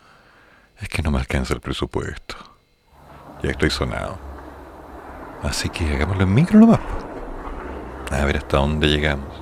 es que no me alcanza el presupuesto. Ya estoy sonado. Así que hagámoslo en micro nomás. A ver hasta dónde llegamos.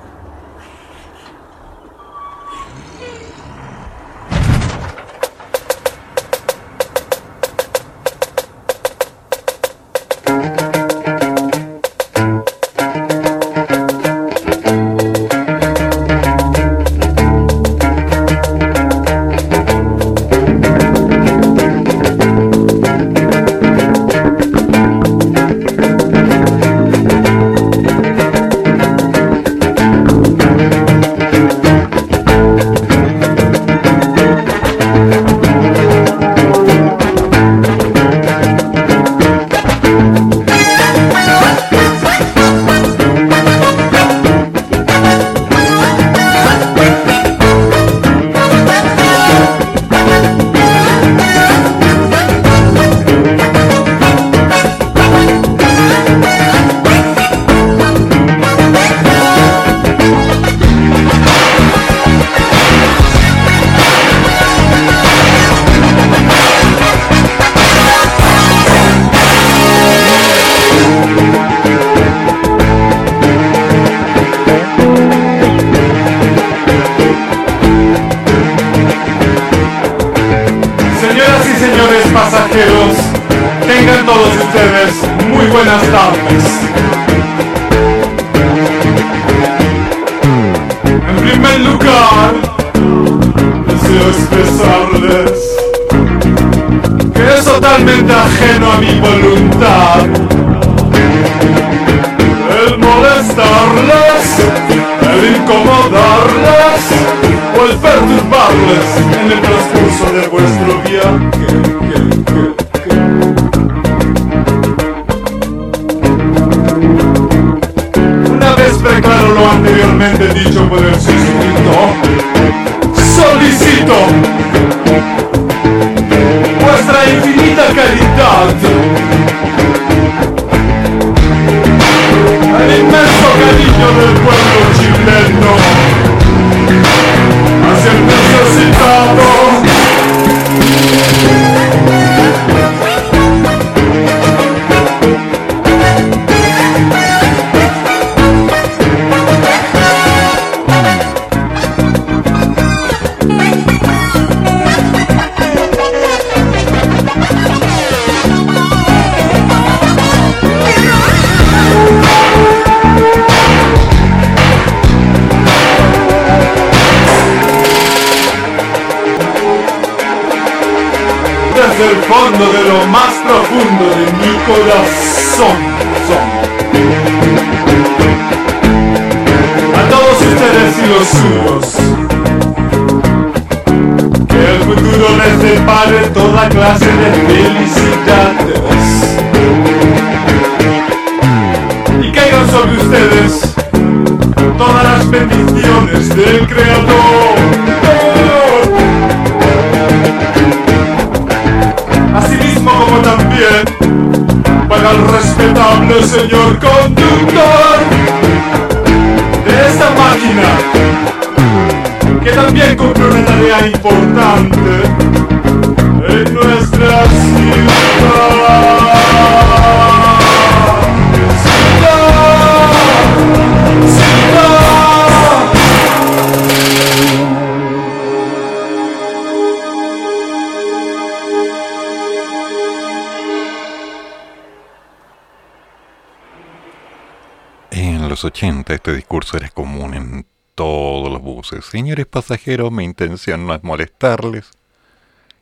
En los 80 este discurso era común en todos los buses. Señores pasajeros, mi intención no es molestarles.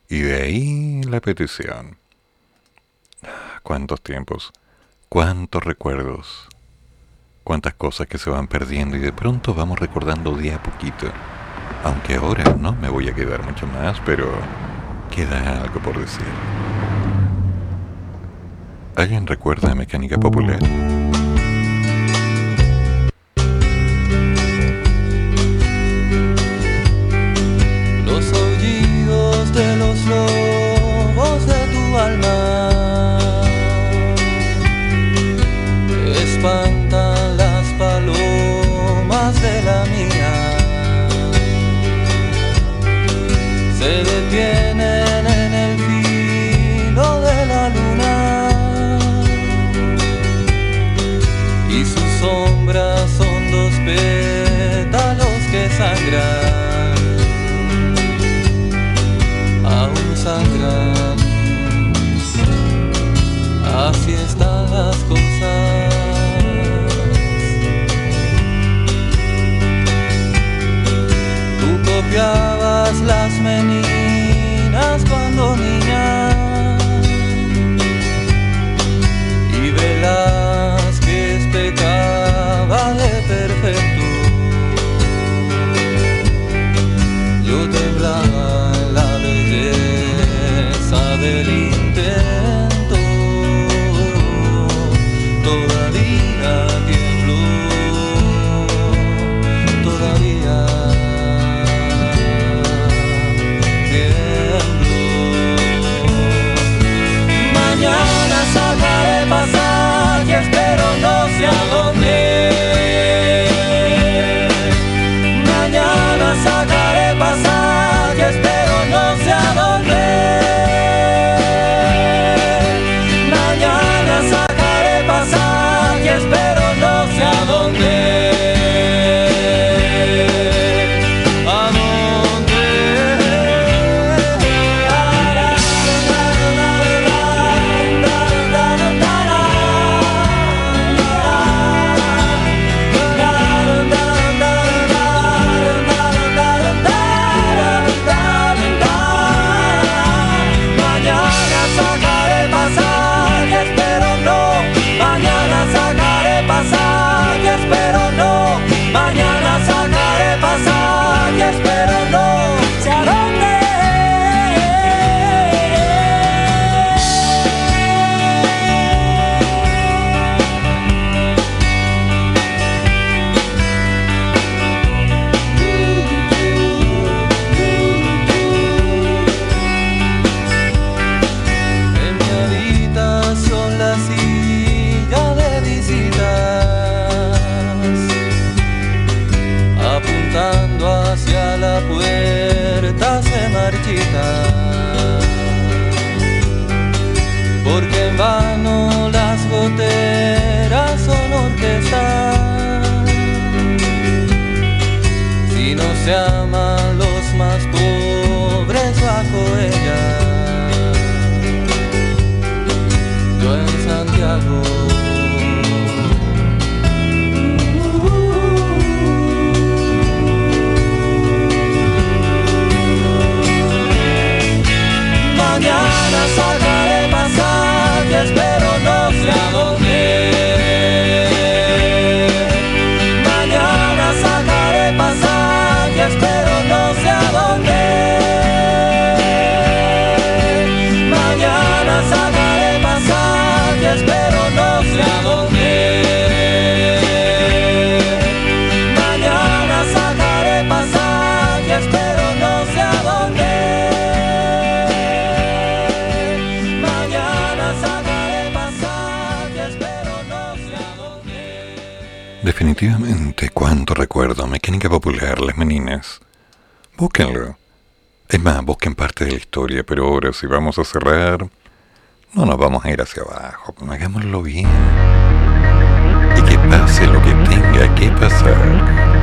Y de ahí la petición. Cuántos tiempos, cuántos recuerdos, cuántas cosas que se van perdiendo y de pronto vamos recordando día a poquito. Aunque ahora no me voy a quedar mucho más, pero queda algo por decir. ¿Alguien recuerda Mecánica Popular? cuánto recuerdo Mecánica Popular, Las Meninas. Búsquenlo. Es más, busquen parte de la historia, pero ahora si vamos a cerrar, no nos vamos a ir hacia abajo. Pues, hagámoslo bien. Y que pase lo que tenga que pasar.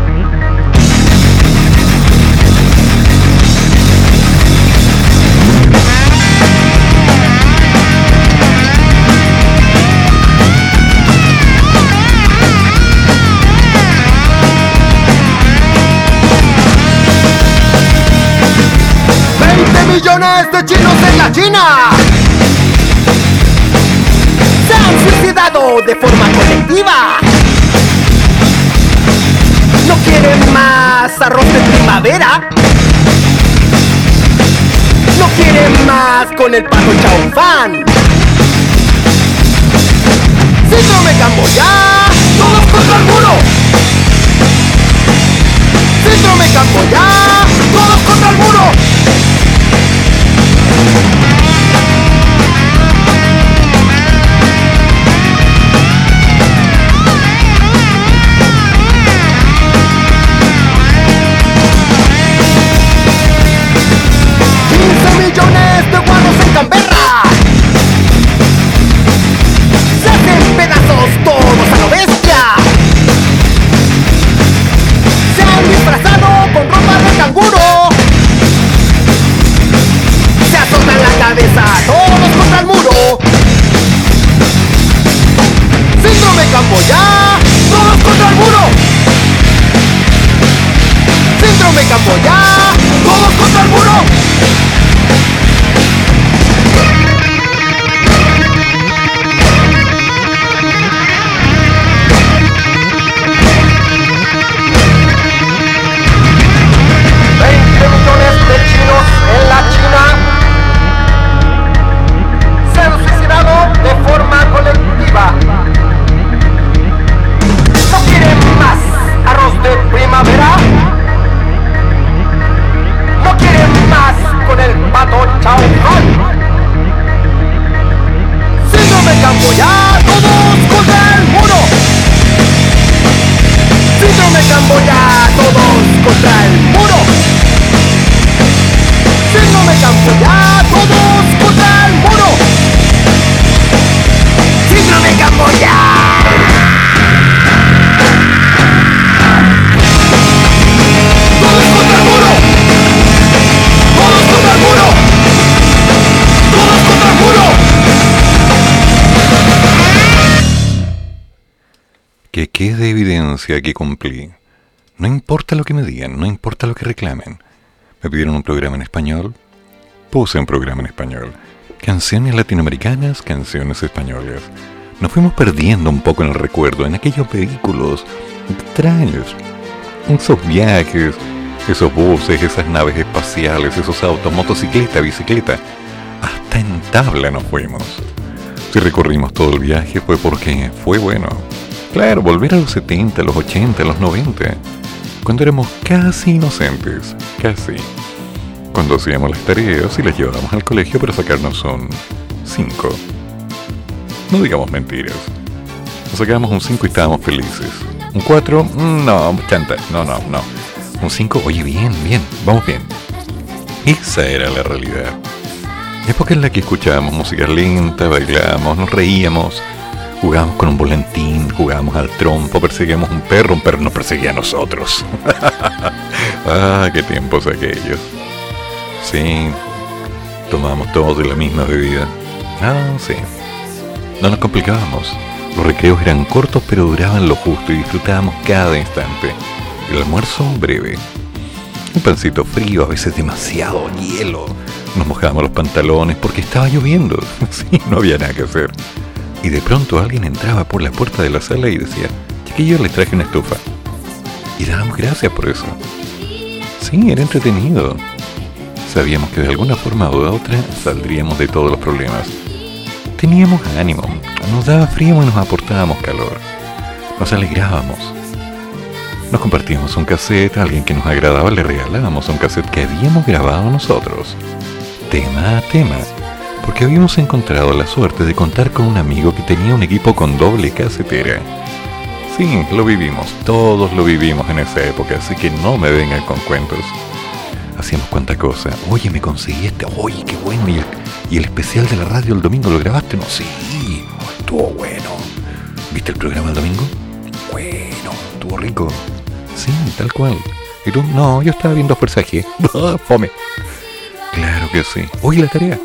de chinos en la China se han suicidado de forma colectiva. No quieren más arroz de primavera. No quieren más con el palo chaufán. Síndrome Camboya, todos contra el muro. Síndrome Camboya, todos contra el muro. Thank you. Que cumplí. No importa lo que me digan, no importa lo que reclamen. Me pidieron un programa en español, puse un programa en español. Canciones latinoamericanas, canciones españolas. Nos fuimos perdiendo un poco en el recuerdo, en aquellos vehículos extraños. Esos viajes, esos buses, esas naves espaciales, esos autos, motocicleta, bicicleta. Hasta en tabla nos fuimos. Si recorrimos todo el viaje fue porque fue bueno. Claro, volver a los 70, los 80, los 90, cuando éramos casi inocentes, casi. Cuando hacíamos las tareas y las llevábamos al colegio para sacarnos un 5. No digamos mentiras. Nos sacábamos un 5 y estábamos felices. Un 4, no, chanta, no, no, no. Un 5, oye, bien, bien, vamos bien. Esa era la realidad. Época en la que escuchábamos música lenta, bailábamos, nos reíamos, jugábamos con un volantín, jugábamos al trompo, perseguíamos un perro, un perro nos perseguía a nosotros. ah, qué tiempos aquellos. Sí, tomábamos todos de la misma bebida. Ah, sí. No nos complicábamos. Los recreos eran cortos pero duraban lo justo y disfrutábamos cada instante. El almuerzo breve. Un pancito frío, a veces demasiado hielo. Nos mojábamos los pantalones porque estaba lloviendo. Sí, no había nada que hacer. Y de pronto alguien entraba por la puerta de la sala y decía, chiquillos, les traje una estufa. Y dábamos gracias por eso. Sí, era entretenido. Sabíamos que de alguna forma u otra saldríamos de todos los problemas. Teníamos ánimo, nos daba frío y nos aportábamos calor. Nos alegrábamos. Nos compartíamos un cassette, a alguien que nos agradaba le regalábamos un cassette que habíamos grabado nosotros. Tema a tema, porque habíamos encontrado la suerte de contar con un amigo que tenía un equipo con doble casetera. Sí, lo vivimos, todos lo vivimos en esa época, así que no me vengan con cuentos. Hacíamos cuánta cosa. Oye, me conseguí este. Oye, qué bueno. ¿Y el, y el especial de la radio el domingo lo grabaste? No, sí. Estuvo bueno. ¿Viste el programa el domingo? Bueno, estuvo rico. Sí, tal cual. ¿Y tú? No, yo estaba viendo Fuerza G. Fome. Claro que sí. Oye, la tarea.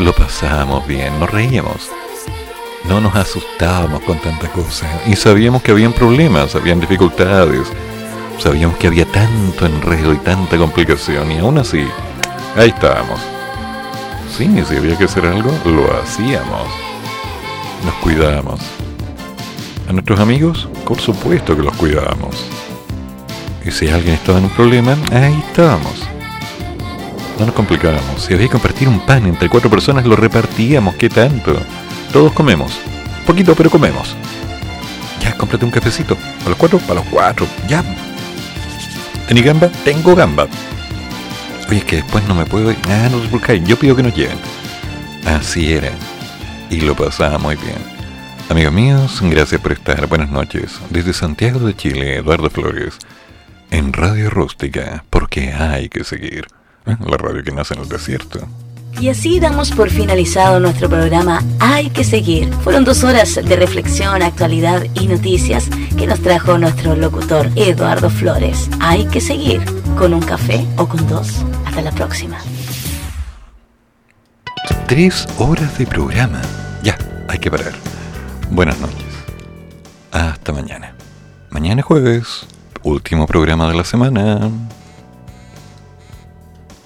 Lo pasábamos bien, nos reíamos. No nos asustábamos con tanta cosa. Y sabíamos que habían problemas, habían dificultades. Sabíamos que había tanto enredo y tanta complicación. Y aún así, ahí estábamos. Sí, si había que hacer algo, lo hacíamos. Nos cuidábamos. A nuestros amigos, por supuesto que los cuidábamos. Y si alguien estaba en un problema, ahí estábamos. No nos complicábamos. Si había que compartir un pan entre cuatro personas, lo repartíamos. ¿Qué tanto? Todos comemos. Poquito, pero comemos. Ya, cómprate un cafecito. ¿A los cuatro? Para los cuatro. Ya. ¿Tení gamba? Tengo gamba. Oye, es que después no me puedo ir. Ah, no preocupen. Yo pido que nos lleven. Así era. Y lo pasaba muy bien. Amigos míos, gracias por estar. Buenas noches. Desde Santiago de Chile, Eduardo Flores. En Radio Rústica, porque hay que seguir. ¿Eh? La radio que nace en el desierto. Y así damos por finalizado nuestro programa Hay que seguir. Fueron dos horas de reflexión, actualidad y noticias que nos trajo nuestro locutor Eduardo Flores. Hay que seguir con un café o con dos. Hasta la próxima. Tres horas de programa. Ya, hay que parar. Buenas noches. Hasta mañana. Mañana jueves, último programa de la semana.